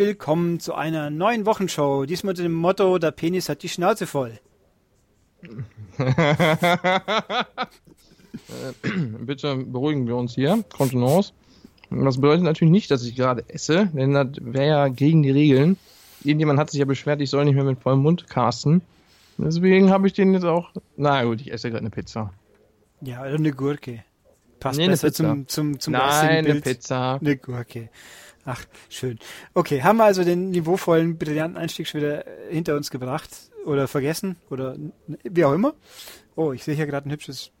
Willkommen zu einer neuen Wochenshow. Diesmal mit dem Motto, der Penis hat die Schnauze voll. Bitte beruhigen wir uns hier. Kontenance. Das bedeutet natürlich nicht, dass ich gerade esse, denn das wäre ja gegen die Regeln. Irgendjemand hat sich ja beschwert, ich soll nicht mehr mit vollem Mund casten. Deswegen habe ich den jetzt auch. Na gut, ich esse gerade eine Pizza. Ja, oder eine Gurke. Passt Nee, besser zum, zum, zum Nein, eine. Pizza. Eine Gurke. Ach, schön. Okay, haben wir also den niveauvollen, brillanten Einstieg schon wieder äh, hinter uns gebracht oder vergessen oder wie auch immer. Oh, ich sehe hier gerade ein hübsches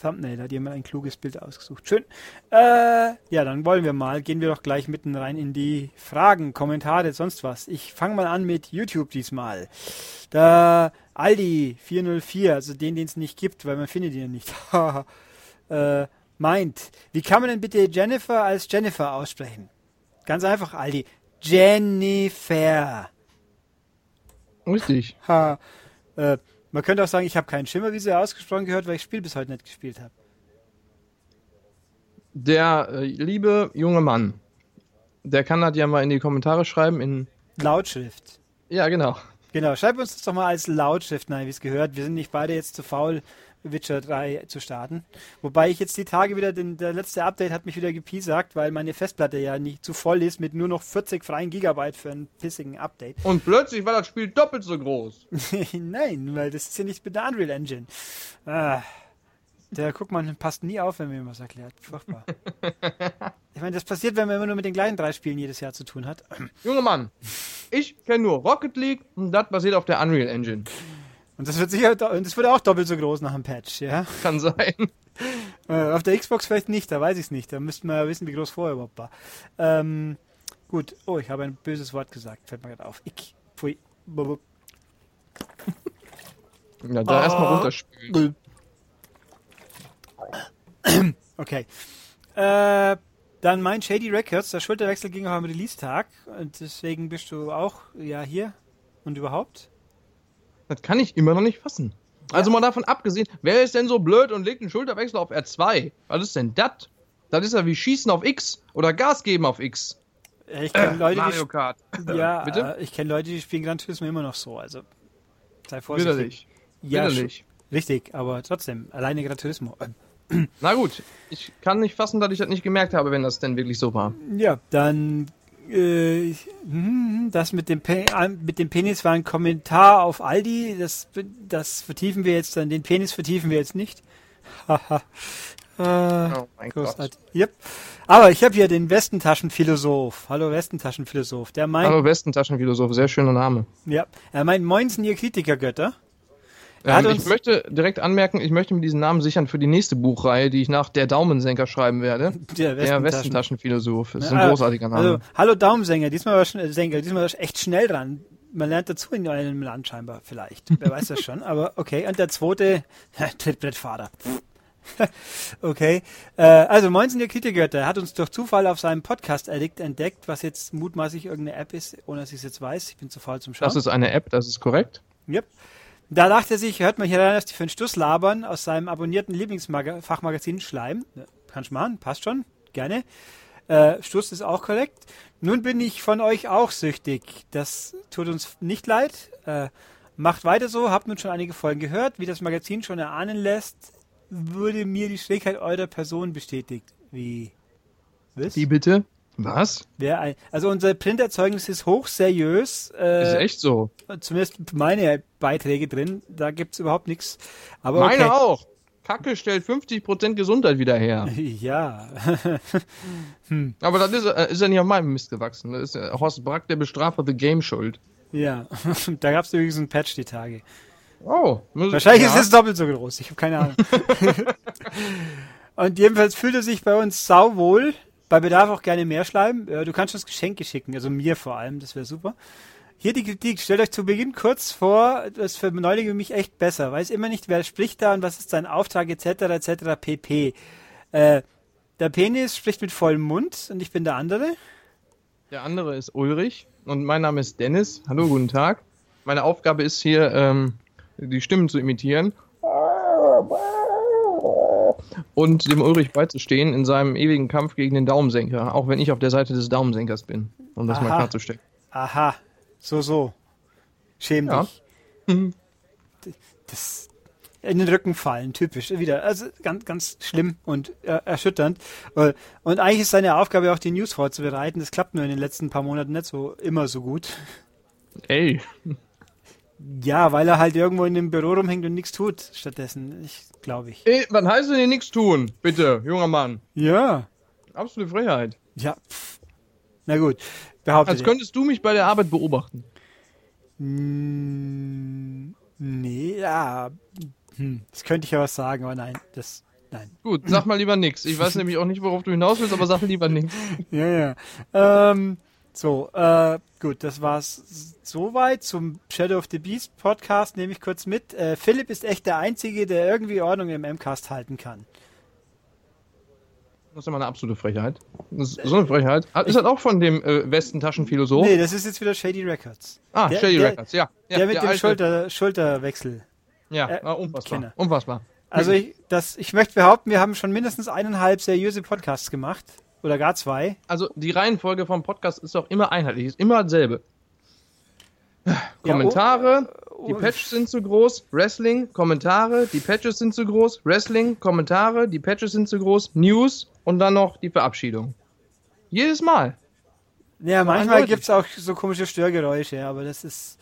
Thumbnail, da hat jemand ein kluges Bild ausgesucht. Schön. Äh, ja, dann wollen wir mal, gehen wir doch gleich mitten rein in die Fragen, Kommentare, sonst was. Ich fange mal an mit YouTube diesmal. Da Aldi 404, also den, den es nicht gibt, weil man findet ihn ja nicht. äh, meint, wie kann man denn bitte Jennifer als Jennifer aussprechen? Ganz einfach, Aldi. Jennifer. Richtig. Ha. Äh, man könnte auch sagen, ich habe keinen Schimmer, wie sie ausgesprochen gehört, weil ich Spiel bis heute nicht gespielt habe. Der äh, liebe junge Mann, der kann das ja mal in die Kommentare schreiben. In Lautschrift. ja, genau. Genau, schreib uns das doch mal als Lautschrift rein, wie es gehört. Wir sind nicht beide jetzt zu faul, Witcher 3 zu starten. Wobei ich jetzt die Tage wieder, den, der letzte Update hat mich wieder gepiesackt, weil meine Festplatte ja nicht zu voll ist mit nur noch 40 freien Gigabyte für einen pissigen Update. Und plötzlich war das Spiel doppelt so groß. Nein, weil das ist ja nicht mit der Unreal Engine. Ah, der Guckmann passt nie auf, wenn mir was erklärt. Furchtbar. Ich meine, das passiert, wenn man immer nur mit den gleichen drei Spielen jedes Jahr zu tun hat. Junge Mann, ich kenne nur Rocket League und das basiert auf der Unreal Engine. Und das wird sicher, das wird auch doppelt so groß nach dem Patch, ja. Kann sein. Äh, auf der Xbox vielleicht nicht, da weiß ich es nicht. Da müssten wir wissen, wie groß vorher überhaupt war. Ähm, gut. Oh, ich habe ein böses Wort gesagt. Fällt mir gerade auf. Ich. Pfui. Bub, Ja, da erstmal runterspülen. bub. Okay. Äh, dann mein Shady Records. Der Schulterwechsel ging auch am Release-Tag. Und deswegen bist du auch, ja, hier und überhaupt. Das kann ich immer noch nicht fassen. Also mal davon abgesehen, wer ist denn so blöd und legt einen Schulterwechsel auf R2? Was ist denn das? Das ist ja wie Schießen auf X oder Gas geben auf X. Äh, Ich kenne Leute, Mario Kart. die, ja, Bitte? äh, ich kenne Leute, die spielen Gran Turismo immer noch so. Also sei vorsichtig. Widerlich. Ja, Widerlich. richtig, aber trotzdem, alleine Gran Turismo. Na gut, ich kann nicht fassen, dass ich das nicht gemerkt habe, wenn das denn wirklich so war. Ja, dann äh, hm, das mit dem, Pe äh, mit dem Penis war ein Kommentar auf Aldi. Das, das vertiefen wir jetzt dann. Den Penis vertiefen wir jetzt nicht. Haha. äh, Oh mein großartig. Yep. Aber ich habe hier den Westentaschenphilosoph. Hallo Westentaschenphilosoph. Der meint, Hallo Westentaschenphilosoph, sehr schöner Name. ja, er meint Moinsen, ihr Kritikergötter. Er hat Ähm, uns- ich möchte direkt anmerken, ich möchte mir diesen Namen sichern für die nächste Buchreihe, die ich nach Der Daumensenker schreiben werde. Der Der Westentaschenphilosoph. Das ist ein Ah, großartiger Name. Also, hallo Daumensänger, diesmal war schon, äh, Sänger, diesmal war echt schnell dran. Man lernt dazu in einem Land scheinbar, vielleicht. Wer weiß das schon, aber okay. Und der zweite, Trittbrettfahrer. okay. Äh, also, Moinsen, der Kritikergötter, hat uns durch Zufall auf seinem Podcast Addict entdeckt, was jetzt mutmaßlich irgendeine App ist, ohne dass ich es jetzt weiß. Ich bin zu faul zum Schauen. das ist eine App, das ist korrekt. Yep. Da dachte er sich, hört mal hier rein, dass die für einen Stuss labern aus seinem abonnierten Lieblingsfachmagazin Schleim. Kannst du machen, passt schon, gerne. Äh, Stuss ist auch korrekt. Nun bin ich von euch auch süchtig. Das tut uns nicht leid. Äh, macht weiter so, habt nun schon einige Folgen gehört. Wie das Magazin schon erahnen lässt, wurde mir die Schrägheit eurer Person bestätigt. Wie? Was? Wie bitte? Was? Ein, also unser Printerzeugnis ist hochseriös. Äh, Ist echt so. zumindest meine Beiträge drin. Da gibt's überhaupt nichts. Aber Meine okay. auch. Kacke stellt 50% Gesundheit wieder her. Ja. Aber das ist, äh, ist ja nicht auf meinem Mist gewachsen. Das ist äh, Horst Brack, der Bestrafer The Game schuld. ja. da gab's übrigens einen Patch die Tage. Oh. Wahrscheinlich ja. ist es doppelt so groß. Ich habe keine Ahnung. Und jedenfalls fühlt er sich bei uns sauwohl. Bei Bedarf auch gerne mehr schreiben. Äh, Du kannst uns Geschenke schicken, also mir vor allem, das wäre super. Hier die Kritik. Stellt euch zu Beginn kurz vor, das für Neulinge mich echt besser. Weiß immer nicht, wer spricht da und was ist sein Auftrag etc. etc. pp. Äh, der Penis spricht mit vollem Mund und ich bin der andere. Der andere ist Ulrich und mein Name ist Dennis. Hallo, guten Tag. Meine Aufgabe ist hier, ähm, die Stimmen zu imitieren. Und dem Ulrich beizustehen in seinem ewigen Kampf gegen den Daumensenker, auch wenn ich auf der Seite des Daumensenkers bin. um das mal Aha. klarzustellen. Aha, so, so. Schäm Ja. dich. Das in den Rücken fallen, typisch. Wieder, also ganz, ganz schlimm und äh, erschütternd. Und eigentlich ist seine Aufgabe auch die News vorzubereiten. Das klappt nur in den letzten paar Monaten nicht so immer so gut. Ey, Ja, weil er halt irgendwo in dem Büro rumhängt und nichts tut stattdessen. Ich glaube ich. ey, was heißt denn hier nichts tun? Bitte, junger Mann. Ja. Absolute Freiheit. Ja. Pff. Na gut. Behauptet Als könntest du mich bei der Arbeit beobachten. Mm, Nee, ja. Hm, das könnte ich ja was sagen, aber nein, das, nein. Gut, sag mal lieber nix. Ich weiß nämlich auch nicht, worauf du hinaus willst, aber sag lieber nix. Ja, ja. Ähm, so, äh, gut, das war's soweit zum Shadow of the Beast Podcast. Nehme ich kurz mit. Äh, Philipp ist echt der Einzige, der irgendwie Ordnung im M-Cast halten kann. Das ist immer eine absolute Frechheit. Das ist so eine Frechheit. Ah, Ist das auch von dem äh, Westentaschenphilosoph? Nee, das ist jetzt wieder Shady Records. ah, der- Shady der- Records, ja. ja der mit dem alte- Schulter, Schulterwechsel. Ja, äh, unfassbar. Kenner. Unfassbar. Also ich, das, ich möchte behaupten, wir haben schon mindestens eineinhalb seriöse Podcasts gemacht. Oder gar zwei. Also die Reihenfolge vom Podcast ist doch immer einheitlich, ist immer dasselbe. Kommentare, oh, die oh. Patches sind zu groß, Wrestling, Kommentare, die Patches sind zu groß, Wrestling, Kommentare, die Patches sind zu groß, News und dann noch die Verabschiedung. Jedes Mal. Ja, manchmal eindeutig. gibt's auch so komische Störgeräusche, aber das ist.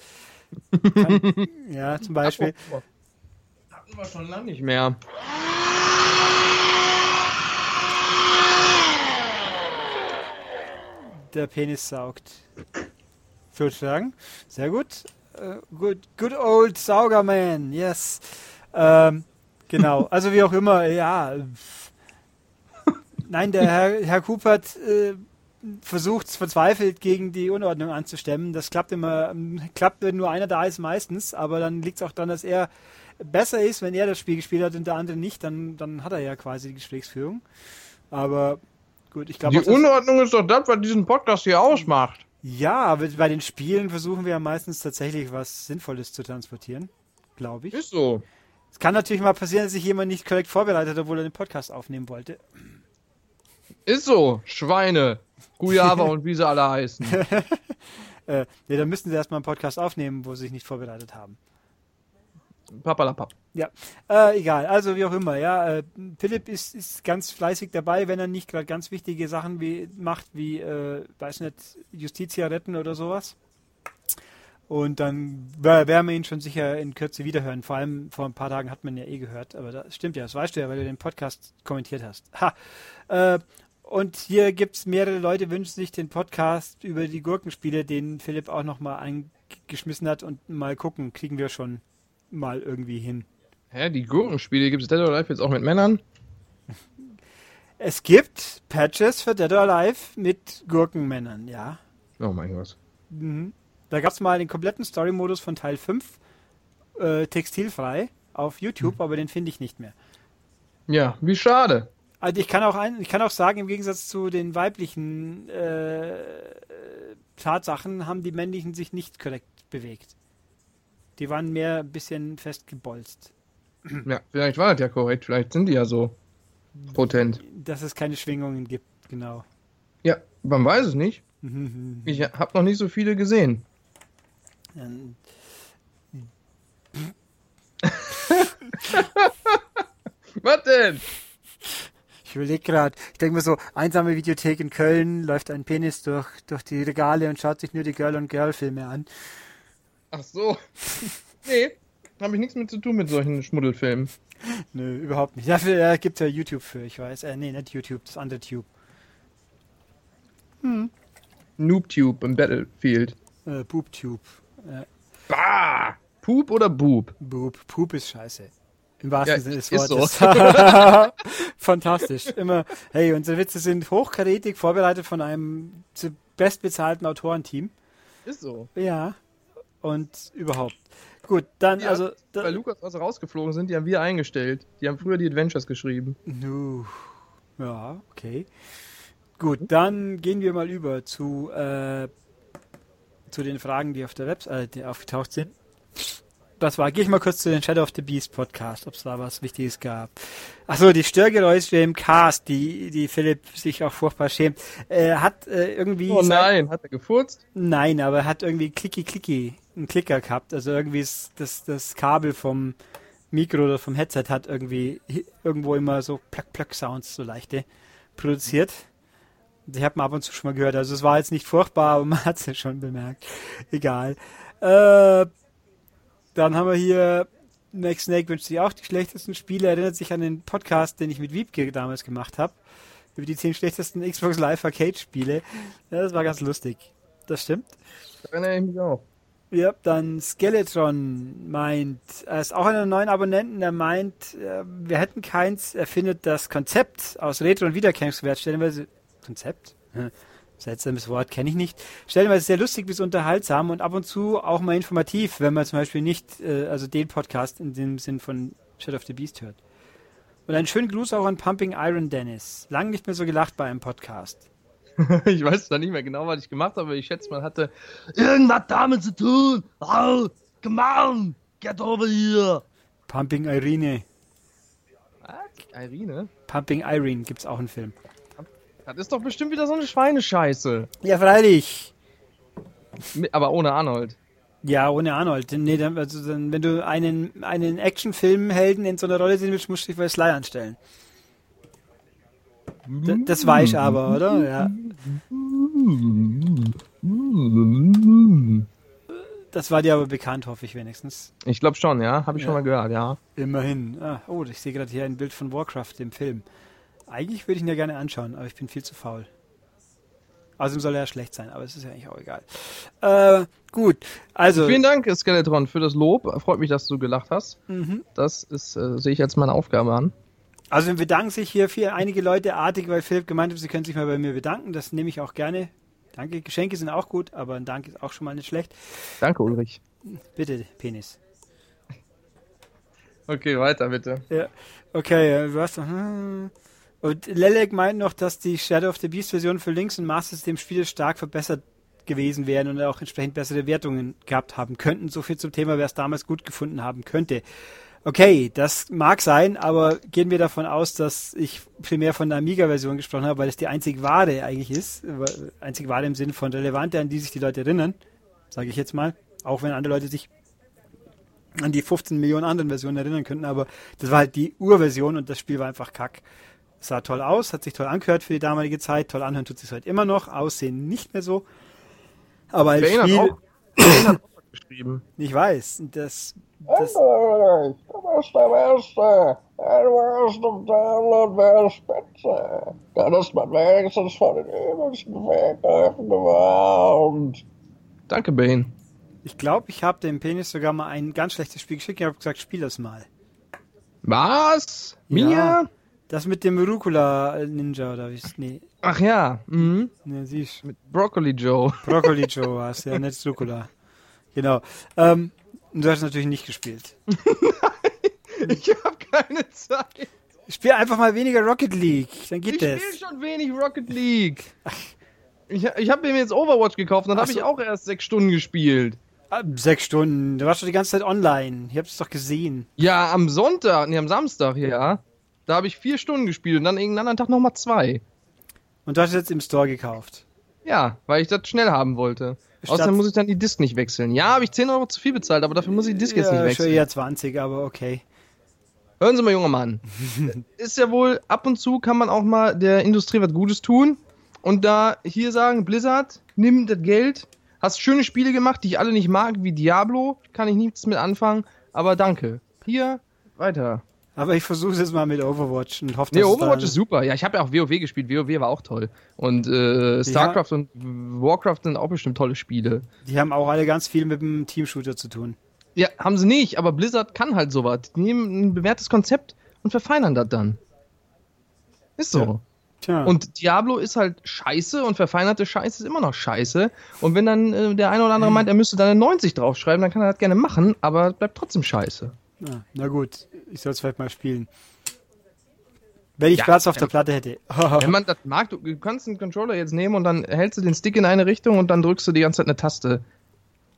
Kann, ja, zum Beispiel. Apropos. Hatten wir schon lange nicht mehr. Der Penis saugt. Sozusagen. Sehr gut. Äh, good, good old Saugerman, yes. Ähm, genau. Also wie auch immer, ja. Nein, der Herr, Herr Kupert äh, versucht verzweifelt gegen die Unordnung anzustemmen. Das klappt immer, klappt, wenn nur einer da ist meistens, aber dann liegt es auch daran, dass er besser ist, wenn er das Spiel gespielt hat und der andere nicht, dann, dann hat er ja quasi die Gesprächsführung. Aber gut, ich glaube Die Unordnung ist doch das, was diesen Podcast hier ausmacht. ja, aber bei den Spielen versuchen wir ja meistens tatsächlich was Sinnvolles zu transportieren, glaube ich. Ist so. Es kann natürlich mal passieren, dass sich jemand nicht korrekt vorbereitet hat, obwohl er den Podcast aufnehmen wollte. Ist so. Schweine. Gujava und wie sie alle heißen. Äh, nee, dann müssten sie erstmal einen Podcast aufnehmen, wo sie sich nicht vorbereitet haben. Papalapap. Ja, äh, egal. Also wie auch immer, ja. Äh, Philipp ist, ist ganz fleißig dabei, wenn er nicht gerade ganz wichtige Sachen wie macht, wie, äh, weiß nicht, Justitia retten oder sowas. Und dann wer- werden wir ihn schon sicher in Kürze wiederhören. Vor allem vor ein paar Tagen hat man ja eh gehört. Aber das stimmt ja, das weißt du ja, weil du den Podcast kommentiert hast. Ha. Äh, und hier gibt's mehrere Leute, wünschen sich den Podcast über die Gurkenspiele, den Philipp auch nochmal eingeschmissen hat und mal gucken, kriegen wir schon mal irgendwie hin. Hä, die Gurkenspiele gibt es Dead or Alive jetzt auch mit Männern? Es gibt Patches für Dead or Alive mit Gurkenmännern, ja. Oh mein Gott. Mhm. Da gab es mal den kompletten Story-Modus von Teil 5 äh, textilfrei auf YouTube, aber den finde ich nicht mehr. Ja, wie schade. Also ich kann auch ein, ich kann auch sagen, im Gegensatz zu den weiblichen äh, Tatsachen haben die männlichen sich nicht korrekt bewegt. Die waren mehr ein bisschen festgebolzt. Ja, vielleicht war das ja korrekt. Vielleicht sind die ja so potent. Dass es keine Schwingungen gibt, genau. Ja, man weiß es nicht. Ich habe noch nicht so viele gesehen. Dann- Was denn? Ich überlege gerade, ich denke mir so, einsame Videothek in Köln, läuft ein Penis durch, durch die Regale und schaut sich nur die Girl- und Girl-Filme an. Ach so. nee, habe ich nichts mit zu tun mit solchen Schmuddelfilmen. Nö, überhaupt nicht. Dafür äh, gibt es ja YouTube für, ich weiß. Äh, nee, nicht YouTube, das andere Tube. NoobTube im Battlefield. Äh, BoobTube. Äh, Bah! Poop oder Boob? Boob. Poop ist scheiße. Im wahrsten Ja, Sinne des ist so. Wortes. Fantastisch. Immer, hey, unsere Witze sind hochkarätig vorbereitet von einem zu bestbezahlten Autorenteam. Ist so. Ja. Und überhaupt. Gut, dann, Ja, also. Da, Bei Lukas, als rausgeflogen sind, die haben wir eingestellt. Die haben früher die Adventures geschrieben. Nu. Ja, okay. Gut, dann gehen wir mal über zu, äh, zu den Fragen, die auf der Webseite aufgetaucht sind. was war? Gehe ich mal kurz zu den Shadow of the Beast Podcast, ob es da was Wichtiges gab. Achso, die Störgeräusche im Cast, die, die Philipp sich auch furchtbar schämt. Äh, hat äh, irgendwie. Oh nein, hat er gefurzt? Nein, aber er hat irgendwie klicki klicki einen Klicker gehabt. Also irgendwie ist das, das Kabel vom Mikro oder vom Headset hat irgendwie irgendwo immer so plack plack Sounds, so leichte, produziert. Ich habe ihn ab und zu schon mal gehört. Also es war jetzt nicht furchtbar, aber man hat es ja schon bemerkt. Egal. Äh, dann haben wir hier Max Snake wünscht sich auch die schlechtesten Spiele. Erinnert sich an den Podcast, den ich mit Wiebke damals gemacht habe. Über die zehn schlechtesten Xbox Live Arcade Spiele. Ja, das war ganz lustig. Das stimmt. Da erinnere ich mich auch. Ja, dann Skeletron meint, er ist auch einer neuen Abonnenten, er meint, äh, wir hätten keins, er findet das Konzept aus Retro- und Wiedererkennungswert stellenweise, Konzept? Seltsames Wort, kenne ich nicht. Stellenweise sehr lustig bis unterhaltsam und ab und zu auch mal informativ, wenn man zum Beispiel nicht, äh, also den Podcast in dem Sinn von Shadow of the Beast hört. Und einen schönen Gruß auch an Pumping Iron Dennis. Lang nicht mehr so gelacht bei einem Podcast. ich weiß zwar nicht mehr genau, was ich gemacht habe, aber ich schätze, man hatte irgendwas damit zu tun. Oh, come on, get over here. Pumping Irene. Was? Irene? Pumping Irene gibt's auch einen Film. Das ist doch bestimmt wieder so eine Schweinescheiße. Ja, freilich. Aber ohne Arnold. Ja, ohne Arnold. Nee, dann, also dann, wenn du einen, einen Actionfilmhelden in so einer Rolle sehen willst, musst du dich bei Sly anstellen. D das weiß ich aber, oder? Ja. Das war dir aber bekannt, hoffe ich wenigstens. Ich glaube schon, ja. Habe ich ja. schon mal gehört, ja. Immerhin. Ah, oh, ich sehe gerade hier ein Bild von Warcraft, dem Film. Eigentlich würde ich ihn ja gerne anschauen, aber ich bin viel zu faul. Außerdem soll er ja schlecht sein, aber es ist ja eigentlich auch egal. Äh, gut, also. Vielen Dank, Skeletron, für das Lob. Freut mich, dass du gelacht hast. Mhm. Das ist, äh, sehe ich als meine Aufgabe an. Also bedanken sich hier für einige Leute artig, weil Philipp gemeint hat, sie können sich mal bei mir bedanken. Das nehme ich auch gerne. Danke. Geschenke sind auch gut, aber ein Dank ist auch schon mal nicht schlecht. Danke, Ulrich. Bitte, Penis. Okay, weiter bitte. Ja. Okay, was? Hm. Und Lelek meint noch, dass die Shadow of the Beast Version für Links und Master System Spiele stark verbessert gewesen wären und auch entsprechend bessere Wertungen gehabt haben könnten. So viel zum Thema, wer es damals gut gefunden haben könnte. Okay, das mag sein, aber gehen wir davon aus, dass ich primär von der Amiga-Version gesprochen habe, weil es die einzig wahre eigentlich ist. Einzig wahre im Sinne von relevante, an die sich die Leute erinnern, sage ich jetzt mal. Auch wenn andere Leute sich an die 15 Millionen anderen Versionen erinnern könnten, aber das war halt die Urversion und das Spiel war einfach kack sah toll aus, hat sich toll angehört für die damalige Zeit, toll anhören tut sich heute immer noch, aussehen nicht mehr so. Aber als Spiel... Hat auch, hat auch geschrieben. Ich weiß, das... das der Beste. Du bist im Download wäre Spitze. Dann ist man wenigstens von den übelsten Weggriffen gewarnt. Danke, Bane. Ich glaube, ich habe dem Penis sogar mal ein ganz schlechtes Spiel geschickt. Ich habe gesagt, spiel das mal. Was? Mir? Ja. Das mit dem Rucola Ninja oder wie ist Nee. Ach ja. Mhm. Ja, siehst. Mit Broccoli Joe. Broccoli Joe war es, ja, nicht Rucola. Genau. Ähm, du hast natürlich nicht gespielt. Ich habe keine Zeit. Spiel einfach mal weniger Rocket League, dann geht ich das. Ich spiele schon wenig Rocket League. Ich, ich habe mir jetzt Overwatch gekauft, dann habe so. ich auch erst sechs Stunden gespielt. Ah, sechs Stunden. Du warst doch die ganze Zeit online. Ich hab's doch gesehen. Ja, am Sonntag, nee, am Samstag, ja. Da habe ich vier Stunden gespielt und dann irgendeinen anderen Tag nochmal zwei. Und du hast es jetzt im Store gekauft? Ja, weil ich das schnell haben wollte. Statt Außerdem muss ich dann die Disk nicht wechseln. Ja, habe ich 10 Euro zu viel bezahlt, aber dafür muss ich die Disk ja, jetzt nicht wechseln. Schon eher 20, aber okay. Hören Sie mal, junger Mann. ist ja wohl, ab und zu kann man auch mal der Industrie was Gutes tun. Und da hier sagen, Blizzard, nimm das Geld, hast schöne Spiele gemacht, die ich alle nicht mag, wie Diablo, kann ich nichts mit anfangen, aber danke. Hier, weiter. Aber ich versuche es jetzt mal mit Overwatch und hoffe, nee, Overwatch ist super. Ja, ich habe ja auch WoW gespielt. WoW war auch toll. Und äh, StarCraft ja. und Warcraft sind auch bestimmt tolle Spiele. Die haben auch alle ganz viel mit dem Teamshooter zu tun. Ja, haben sie nicht, aber Blizzard kann halt sowas. Die nehmen ein bewährtes Konzept und verfeinern das dann. Ist so. Ja. Tja. Und Diablo ist halt scheiße und verfeinerte Scheiße ist immer noch scheiße. Und wenn dann äh, der eine oder andere meint, er müsste da eine 90 draufschreiben, dann kann er das gerne machen, aber bleibt trotzdem scheiße. Ja, na gut, ich soll es vielleicht mal spielen. Wenn ich ja, Platz auf der Platte hätte. wenn man das mag, du, du, kannst einen Controller jetzt nehmen und dann hältst du den Stick in eine Richtung und dann drückst du die ganze Zeit eine Taste.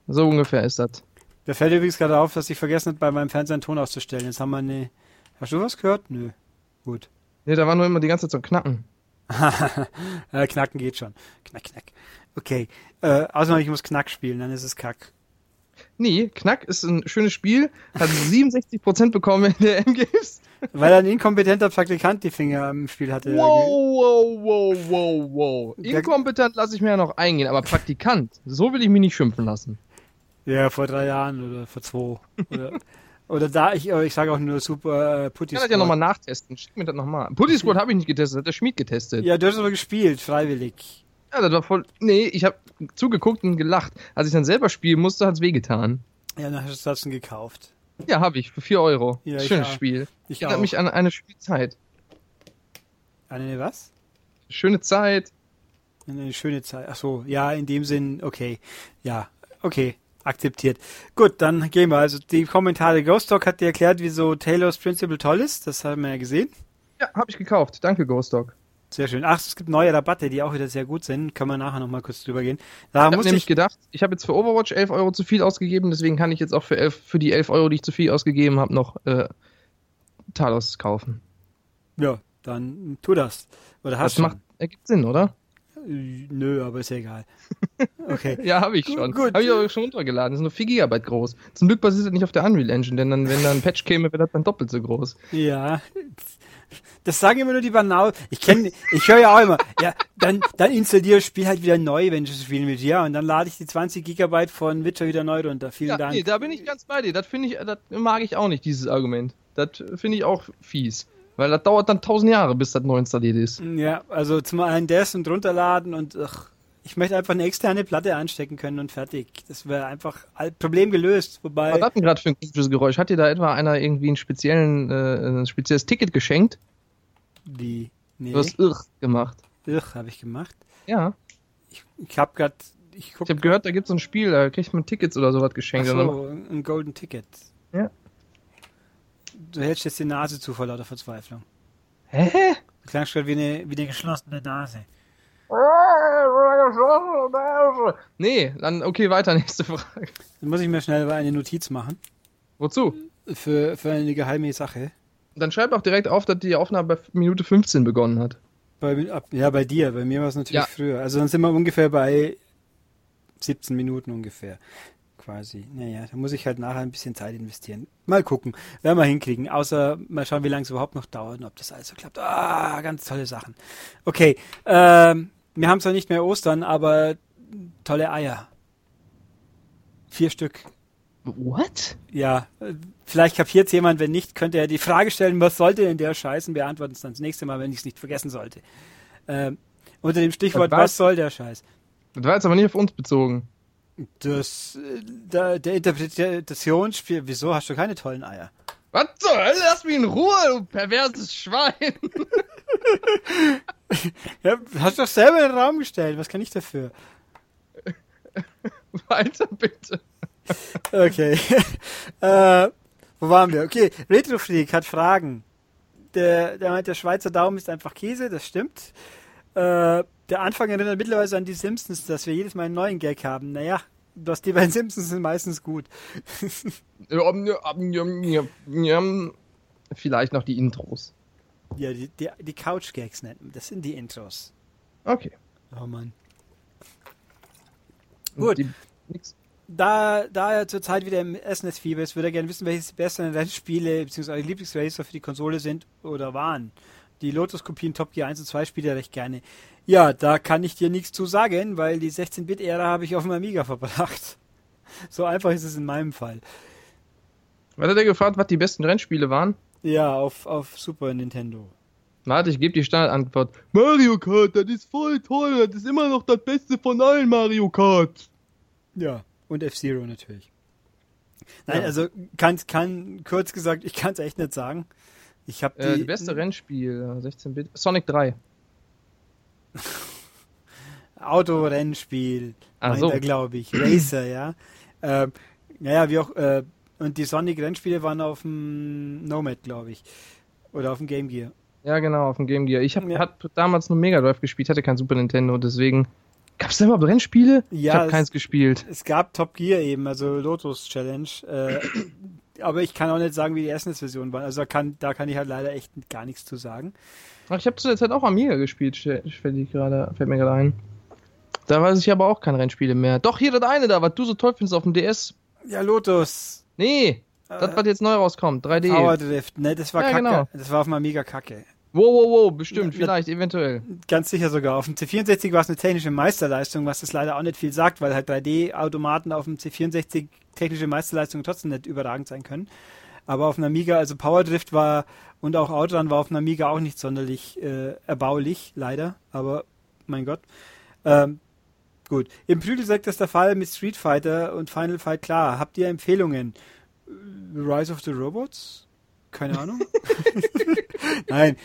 So ungefähr ist das. Da fällt übrigens gerade auf, dass ich vergessen habe, bei meinem Fernseher einen Ton auszustellen. Jetzt haben wir eine. Hast du was gehört? Nö. Gut. Nee, da war nur immer die ganze Zeit so Knacken. äh, knacken geht schon. Knack, knack. Okay. Äh, außer ich muss Knack spielen, dann ist es Kack. Nee, Knack ist ein schönes Spiel, hat 67% bekommen in der M-Games. Weil ein inkompetenter Praktikant die Finger im Spiel hatte. Wow, wow, wow, wow, wow. Inkompetent lasse ich mir ja noch eingehen, aber Praktikant, so will ich mich nicht schimpfen lassen. Ja, vor drei Jahren oder vor zwei. Oder, oder da, ich, ich sage auch nur super äh, Putty Ich kann das ja nochmal nachtesten. Schick mir das nochmal. Putty Squad habe ich nicht getestet, hat der Schmied getestet. Ja, du hast aber gespielt, freiwillig. Ja, das war voll. Nee, ich habe zugeguckt und gelacht. Als ich dann selber spielen musste, hat's wehgetan. Ja, dann hast du das gekauft. Ja, habe ich, für 4 Euro. Ja, ich Schönes auch. Spiel. Ich Erinnert auch. mich an eine schöne Zeit. Eine was? Schöne Zeit. Eine schöne Zeit. Ach so, ja, in dem Sinn, okay. Ja, okay. Akzeptiert. Gut, dann gehen wir. Also die Kommentare. Ghost Dog hat dir erklärt, wieso Taylors Principle toll ist. Das haben wir ja gesehen. Ja, habe ich gekauft. Danke, Ghost Dog. Sehr schön. Ach, es gibt neue Rabatte, die auch wieder sehr gut sind. Können wir nachher nochmal kurz drüber gehen. Da Ich habe nämlich ich, gedacht, ich habe jetzt für Overwatch 11 Euro zu viel ausgegeben, deswegen kann ich jetzt auch für, 11, für die 11 Euro, die ich zu viel ausgegeben habe, noch äh, Talos kaufen. ja, dann tu das. Oder hast Das macht, ergibt Sinn, oder? Äh, Nö, aber ist ja egal. Okay. Ja, habe ich schon. Habe ich aber schon runtergeladen. Das ist nur 4 GB groß. Zum Glück basiert das nicht auf der Unreal Engine, denn dann, wenn da ein Patch käme, wäre das dann doppelt so groß. Ja. Das sagen immer nur die Banau. Ich kenne, ich höre ja auch immer, ja, dann, dann installiere das Spiel halt wieder neu, wenn ich das spielen will. Ja, und dann lade ich die 20 Gigabyte von Witcher wieder neu runter. Vielen Ja, Dank. nee, da bin ich ganz bei dir. Das finde ich, das mag ich auch nicht, dieses Argument. Das finde ich auch fies. Weil das dauert dann tausend Jahre, bis das neu installiert ist. Ja, also zum einen das und runterladen und ach, ich möchte einfach eine externe Platte anstecken können und fertig. Das wäre einfach Problem gelöst. Was Wobei, hat denn gerade für ein komisches Geräusch? Hat dir da etwa einer irgendwie einen speziellen, äh, ein spezielles Ticket geschenkt? die, nee, Du hast irr gemacht. Ugh, habe ich gemacht. Ja. Ich, ich habe gerade, ich Ich habe gehört, da gibt es so ein Spiel, da kriegt man Tickets oder sowas geschenkt. ach so, ein Golden Ticket. Ja. Du hältst jetzt die Nase zu vor lauter Verzweiflung. Hä? Du klangst gerade wie eine, wie eine geschlossene Nase. Nee, dann okay, weiter, nächste Frage. Dann muss ich mir schnell eine Notiz machen. Wozu? Für, für eine geheime Sache. Dann schreib auch direkt auf, dass die Aufnahme bei Minute 15 begonnen hat. Bei, ab, ja, bei dir. Bei mir war es natürlich Ja. früher. Also dann sind wir ungefähr bei 17 Minuten ungefähr. Quasi. Naja, da muss ich halt nachher ein bisschen Zeit investieren. Mal gucken. Werden wir hinkriegen. Außer mal schauen, wie lange es überhaupt noch dauert und ob das alles so klappt. Ah, ganz tolle Sachen. Okay. Ähm, wir haben zwar nicht mehr Ostern, aber tolle Eier. Vier Stück. What? Ja, vielleicht kapiert jemand, wenn nicht, könnte er die Frage stellen, was sollte denn der Scheiß und beantworten es dann das nächste Mal, wenn ich es nicht vergessen sollte. Ähm, unter dem Stichwort, was soll der Scheiß? Das war jetzt aber nicht auf uns bezogen. Das, äh, der, der Interpretationsspiel, wieso hast du keine tollen Eier? Was zur Hölle? Lass mich in Ruhe, du perverses Schwein. Ja, hast du doch selber in den Raum gestellt, was kann ich dafür? Weiter bitte. Okay. äh, wo waren wir? Okay, Retrofreak hat Fragen. Der, der meint, der Schweizer Daumen ist einfach Käse, das stimmt. Äh, der Anfang erinnert mittlerweile an die Simpsons, dass wir jedes Mal einen neuen Gag haben. Naja, was die beiden Simpsons sind meistens gut. Vielleicht noch die Intros. Ja, die, die, die Couch-Gags nennt man. Das sind die Intros. Okay. Oh Mann. Gut. Die. Da, da er zurzeit wieder im SNES-Fieber ist, würde er gerne wissen, welche die besten Rennspiele bzw. Lieblingsracer für die Konsole sind oder waren. Die Lotus-Kopien Top Gear 1 und 2 spielt er recht gerne. Ja, da kann ich dir nichts zu sagen, weil die 16-Bit-Ära habe ich auf dem Amiga verbracht. So einfach ist es in meinem Fall. Was hat er gefragt, was die besten Rennspiele waren? Ja, auf, auf Super Nintendo. Warte, ich gebe die Standardantwort. Mario Kart, das ist voll toll. Das ist immer noch das Beste von allen Mario Kart. Ja, und F-Zero natürlich. Nein, Ja. also kann, kann, kurz gesagt, ich kann es echt nicht sagen. Ich habe Äh, die, die beste Rennspiel, äh, 16-Bit. Sonic 3. Autorennspiel, Ach so. glaube ich. Racer, ja. Ähm, naja, wie auch, äh, und die Sonic-Rennspiele waren auf dem Nomad, glaube ich. Oder auf dem Game Gear. Ja, genau, auf dem Game Gear. Ich habe Ja. hab damals nur Mega Drive gespielt, hatte kein Super Nintendo, deswegen Gab es da überhaupt Rennspiele? Ja, ich habe keins gespielt. Es gab Top Gear eben, also Lotus Challenge. Äh, aber ich kann auch nicht sagen, wie die SNES-Version war. Also da kann, da kann ich halt leider echt gar nichts zu sagen. Ach, ich habe zu der Zeit auch Amiga gespielt, fällt, ich gerade, fällt mir gerade ein. Da weiß ich aber auch keine Rennspiele mehr. Doch, hier das eine da, was du so toll findest auf dem DS. Ja, Lotus. Nee, das, was jetzt neu rauskommt, 3D. Power Drift, ne, das war Ja, kacke. genau. Das war auf dem Amiga kacke. Wow, wow, wow, bestimmt, vielleicht, eventuell. Ganz sicher sogar. Auf dem C64 war es eine technische Meisterleistung, was das leider auch nicht viel sagt, weil halt 3D-Automaten auf dem C64 technische Meisterleistungen trotzdem nicht überragend sein können. Aber auf dem Amiga, also Power Drift war und auch Outrun war auf dem Amiga auch nicht sonderlich äh, erbaulich, leider. Aber mein Gott. Ähm, gut. Im Prügelsekt ist der Fall mit Street Fighter und Final Fight klar. Habt ihr Empfehlungen? Rise of the Robots? Keine Ahnung. Nein.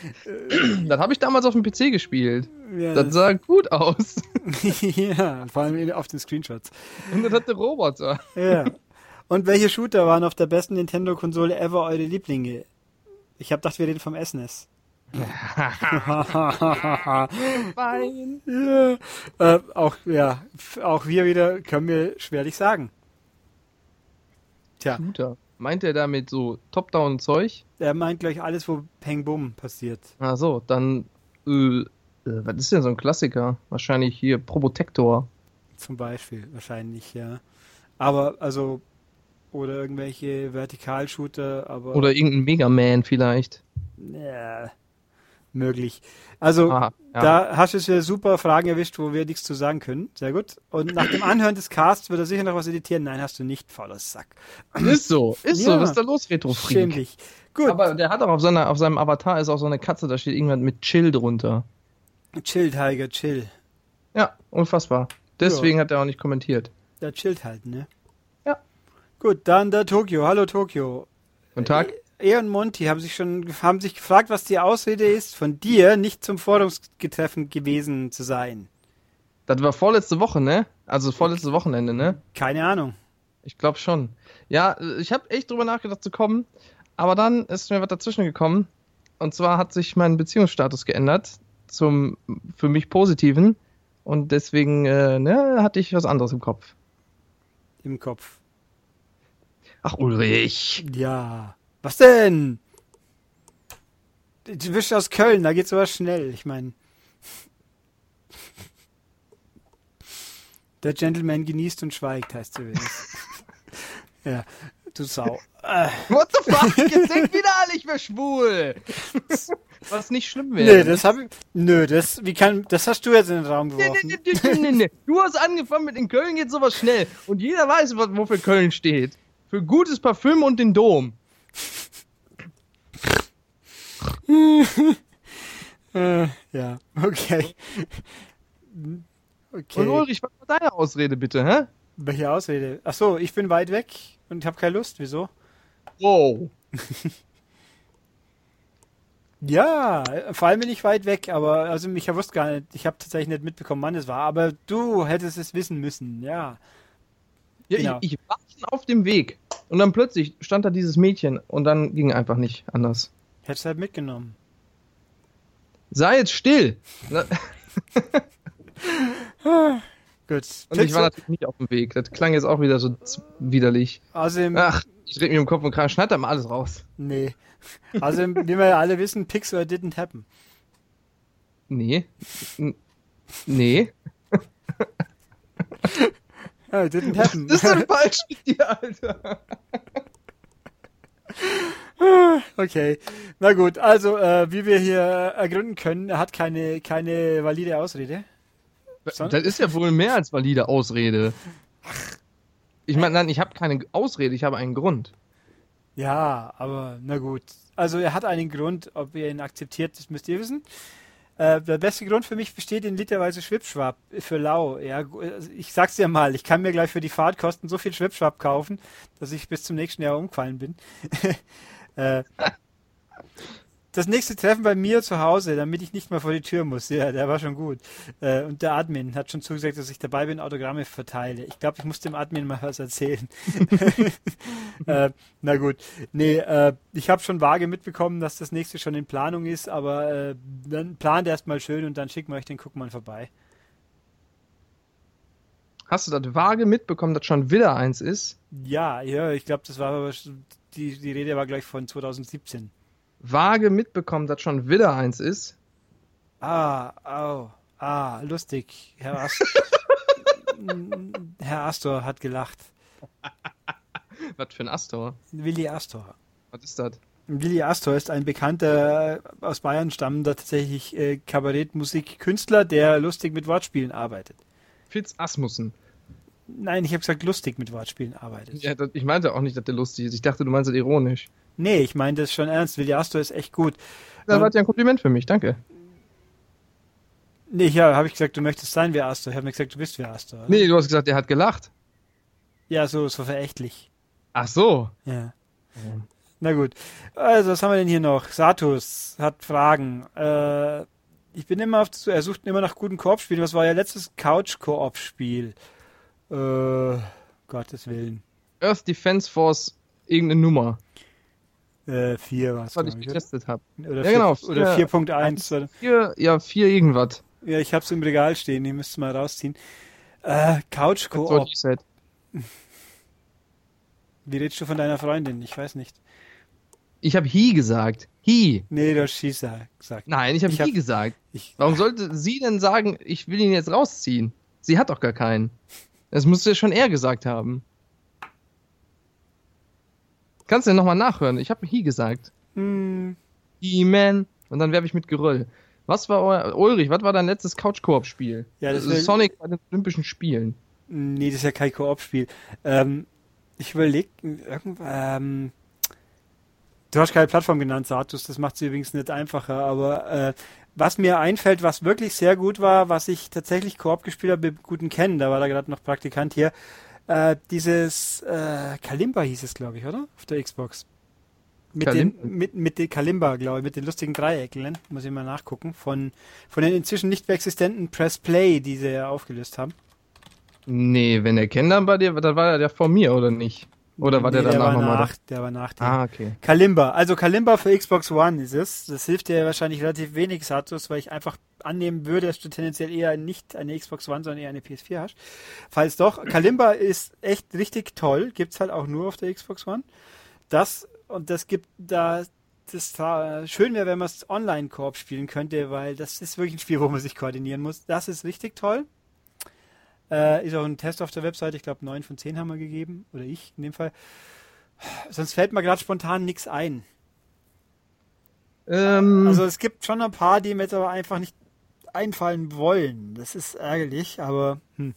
Das habe ich damals auf dem PC gespielt. Ja, Das sah gut aus. ja, vor allem auf den Screenshots. Und das hatte Roboter. Ja. Und welche Shooter waren auf der besten Nintendo-Konsole ever eure Lieblinge? Ich hab gedacht, wir reden vom E SNES. Fein. ja. Äh, auch, ja, auch wir wieder können wir schwerlich sagen. Tja, Shooter. Meint er damit so Top-Down-Zeug? er meint gleich alles, wo Peng Bum passiert. Ach so, dann, äh, äh, was ist denn so ein Klassiker? Wahrscheinlich hier Probotector. Zum Beispiel, wahrscheinlich, ja. Aber, also, oder irgendwelche Vertikalshooter, aber. Oder irgendein Mega Man vielleicht. Ja, möglich. Also, Aha, ja. da hast du es wieder super Fragen erwischt, wo wir nichts zu sagen können. Sehr gut. Und nach dem Anhören des Casts wird er sicher noch was editieren. Nein, hast du nicht, fauler Sack. Ist so, ist so. Ja. Was ist da los, Schäm Retro-Freak? dich. Gut, Aber der hat auch auf, seiner, auf seinem Avatar ist auch so eine Katze, da steht irgendwas mit Chill drunter. chill, Tiger, chill. Ja, unfassbar. Deswegen hat er auch nicht kommentiert. Der chillt halt, ne? Ja. Gut, dann der Tokio. Hallo Tokio. Guten Tag. Er und Monty haben sich schon haben sich gefragt, was die Ausrede ist, von dir nicht zum Forumsgetreffen gewesen zu sein. Das war vorletzte Woche, ne? Also vorletzte Wochenende, ne? Keine Ahnung. Ich glaube schon. Ja, ich habe echt drüber nachgedacht zu kommen, aber dann ist mir was dazwischen gekommen. Und zwar hat sich mein Beziehungsstatus geändert zum für mich positiven und deswegen äh, ne, hatte ich was anderes im Kopf. Im Kopf. Ach Ulrich. Ja. Was denn? Du bist aus Köln, da geht sowas schnell. Ich meine. Der Gentleman genießt und schweigt, heißt es übrigens. ja, du Sau. Äh, What the fuck? Jetzt denkt wieder alle, ich wäre schwul. Was nicht schlimm wäre. nee, das habe ich. Nö, das, wie kann, das hast du jetzt in den Raum Nee, geworfen. nee, nee, nee, nee, nee. Du hast angefangen mit in Köln geht sowas schnell. Und jeder weiß, wofür Köln steht. Für gutes Parfüm und den Dom. Äh, ja, okay. Okay. Und Ulrich, was war deine Ausrede bitte, hä? Welche Ausrede? Ach so, ich bin weit weg und habe keine Lust. Wieso? Wow. Ja, vor allem bin ich weit weg, aber also ich wusste gar nicht, ich habe tatsächlich nicht mitbekommen, wann es war, aber du hättest es wissen müssen, ja. Ja, Genau. ich, ich war schon auf dem Weg. Und dann plötzlich stand da dieses Mädchen und dann ging einfach nicht anders. Hättest halt mitgenommen. Sei jetzt still! Gut. Und ich war natürlich nicht auf dem Weg. Das klang jetzt auch wieder so widerlich. Außerdem, Ach, ich drehe mich im Kopf und Kragen. Schneid da mal alles raus. nee. Außerdem, wie wir ja alle wissen, Pixar didn't happen. Nee. N- Nee. Ja, it didn't happen. Das ist denn falsch mit dir, Alter? Okay, na gut, also äh, wie wir hier ergründen können, er hat keine, keine valide Ausrede. Das ist ja wohl mehr als valide Ausrede. Ich meine, nein, ich habe keine Ausrede, ich habe einen Grund. Ja, aber na gut. Also er hat einen Grund, ob ihr ihn akzeptiert, das müsst ihr wissen. Äh, der beste Grund für mich besteht in literweise Schwipschwab für Lau. Ja, also ich sag's dir mal, ich kann mir gleich für die Fahrtkosten so viel Schwipschwab kaufen, dass ich bis zum nächsten Jahr umgefallen bin. äh, das nächste Treffen bei mir zu Hause, damit ich nicht mal vor die Tür muss. Ja, der war schon gut. Äh, und der Admin hat schon zugesagt, dass ich dabei bin, Autogramme verteile. Ich glaube, ich muss dem Admin mal was erzählen. äh, na gut. Nee, äh, ich habe schon vage mitbekommen, dass das nächste schon in Planung ist, aber äh, dann plant erst mal schön und dann schicken wir euch den Guckmann vorbei. Hast du das vage mitbekommen, dass schon wieder eins ist? Ja, ja, ich glaube, das war die, die Rede war gleich von 2017. Vage mitbekommen, dass schon wieder eins ist? Ah, au, ah, lustig. Herr, Ast Herr Astor hat gelacht. Was für ein Astor? Willi Astor. Was ist das? Willi Astor ist ein bekannter aus Bayern stammender tatsächlich äh, Kabarettmusikkünstler, der lustig mit Wortspielen arbeitet. Fitz Asmussen. Nein, ich habe gesagt, lustig mit Wortspielen arbeitet. Ja, das, ich meinte auch nicht, dass der lustig ist. Ich dachte, du meinst das ironisch. Nee, ich meine das schon ernst. Willi Astor ist echt gut. Das Ähm, war ja ein Kompliment für mich, danke. Nee, ja, habe ich gesagt, du möchtest sein wie Astor. Ich habe mir gesagt, du bist wie Astor. oder? Nee, du hast gesagt, der hat gelacht. Ja, so, so verächtlich. Ach so. Ja. Na gut. Also, was haben wir denn hier noch? Satus hat Fragen. Äh, ich bin immer auf, er sucht immer nach guten Koop-Spielen. Was war ja letztes Couch-Koop-Spiel? Äh, Gottes Willen. Earth Defense Force, irgendeine Nummer, Äh, vier war es, was ich getestet habe. oder? Ja, genau, vier- Oder vier- 4.1. oder- Vier, ja, vier irgendwas. Ja, ich hab's im Regal stehen. Ich müsste mal rausziehen. Äh, die Set. Wie redest du von deiner Freundin? Ich weiß nicht. Ich habe He gesagt. He. Nee, du hast Schießer gesagt. Nein, ich habe He hab- gesagt. Ich, Warum sollte sie denn sagen, ich will ihn jetzt rausziehen? Sie hat doch gar keinen. Das musste ja schon er gesagt haben. Kannst du ja nochmal nachhören? Ich habe He gesagt. hm, He-Man. Und dann werbe ich mit Geröll. Was war euer, Ulrich, was war dein letztes Couch-Koop-Spiel? Ja, das Also will- Sonic bei den Olympischen Spielen. Nee, das ist ja kein Koop-Spiel. Ähm, ich überlege, ähm, du hast keine Plattform genannt, Satus, das macht es übrigens nicht einfacher, aber äh, was mir einfällt, was wirklich sehr gut war, was ich tatsächlich Koop gespielt habe mit guten Kennen, da war da gerade noch Praktikant hier, äh, dieses äh, Kalimba hieß es, glaube ich, oder? Auf der Xbox. Mit Kalimba? den, mit, mit den Kalimba, glaube ich, mit den lustigen Dreiecken, muss ich mal nachgucken, von, von den inzwischen nicht mehr existenten Press Play, die sie ja aufgelöst haben. Nee, wenn der kennt dann bei dir, dann war er der vor mir, oder nicht? Oder war der Nee, danach war nochmal da? nach, der war nach dir. Ah, okay. Kalimba. Also Kalimba für Xbox One ist es. Das hilft dir wahrscheinlich relativ wenig, Satus, weil ich einfach annehmen würde, dass du tendenziell eher nicht eine Xbox One, sondern eher eine PS4 hast. Falls doch, Kalimba ist echt richtig toll. Gibt's halt auch nur auf der Xbox One. Das und das gibt da das äh, schön wäre, wenn man es Online-Koop spielen könnte, weil das ist wirklich ein Spiel, wo man sich koordinieren muss. Das ist richtig toll. Äh, ist auch ein Test auf der Webseite. Ich glaube, 9 von 10 haben wir gegeben. Oder ich in dem Fall. Sonst fällt mir gerade spontan nichts ein. Ähm, Also es gibt schon ein paar, die mir jetzt aber einfach nicht einfallen wollen. Das ist ärgerlich, aber hm.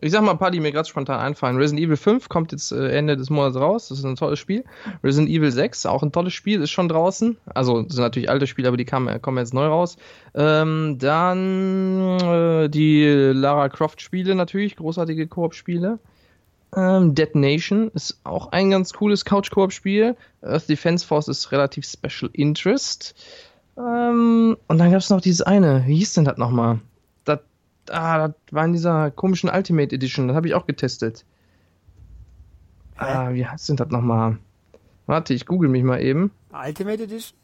ich sag mal ein paar, die mir gerade spontan einfallen. Resident Evil 5 kommt jetzt äh, Ende des Monats raus. Das ist ein tolles Spiel. Resident Evil 6, auch ein tolles Spiel, ist schon draußen. Also, sind natürlich alte Spiele, aber die kamen, kommen jetzt neu raus. Ähm, dann äh, die Lara Croft Spiele natürlich, großartige Koop-Spiele. Ähm, Dead ist auch ein ganz cooles Couch-Koop-Spiel. Earth Defense Force ist relativ Special Interest. Ähm, und dann gab es noch dieses eine. Wie hieß denn das nochmal? Das, ah, das war in dieser komischen Ultimate Edition. Das habe ich auch getestet. Ah, wie heißt denn das nochmal? Warte, ich google mich mal eben. Ultimate Edition?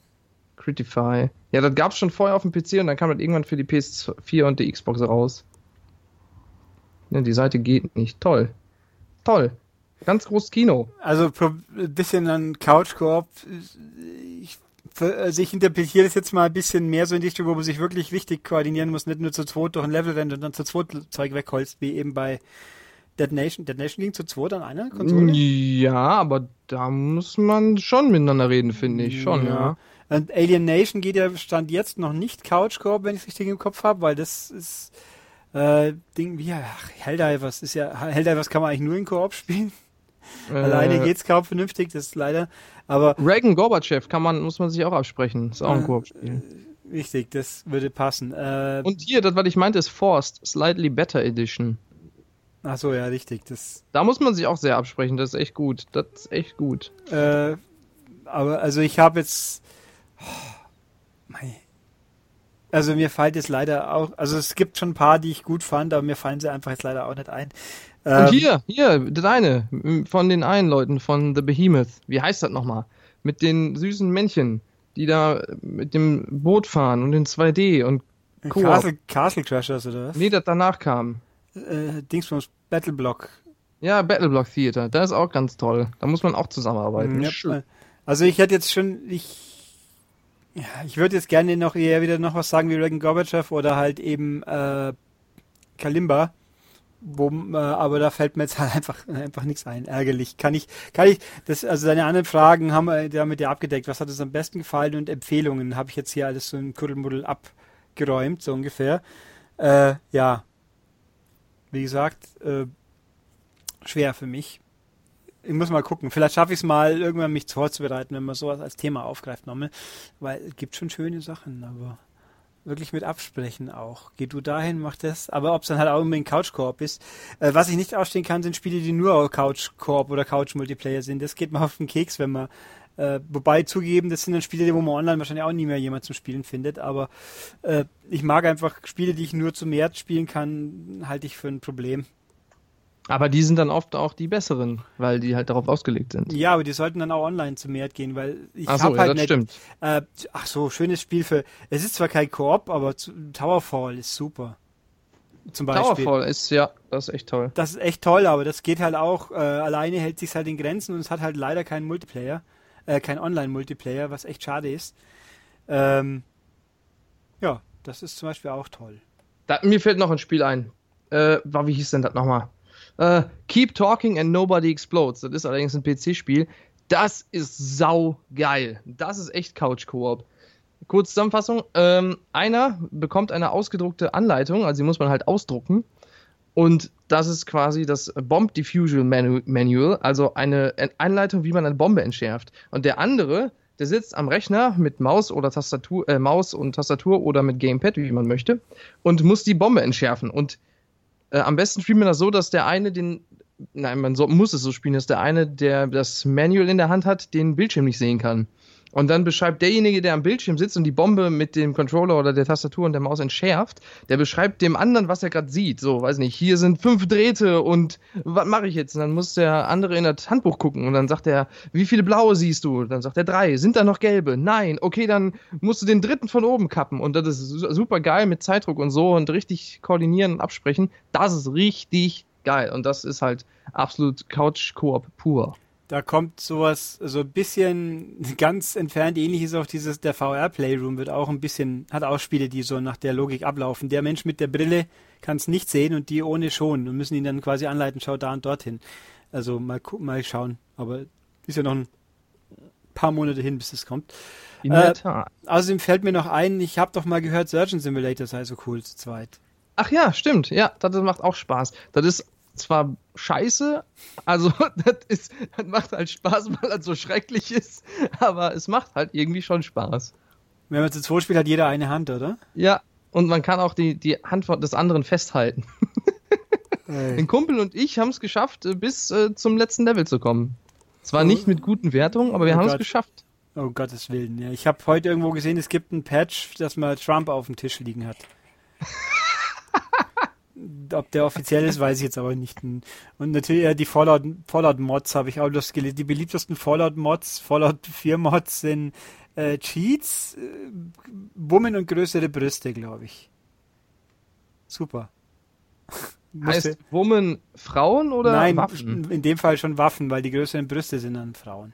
Critify. Ja, das gab es schon vorher auf dem PC und dann kam das irgendwann für die PS4 und die Xbox raus. Ne, die Seite geht nicht. Toll. Toll. Ganz großes Kino. Also ein bisschen an Couch Koop. Ich, also ich interpretiere das jetzt mal ein bisschen mehr so in die Richtung, wo man sich wirklich richtig koordinieren muss, nicht nur zu zweit durch ein Level rennt und dann zu zweit Zeug wegholzt, wie eben bei Dead Nation. Dead Nation ging zu zweit an einer Konsole. Ja, aber da muss man schon miteinander reden, finde ich. Schon, ja. Und Alien Nation geht ja Stand jetzt noch nicht Couch Koop, wenn ich es richtig im Kopf habe, weil das ist äh, Ding wie ach, Helldivers ist ja Helldivers kann man eigentlich nur in Koop spielen. Alleine Äh, geht's kaum vernünftig, das ist leider. Aber Reagan Gorbachev kann man, muss man sich auch absprechen. Ist auch ein Äh, Koop-Spiel. richtig, das würde passen. Äh, Und hier, das, was ich meinte, ist Forced, Slightly Better Edition. ach so, ja, richtig. Das, Da muss man sich auch sehr absprechen, das ist echt gut. Das ist echt gut. äh, aber also ich habe jetzt, oh, also mir fällt jetzt leider auch, also es gibt schon ein paar, die ich gut fand, aber mir fallen sie einfach jetzt leider auch nicht ein. Und Ähm, hier, hier, deine, von den einen Leuten, von The Behemoth. Wie heißt das nochmal? Mit den süßen Männchen, die da mit dem Boot fahren und in 2D und Koop. Castle, Castle Crashers oder was? Nee, das danach kam. äh, Dingsbums Battleblock. Ja, Battleblock Theater, das ist auch ganz toll. Da muss man auch zusammenarbeiten. Ja, äh, also ich hätte jetzt schon, ich, ja, ich würde jetzt gerne noch eher wieder noch was sagen wie Reagan Gorbachev oder halt eben äh, Kalimba. Wo, äh, aber da fällt mir jetzt halt einfach, einfach nichts ein. Ärgerlich. Kann ich, kann ich, das, also deine anderen Fragen haben wir damit ja abgedeckt. Was hat uns am besten gefallen und Empfehlungen habe ich jetzt hier alles so im Kuddelmuddel abgeräumt, so ungefähr. Äh, ja. Wie gesagt, äh, schwer für mich. Ich muss mal gucken. Vielleicht schaffe ich es mal, irgendwann mich vorzubereiten, wenn man sowas als Thema aufgreift nochmal. Weil es gibt schon schöne Sachen, aber wirklich mit Absprechen auch. Geh du dahin, mach das. Aber ob es dann halt auch unbedingt Couch-Koop ist. Äh, was ich nicht ausstehen kann, sind Spiele, die nur Couch-Koop oder Couch-Multiplayer sind. Das geht mir auf den Keks, wenn man äh, wobei zugeben, das sind dann Spiele, wo man online wahrscheinlich auch nie mehr jemand zum Spielen findet. Aber äh, ich mag einfach Spiele, die ich nur zu mehr spielen kann, halte ich für ein Problem. Aber die sind dann oft auch die besseren, weil die halt darauf ausgelegt sind. Ja, aber die sollten dann auch online zu mehr gehen, weil ich Ach so, hab ja, halt das nicht, stimmt. Äh, ach so, schönes Spiel für. Es ist zwar kein Koop, aber Towerfall ist super. Zum Beispiel. Towerfall ist, ja, das ist echt toll. Das ist echt toll, aber das geht halt auch. Äh, alleine hält sich halt in Grenzen und es hat halt leider keinen Multiplayer, äh, kein Online-Multiplayer, was echt schade ist. Ähm, ja, das ist zum Beispiel auch toll. Da, mir fällt noch ein Spiel ein. Äh, wie hieß denn das nochmal? Äh, Keep Talking and Nobody Explodes. Das ist allerdings ein PC-Spiel. Das ist sau geil. Das ist echt Couch-Koop. Kurz Zusammenfassung. Ähm, einer bekommt eine ausgedruckte Anleitung, also die muss man halt ausdrucken. Und das ist quasi das Bomb Diffusion Manu Manual, also eine Anleitung, wie man eine Bombe entschärft. Und der andere, der sitzt am Rechner mit Maus oder Tastatur, äh, Maus und Tastatur oder mit Gamepad, wie man möchte, und muss die Bombe entschärfen. Und äh, am besten spielt man das so, dass der eine den, nein, man so, muss es so spielen, dass der eine, der das Manual in der Hand hat, den Bildschirm nicht sehen kann. Und dann beschreibt derjenige, der am Bildschirm sitzt und die Bombe mit dem Controller oder der Tastatur und der Maus entschärft, der beschreibt dem anderen, was er gerade sieht. So, weiß nicht, hier sind fünf Drähte und was mache ich jetzt? Und dann muss der andere in das Handbuch gucken und dann sagt er, wie viele blaue siehst du? Dann sagt er drei. Sind da noch gelbe? Nein. Okay, dann musst du den dritten von oben kappen. Und das ist super geil mit Zeitdruck und so und richtig koordinieren und absprechen. Das ist richtig geil. Und das ist halt absolut Couch-Koop pur. Da kommt sowas, so ein bisschen ganz entfernt ähnlich ist auch dieses, der VR Playroom wird auch ein bisschen, hat auch Spiele, die so nach der Logik ablaufen. Der Mensch mit der Brille kann es nicht sehen und die ohne schon und müssen ihn dann quasi anleiten, schau da und dorthin. Also mal, mal schauen. Aber ist ja noch ein paar Monate hin, bis es kommt. In der Tat. Außerdem fällt mir noch ein, ich habe doch mal gehört, Surgeon Simulator sei so cool zu zweit. Ach ja, stimmt. Ja, das macht auch Spaß. Das ist zwar scheiße, also das, ist, das macht halt Spaß, weil das so schrecklich ist, aber es macht halt irgendwie schon Spaß. Wenn man zu zweit spielt, hat jeder eine Hand, oder? Ja, und man kann auch die, die Hand des anderen festhalten. Ein Kumpel und ich haben es geschafft, bis äh, zum letzten Level zu kommen. Zwar oh. nicht mit guten Wertungen, aber wir oh haben es geschafft. Oh Gottes Willen, ja. Ich habe heute irgendwo gesehen, es gibt ein Patch, das mal Trump auf dem Tisch liegen hat. Ob der offiziell ist, weiß ich jetzt aber nicht. Und natürlich ja, die Fallout, Fallout Mods habe ich auch das gelesen. Die beliebtesten Fallout Mods, Fallout 4 Mods sind äh, Cheats, äh, Wummen und größere Brüste, glaube ich. Super. heißt Wummen Frauen oder Nein, Waffen? in dem Fall schon Waffen, weil die größeren Brüste sind dann Frauen.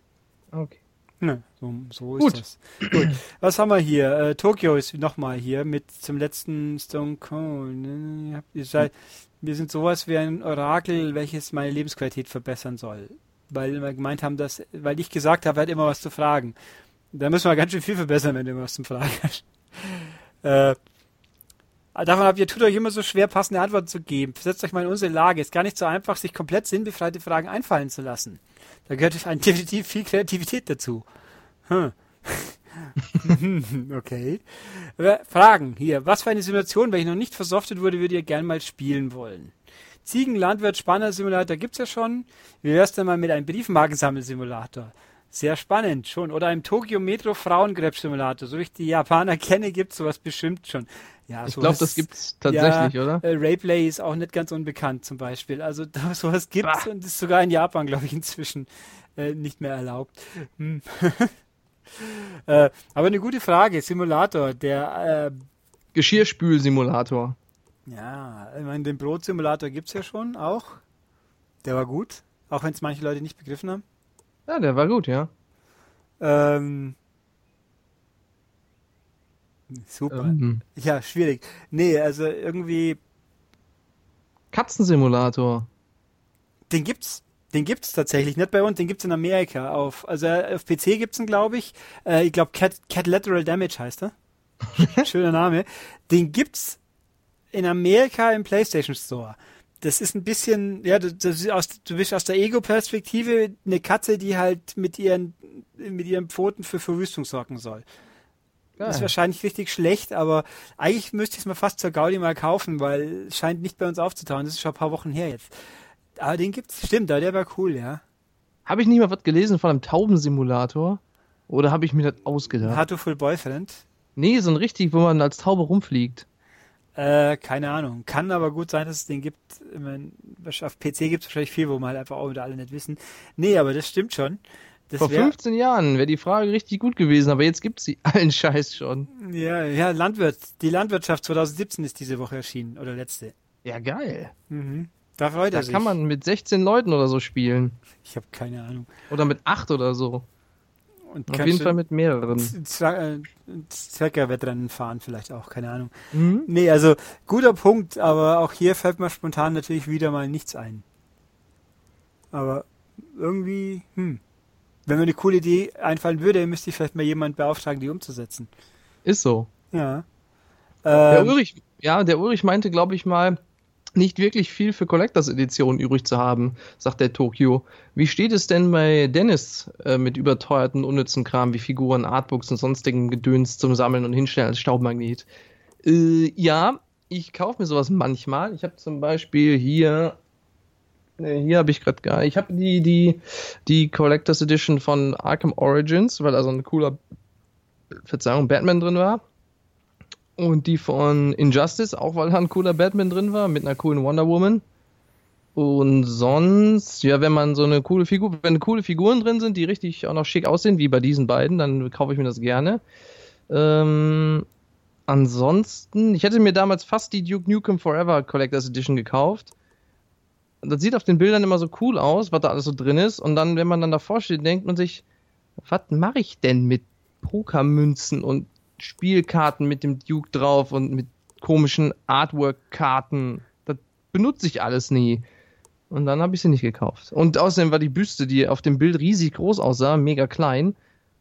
Okay. Ja, so, so Gut. ist das. Gut. Was haben wir hier? Äh, Tokio ist nochmal hier mit zum letzten Stone Cold. Ne? Ihr seid, wir sind sowas wie ein Orakel, welches meine Lebensqualität verbessern soll. Weil wir gemeint haben, dass, weil ich gesagt habe, er hat immer was zu fragen. Da müssen wir ganz schön viel verbessern, wenn du immer was zum Fragen hast. Äh, davon habt ihr, tut euch immer so schwer, passende Antworten zu geben. Setzt euch mal in unsere Lage. Ist gar nicht so einfach, sich komplett sinnbefreite Fragen einfallen zu lassen. Da gehört definitiv viel Kreativität dazu. Hm. okay. Äh, Fragen hier. Was für eine Simulation, welche noch nicht versoftet wurde, würdet ihr gerne mal spielen wollen? Ziegenlandwirt Spanner Simulator gibt's ja schon. Wie wär's denn mal mit einem Briefmarkensammelsimulator? Sehr spannend schon. Oder einem Tokyo Metro Frauengräb Simulator. So wie ich die Japaner kenne, gibt's sowas bestimmt schon. Ja, Ich glaube, das gibt's tatsächlich, ja, oder? Äh, Rayplay ist auch nicht ganz unbekannt zum Beispiel. Also da, sowas gibt's Bah. und ist sogar in Japan, glaube ich, inzwischen äh, nicht mehr erlaubt. Hm. äh, aber eine gute Frage. Simulator, der äh, Geschirrspülsimulator. Ja, ich meine, den Brotsimulator gibt's ja schon auch. Der war gut, auch wenn es manche Leute nicht begriffen haben. Ja, der war gut, ja. Ähm, super. Ähm, Ja, schwierig. Nee, also irgendwie, Katzensimulator. den gibt's. Den gibt's tatsächlich, nicht bei uns, den gibt's in Amerika. Auf, also auf PC gibt's ihn, glaube ich. Äh, ich glaube, Cat, Cat Lateral Damage heißt er. Schöner Name. Den gibt's in Amerika im PlayStation Store. Das ist ein bisschen, ja, du, ist aus, du bist aus der Ego-Perspektive eine Katze, die halt mit ihren, mit ihren Pfoten für Verwüstung sorgen soll. Ist wahrscheinlich richtig schlecht, aber eigentlich müsste ich es mir fast zur Gaudi mal kaufen, weil es scheint nicht bei uns aufzutauchen. Das ist schon ein paar Wochen her jetzt. Aber den gibt's, stimmt, aber der war cool, ja. Habe ich nicht mal was gelesen von einem Taubensimulator? Oder habe ich mir das ausgedacht? How to Full Boyfriend? nee, so ein richtig, wo man als Taube rumfliegt. Äh, keine Ahnung. Kann aber gut sein, dass es den gibt. Ich mein, auf PC gibt es wahrscheinlich viel, wo man halt einfach auch wieder alle nicht wissen. Nee, aber das stimmt schon. Das Vor wär, 15 Jahren wäre die Frage richtig gut gewesen, aber jetzt gibt's sie allen Scheiß schon. ja, ja, Landwirt. Die Landwirtschaft 2017 ist diese Woche erschienen. Oder letzte. Ja, geil. Mhm. Da freut Da er sich. kann man mit 16 Leuten oder so spielen. Ich habe keine Ahnung. Oder mit 8 oder so. Und Auf jeden Fall mit mehreren. Zwer- äh, fahren vielleicht auch, keine Ahnung. Mhm. Nee, also guter Punkt, aber auch hier fällt mir spontan natürlich wieder mal nichts ein. Aber irgendwie, hm. Wenn mir eine coole Idee einfallen würde, müsste ich vielleicht mal jemand beauftragen, die umzusetzen. Ist so. Ja. Der Ähm, Ulrich, ja, der Ulrich meinte, glaube ich mal, nicht wirklich viel für Collectors Editionen übrig zu haben, sagt der Tokio. Wie steht es denn bei Dennis äh, mit überteuerten, unnützen Kram wie Figuren, Artbooks und sonstigen Gedöns zum Sammeln und Hinstellen als Staubmagnet? Äh, ja, ich kaufe mir sowas manchmal. Ich habe zum Beispiel hier, hier habe ich gerade gar, ich habe die die die Collectors Edition von Arkham Origins, weil da so ein cooler, Verzeihung, Batman drin war. Und die von Injustice, auch weil da ein cooler Batman drin war, mit einer coolen Wonder Woman. Und sonst, ja, wenn man so eine coole Figur, wenn coole Figuren drin sind, die richtig auch noch schick aussehen, wie bei diesen beiden, dann kaufe ich mir das gerne. Ähm, ansonsten, ich hätte mir damals fast die Duke Nukem Forever Collectors Edition gekauft. Das sieht auf den Bildern immer so cool aus, was da alles so drin ist. Und dann, wenn man dann davor steht, denkt man sich, was mache ich denn mit Pokermünzen und Spielkarten mit dem Duke drauf und mit komischen Artwork-Karten. Das benutze ich alles nie. Und dann habe ich sie nicht gekauft. Und außerdem war die Büste, die auf dem Bild riesig groß aussah, mega klein.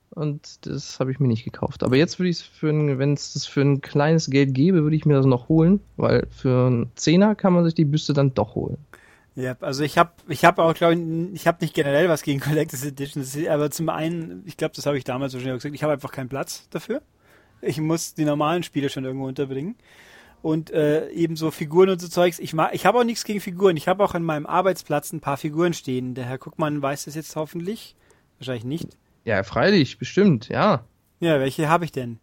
Und das habe ich mir nicht gekauft. Aber jetzt würde ich es für ein, wenn es das für ein kleines Geld gäbe, würde ich mir das noch holen, weil für einen Zehner kann man sich die Büste dann doch holen. Ja, also ich habe ich hab auch, glaube ich, ich habe nicht generell was gegen Collectors Editions, aber zum einen, ich glaube, das habe ich damals so schon gesagt, ich habe einfach keinen Platz dafür. Ich muss die normalen Spiele schon irgendwo unterbringen. Und äh, ebenso Figuren und so Zeugs. Ich mag, ich habe auch nichts gegen Figuren. Ich habe auch an meinem Arbeitsplatz ein paar Figuren stehen. Der Herr Guckmann weiß das jetzt hoffentlich. Wahrscheinlich nicht. Ja, freilich, bestimmt, ja. Ja, welche habe ich denn?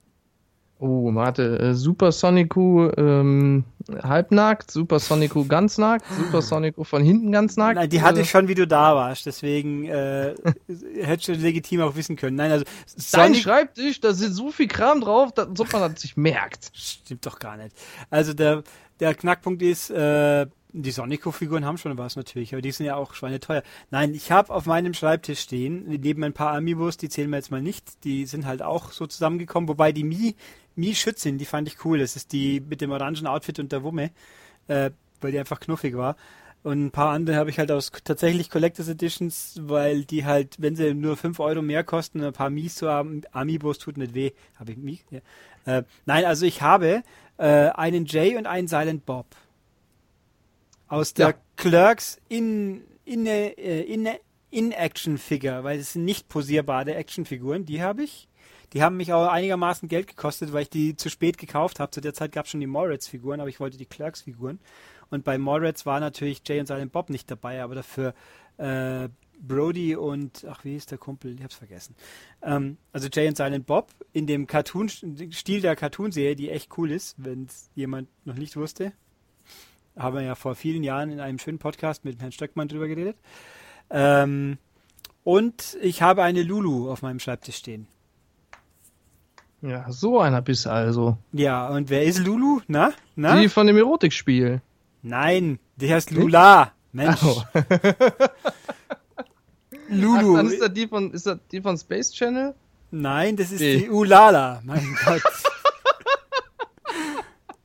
Oh, warte, äh, Super Sonicu ähm, halbnackt, Super Sonicu ganz nackt, Super Sonicu von hinten ganz nackt. Nein, die hatte äh, ich schon, wie du da warst. Deswegen äh, hättest du legitim auch wissen können. Nein, also Dein Sonic Schreibtisch, da sind so viel Kram drauf, dass so man das sich merkt. Stimmt doch gar nicht. Also der, der Knackpunkt ist, äh, die Sonico-Figuren haben schon was natürlich, aber die sind ja auch schweineteuer. Nein, ich habe auf meinem Schreibtisch stehen, neben ein paar Amiibos, die zählen wir jetzt mal nicht, die sind halt auch so zusammengekommen, wobei die Mi, Mi Schützin, die fand ich cool. Das ist die mit dem orangen Outfit und der Wumme, äh, weil die einfach knuffig war. Und ein paar andere habe ich halt aus tatsächlich Collectors Editions, weil die halt, wenn sie nur 5 Euro mehr kosten, ein paar Mies zu haben, Amiibos tut nicht weh. Habe ich Mi? Ja. Äh, nein, also ich habe äh, einen Jay und einen Silent Bob. Aus der Ja. Clerks in, in, äh, in, in Action Figure, weil es sind nicht posierbare Actionfiguren, die habe ich. Die haben mich auch einigermaßen Geld gekostet, weil ich die zu spät gekauft habe. Zu der Zeit gab es schon die Moritz-Figuren, aber ich wollte die Clerks-Figuren. Und bei Moritz war natürlich Jay und Silent Bob nicht dabei, aber dafür äh, Brody und, ach, wie ist der Kumpel? Ich hab's vergessen. Ähm, also Jay und Silent Bob in dem Cartoon-Stil der Cartoon-Serie, die echt cool ist, wenn es jemand noch nicht wusste. Haben wir ja vor vielen Jahren in einem schönen Podcast mit Herrn Stöckmann drüber geredet. Ähm, und ich habe eine Lulu auf meinem Schreibtisch stehen. Ja, so einer bist also. Ja, und wer ist Lulu? Na? Na? Die von dem Erotikspiel. Nein, die heißt Lula. Mensch. Oh. Lulu. Ach, dann ist das die von, ist das die von Space Channel? Nein, das ist Nee. die Ulala. Mein Gott.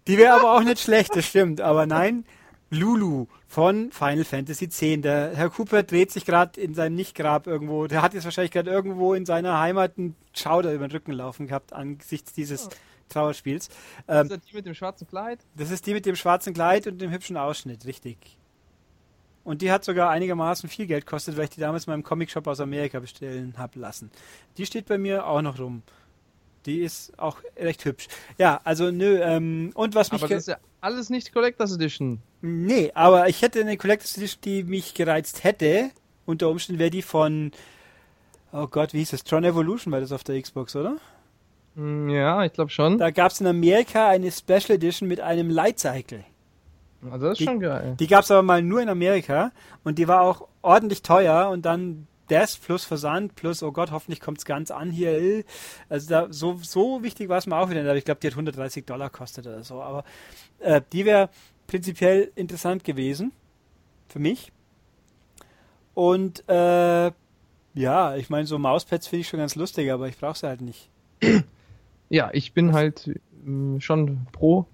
die wäre aber auch nicht schlecht, das stimmt. Aber nein, Lulu von Final Fantasy X. Der Herr Cooper dreht sich gerade in seinem Nichtgrab irgendwo. Der hat jetzt wahrscheinlich gerade irgendwo in seiner Heimat einen Schauder über den Rücken laufen gehabt angesichts dieses Trauerspiels. Ähm, Ist das die mit dem schwarzen Kleid? das ist die mit dem schwarzen Kleid und dem hübschen Ausschnitt, richtig. Und die hat sogar einigermaßen viel Geld gekostet, weil ich die damals mal im Comicshop aus Amerika bestellen habe lassen. Die steht bei mir auch noch rum. Die ist auch recht hübsch. Ja, also nö, ähm, und was mich... Aber das ist ja alles nicht Collectors Edition. Nee, aber ich hätte eine Collector's Edition, die mich gereizt hätte. Unter Umständen wäre die von... Oh Gott, wie hieß das? Tron Evolution war das auf der Xbox, oder? Hm, Ja, ich glaube schon. Da gab es in Amerika eine Special Edition mit einem Lightcycle. Also das ist Die- schon geil. Die gab es aber mal nur in Amerika und die war auch ordentlich teuer und dann das plus Versand plus, oh Gott, hoffentlich kommt's ganz an hier. äh. Also da, so, so wichtig war es mir auch wieder ich glaube, die hat 130 Dollar kostet oder so. Aber äh, die wäre prinzipiell interessant gewesen für mich. Und äh, ja, ich meine, so Mauspads finde ich schon ganz lustig, aber ich brauche sie halt nicht. Ja, ich bin halt mh, schon pro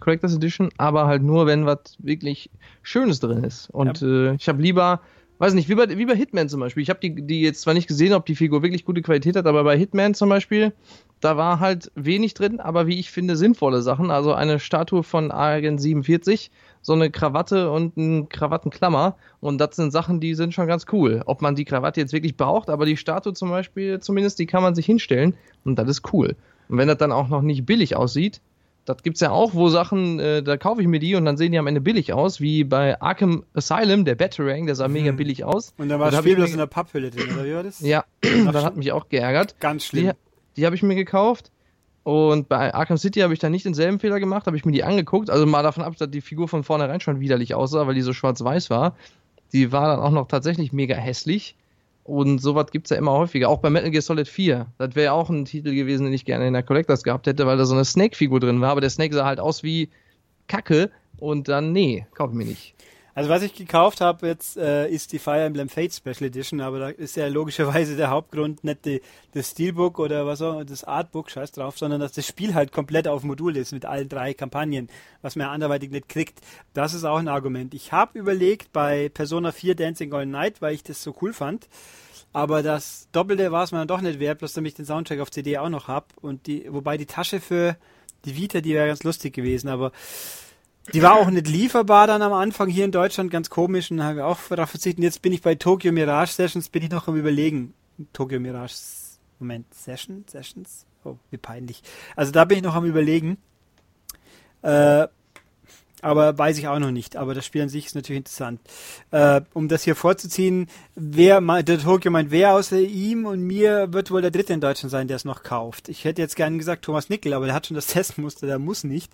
Collectors Edition, aber halt nur, wenn was wirklich Schönes drin ist. Und äh, ich habe lieber, weiß nicht, wie bei, wie bei Hitman zum Beispiel. Ich habe die, die jetzt zwar nicht gesehen, ob die Figur wirklich gute Qualität hat, aber bei Hitman zum Beispiel, da war halt wenig drin, aber wie ich finde, sinnvolle Sachen. Also eine Statue von Agent 47, so eine Krawatte und ein Krawattenklammer. Und das sind Sachen, die sind schon ganz cool. Ob man die Krawatte jetzt wirklich braucht, aber die Statue zum Beispiel, zumindest, die kann man sich hinstellen. Und das ist cool. Und wenn das dann auch noch nicht billig aussieht, das gibt's ja auch, wo Sachen, äh, da kaufe ich mir die und dann sehen die am Ende billig aus, wie bei Arkham Asylum, der Batarang, der sah mega billig aus. Und dann war Und das hab ich Spiel mir bloß in der Papphülle drin, oder wie war das? Ja, das hat mich auch geärgert. Ganz Die, schlimm. die habe ich mir gekauft. Und bei Arkham City habe ich dann nicht denselben Fehler gemacht, habe ich mir die angeguckt. Also mal davon ab, dass die Figur von vornherein schon widerlich aussah, weil die so schwarz-weiß war. Die war dann auch noch tatsächlich mega hässlich. Und sowas gibt's ja immer häufiger. Auch bei Metal Gear Solid 4. Das wäre ja auch ein Titel gewesen, den ich gerne in der Collectors gehabt hätte, weil da so eine Snake-Figur drin war. Aber der Snake sah halt aus wie Kacke. Und dann, nee, kauf ich mir nicht. Also was ich gekauft habe jetzt äh, ist die Fire Emblem Fate Special Edition, aber da ist ja logischerweise der Hauptgrund nicht die, das Steelbook oder was auch das Artbook, scheiß drauf, sondern dass das Spiel halt komplett auf Modul ist mit allen drei Kampagnen, was man ja anderweitig nicht kriegt. Das ist auch ein Argument. Ich habe überlegt bei Persona 4 Dancing All Night, weil ich das so cool fand, aber das Doppelte war es mir dann doch nicht wert, bloß damit ich den Soundtrack auf CD auch noch hab und die, wobei die Tasche für die Vita, die wäre ganz lustig gewesen, aber die war auch nicht lieferbar dann am Anfang hier in Deutschland, ganz komisch und habe auch darauf verzichtet. Jetzt bin ich bei Tokyo Mirage Sessions, bin ich noch am überlegen. Tokyo Mirage, Moment, Session, Sessions? Oh, wie peinlich. Also da bin ich noch am überlegen. Äh, aber weiß ich auch noch nicht. Aber das Spiel an sich ist natürlich interessant. Äh, um das hier vorzuziehen, wer, der Tokyo meint, wer außer ihm und mir wird wohl der Dritte in Deutschland sein, der es noch kauft. Ich hätte jetzt gerne gesagt Thomas Nickel, aber der hat schon das Testmuster, der muss nicht.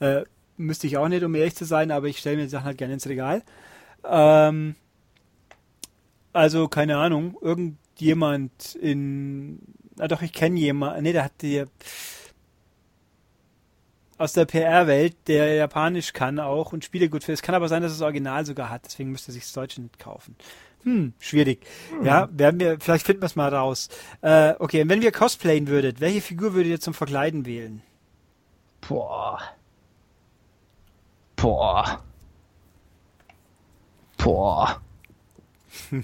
Äh, müsste ich auch nicht, um ehrlich zu sein, aber ich stelle mir die Sachen halt gerne ins Regal. Ähm, also, keine Ahnung, irgendjemand in, na doch, ich kenne jemanden, nee, der hat die, aus der PR-Welt, der Japanisch kann auch und Spiele gut für. Es kann aber sein, dass es das Original sogar hat, deswegen müsste er sich das Deutsche nicht kaufen. Hm, schwierig. Ja, werden wir, vielleicht finden wir es mal raus. Äh, okay, und wenn wir cosplayen würdet, welche Figur würdet ihr zum Verkleiden wählen? Boah. Boah. Boah.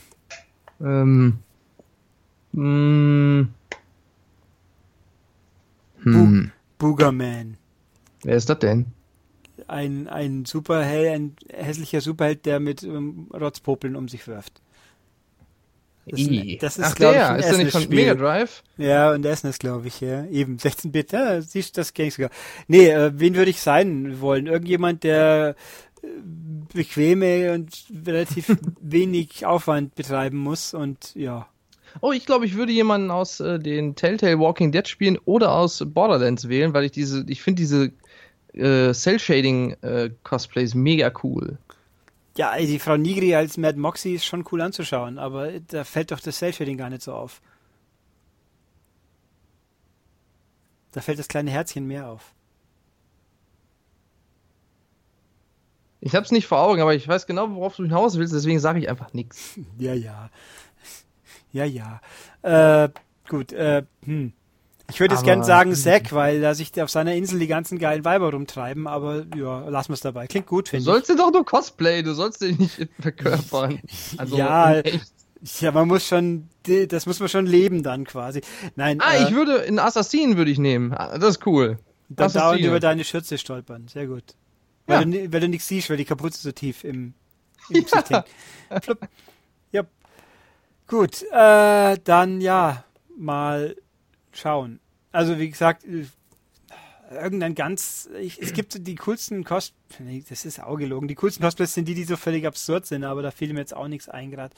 ähm. Mm. Hm. Boogerman. Wer ist das denn? Ein, ein Superheld, ein hässlicher Superheld, der mit ähm, Rotzpopeln um sich wirft. Das ist, ein- das ist Ach glaube ich, der, ein ist der nicht von. Mega Drive? Ja, und Essen ist, glaube ich, ja. Eben, 16-Bit, ja, siehst das ging sogar. Nee, äh, wen würde ich sein wollen? Irgendjemand, der äh, bequeme und relativ wenig Aufwand betreiben muss und ja. Oh, ich glaube, ich würde jemanden aus äh, den Telltale Walking Dead Spielen oder aus Borderlands wählen, weil ich diese, ich finde diese äh, Cell Shading äh, Cosplays mega cool. Ja, die Frau Nigri als Mad Moxie ist schon cool anzuschauen, aber da fällt doch das Cell-Shading gar nicht so auf. Da fällt das kleine Herzchen mehr auf. Ich hab's nicht vor Augen, aber ich weiß genau, worauf du hinaus willst, deswegen sage ich einfach nichts. Ja, ja. Ja, ja. Äh, gut, äh, hm. Ich würde jetzt Aber- gern sagen Zack, weil da sich auf seiner Insel die ganzen geilen Weiber rumtreiben, aber ja, lassen wir es dabei. Klingt gut, Du finde ich. sollst den doch nur Cosplay, du sollst den nicht verkörpern. Also Ja. Ja, man muss schon, das muss man schon leben dann quasi. Nein, Ah, äh, ich würde, in Assassin würde ich nehmen. Ah, Das ist cool. dann dauernd über deine Schürze stolpern. Sehr gut. Weil, Ja. du, weil du nichts siehst, weil die Kapuze so tief im, im. Flupp. Ja. Gut, äh, dann ja, mal schauen. Also wie gesagt, äh, irgendein ganz, ich, es gibt die coolsten Cos, nee, das ist auch gelogen, die coolsten Cosplays sind die, die so völlig absurd sind, aber da fiel mir jetzt auch nichts ein gerade.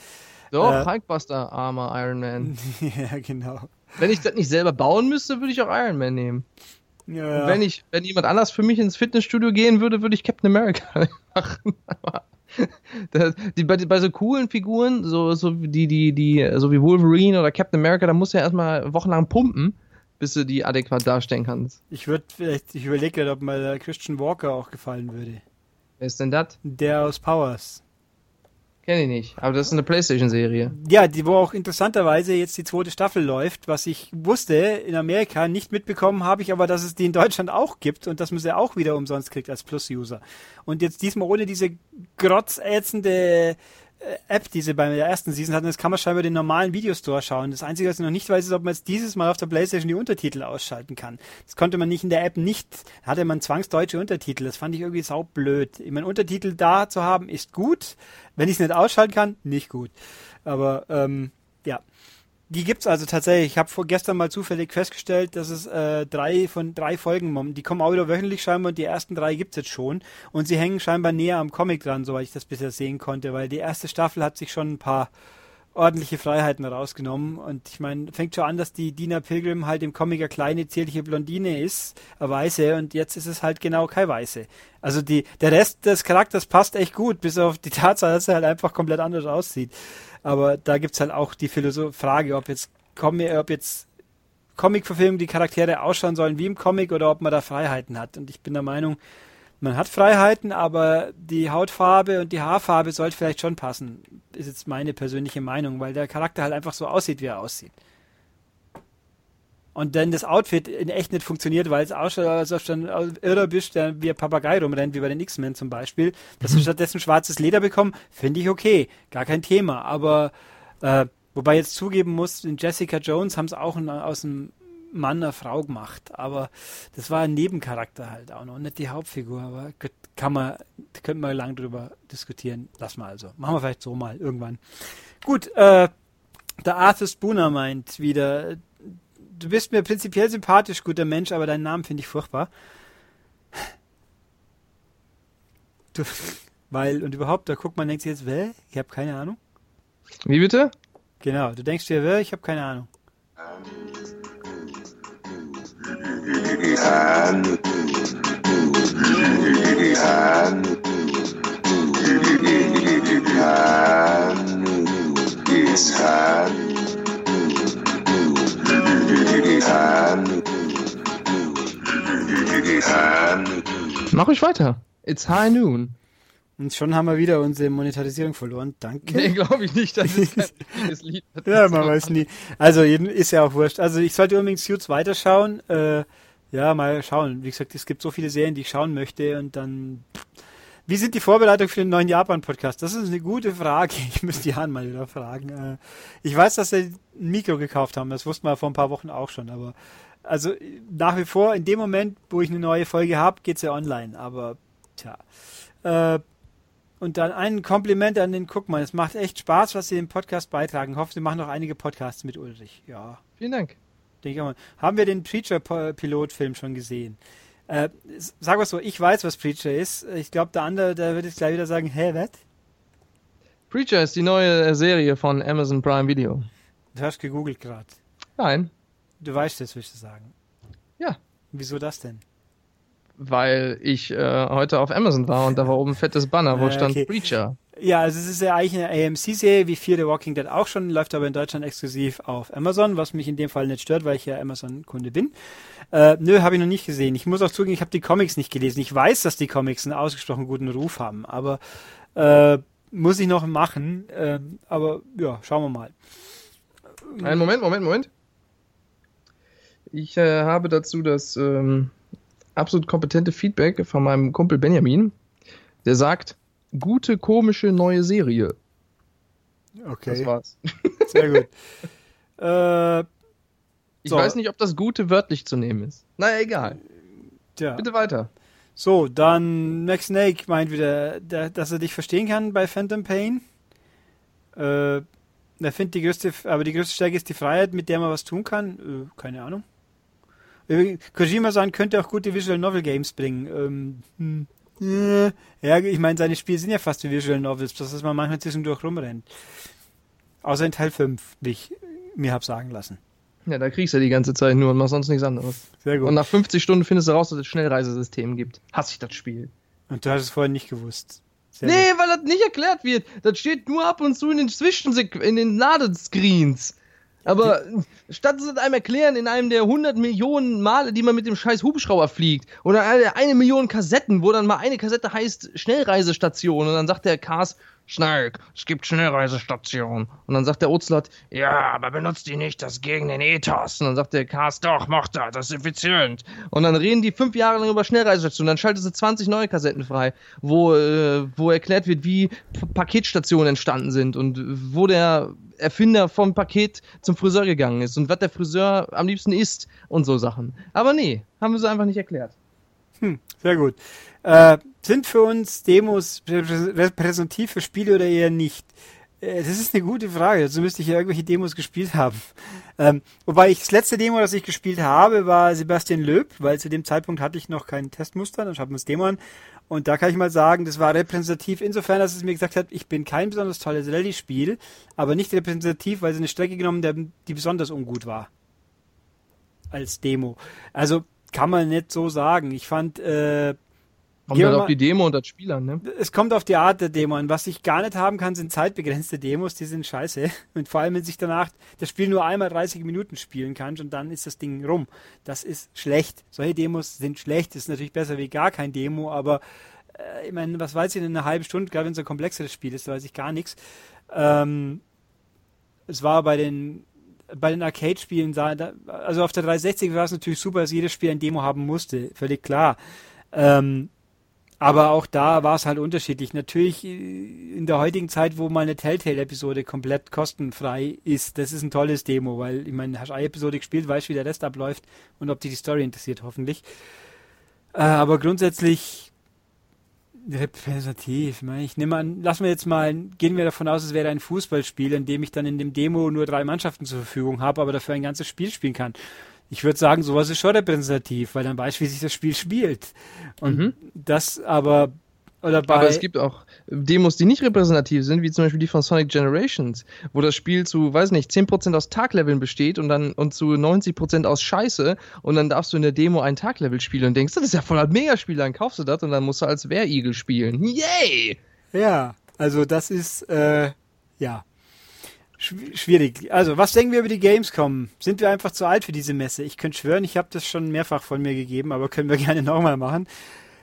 Doch, Äh. Hulkbuster Armor Iron Man. ja, genau. Wenn ich das nicht selber bauen müsste, würde ich auch Iron Man nehmen. Ja. Und wenn ich, wenn jemand anders für mich ins Fitnessstudio gehen würde, würde ich Captain America machen. Das, die, bei, bei so coolen Figuren, so, so wie die, die, die, so wie Wolverine oder Captain America, da musst du ja erstmal wochenlang pumpen, bis du die adäquat darstellen kannst. Ich würde vielleicht, ich überlege gerade, ob mal der Christian Walker auch gefallen würde. Wer ist denn das? Der aus Powers. Kenn ich nicht. Aber das ist eine Playstation-Serie. Ja, die, wo auch interessanterweise jetzt die zweite Staffel läuft, was ich wusste, in Amerika nicht mitbekommen habe ich aber, dass es die in Deutschland auch gibt und dass man sie auch wieder umsonst kriegt als Plus-User. Und jetzt diesmal ohne diese grotzätzende App, die sie bei der ersten Season hatten, das kann man scheinbar den normalen Videostore schauen. Das Einzige, was ich noch nicht weiß, ist, ob man jetzt dieses Mal auf der Playstation die Untertitel ausschalten kann. Das konnte man nicht in der App nicht, hatte man zwangsdeutsche Untertitel. Das fand ich irgendwie saublöd. Ich meine, Untertitel da zu haben, ist gut. Wenn ich es nicht ausschalten kann, nicht gut. Aber ähm. Die gibt's also tatsächlich. Ich habe vorgestern mal zufällig festgestellt, dass es äh, drei von drei Folgen, die kommen auch wieder wöchentlich scheinbar und die ersten drei gibt's jetzt schon. Und sie hängen scheinbar näher am Comic dran, soweit ich das bisher sehen konnte, weil die erste Staffel hat sich schon ein paar ordentliche Freiheiten rausgenommen. Und ich meine, fängt schon an, dass die Dina Pilgrim halt im Comic eine kleine, zierliche Blondine ist, eine Weiße, und jetzt ist es halt genau keine Weiße. Also die, der Rest des Charakters passt echt gut, bis auf die Tatsache, dass er halt einfach komplett anders aussieht. Aber da gibt's halt auch die Philosoph Frage, ob jetzt, ob jetzt Comic-Verfilmung die Charaktere ausschauen sollen wie im Comic oder ob man da Freiheiten hat. Und ich bin der Meinung, man hat Freiheiten, aber die Hautfarbe und die Haarfarbe sollte vielleicht schon passen. Ist jetzt meine persönliche Meinung, weil der Charakter halt einfach so aussieht, wie er aussieht. Und dann das Outfit in echt nicht funktioniert, weil es ausschaut, als ob du ein Irrer bist, der wie ein Papagei rumrennt, wie bei den X-Men zum Beispiel. Dass wir stattdessen schwarzes Leder bekommen, finde ich okay. Gar kein Thema. Aber, äh, wobei jetzt zugeben muss, in Jessica Jones haben es auch ein, aus einem Mann eine Frau gemacht. Aber das war ein Nebencharakter halt auch noch, nicht die Hauptfigur. Aber kann man, könnte man lang drüber diskutieren. Lass mal also. Machen wir vielleicht so mal irgendwann. Gut, äh, der Arthur Spooner meint wieder, du bist mir prinzipiell sympathisch, guter Mensch, aber deinen Namen finde ich furchtbar. Du, weil, und überhaupt, da guckt man, denkt sich jetzt, wer? Ich habe keine Ahnung. Wie bitte? Genau, du denkst dir, wer? Ich habe keine Ahnung. Mach ich weiter. It's high noon. Und schon haben wir wieder unsere Monetarisierung verloren. Danke. Nee, glaube ich nicht. Das ist kein richtiges Lied. Ja, man weiß nie. Also ist ja auch wurscht. Also ich sollte unbedingt Suits weiterschauen. Äh, ja, mal schauen. Wie gesagt, es gibt so viele Serien, die ich schauen möchte und dann. Wie sind die Vorbereitungen für den neuen Japan-Podcast? Das ist eine gute Frage. Ich müsste Jan mal wieder fragen. Äh, ich weiß, dass sie ein Mikro gekauft haben. Das wussten wir vor ein paar Wochen auch schon. Aber also nach wie vor, in dem Moment, wo ich eine neue Folge habe, geht's ja online. Aber tja. Äh, und dann ein Kompliment an den Guckmann. Es macht echt Spaß, was Sie im Podcast beitragen. Ich hoffe, Sie machen noch einige Podcasts mit Ulrich. Ja, Vielen Dank. denke mal. Haben wir den Preacher-Pilotfilm schon gesehen? Äh, sag mal so, ich weiß, was Preacher ist. Ich glaube, der andere, der wird jetzt gleich wieder sagen, hä, was? Preacher ist die neue Serie von Amazon Prime Video. Du hast gegoogelt gerade. Nein, Du weißt es, willst du sagen. Ja. Wieso das denn? Weil ich äh, heute auf Amazon war und da war oben ein fettes Banner, wo Ah, stand okay. Preacher. Ja, also es ist ja eigentlich eine AMC-Serie, wie Fear the Walking Dead auch schon, läuft aber in Deutschland exklusiv auf Amazon, was mich in dem Fall nicht stört, weil ich ja Amazon-Kunde bin. Äh, nö, habe ich noch nicht gesehen. Ich muss auch zugeben, ich habe die Comics nicht gelesen. Ich weiß, dass die Comics einen ausgesprochen guten Ruf haben, aber äh, muss ich noch machen. Äh, aber ja, schauen wir mal. Einen Moment, Moment, Moment. Ich äh, habe dazu das ähm, absolut kompetente Feedback von meinem Kumpel Benjamin, der sagt, gute, komische neue Serie. Das Okay, war's. sehr gut. äh, Ich So. weiß nicht, ob das gute wörtlich zu nehmen ist. Naja, egal. tja. Bitte weiter. So, dann Max Snake meint wieder, der, dass er dich verstehen kann bei Phantom Pain. Äh, er findet die größte, aber die größte Stärke ist die Freiheit, mit der man was tun kann. Äh, keine Ahnung. Übrigens, Kojima-san könnte auch gute Visual Novel Games bringen. Ähm, hm, äh, ja, ich meine, seine Spiele sind ja fast wie Visual Novels, dass man manchmal zwischendurch rumrennt. Außer in Teil 5, wie ich mir hab sagen lassen. Ja, da kriegst du die ganze Zeit nur und machst sonst nichts anderes. Sehr gut. Und nach 50 Stunden findest du raus, dass es Schnellreisesystem gibt. Hasse ich das Spiel. Und du hast es vorher nicht gewusst. Sehr Nee, weil das nicht erklärt wird. Das steht nur ab und zu in den Zwischensequ in den Ladescreens. Aber statt es einem erklären in einem der 100 Millionen Male, die man mit dem scheiß Hubschrauber fliegt, oder eine, eine Million Kassetten, wo dann mal eine Kassette heißt Schnellreisestation und dann sagt der Cars, Snark, es gibt Schnellreisestation. Und dann sagt der Ocelot, ja, aber benutzt die nicht, das gegen den Ethos. Und dann sagt der Cars, doch, macht er, das ist effizient. Und dann reden die fünf Jahre lang über Schnellreisestationen, dann schaltet sie 20 neue Kassetten frei, wo, äh, wo erklärt wird, wie P Paketstationen entstanden sind und wo der Erfinder vom Paket zum Friseur gegangen ist und was der Friseur am liebsten isst und so Sachen. Aber nee, haben sie einfach nicht erklärt. Sehr gut. Äh, sind für uns Demos reprä- repräsentativ für Spiele oder eher nicht? Äh, das ist eine gute Frage. Dazu müsste ich ja irgendwelche Demos gespielt haben. Ähm, wobei ich das letzte Demo, das ich gespielt habe, war Sebastian Löb, weil zu dem Zeitpunkt hatte ich noch kein Testmuster. Dann schauen wir uns Demo an. Und da kann ich mal sagen, das war repräsentativ insofern, dass es mir gesagt hat, ich bin kein besonders tolles Rallye-Spiel, aber nicht repräsentativ, weil sie eine Strecke genommen haben, die besonders ungut war. Als Demo. Also kann man nicht so sagen. Ich fand, äh, Kommt Gehen halt auf die Demo und das Spiel an, ne? es kommt auf die Art der Demo an. Was ich gar nicht haben kann, sind zeitbegrenzte Demos, die sind scheiße. Und vor allem, wenn sich danach das Spiel nur einmal 30 Minuten spielen kann und dann ist das Ding rum. Das ist schlecht. Solche Demos sind schlecht. Das ist natürlich besser wie gar kein Demo, aber äh, ich meine, was weiß ich in einer halben Stunde, gerade wenn es ein komplexeres Spiel ist, da weiß ich gar nichts. Ähm, es war bei den bei den Arcade-Spielen, also auf der 360 war es natürlich super, dass jedes Spiel ein Demo haben musste, völlig klar. Ähm, aber auch da war es halt unterschiedlich. Natürlich äh, in der heutigen Zeit, wo mal eine Telltale-Episode komplett kostenfrei ist, das ist ein tolles Demo, weil ich meine, hast eine Episode gespielt, weißt, wie der Rest abläuft und ob dich die Story interessiert, hoffentlich. Äh, aber grundsätzlich repräsentativ. Ich, nehme an, lassen wir jetzt mal, gehen wir davon aus, es wäre ein Fußballspiel, in dem ich dann in dem Demo nur drei Mannschaften zur Verfügung habe, aber dafür ein ganzes Spiel spielen kann. Ich würde sagen, sowas ist schon repräsentativ, weil dann weißt du, wie sich das Spiel spielt. Und Mhm. das aber, oder bei, Aber es gibt auch Demos, die nicht repräsentativ sind, wie zum Beispiel die von Sonic Generations, wo das Spiel zu, weiß nicht, 10% aus Tagleveln besteht und dann und zu 90% aus Scheiße und dann darfst du in der Demo ein Taglevel spielen und denkst, das ist ja voll ein Megaspiel, dann kaufst du das und dann musst du als Wehrigel spielen. Yay! ja, also das ist, äh, ja, schwierig. Also, was denken wir über die Gamescom? Sind wir einfach zu alt für diese Messe? Ich könnte schwören, ich habe das schon mehrfach von mir gegeben, aber können wir gerne nochmal machen.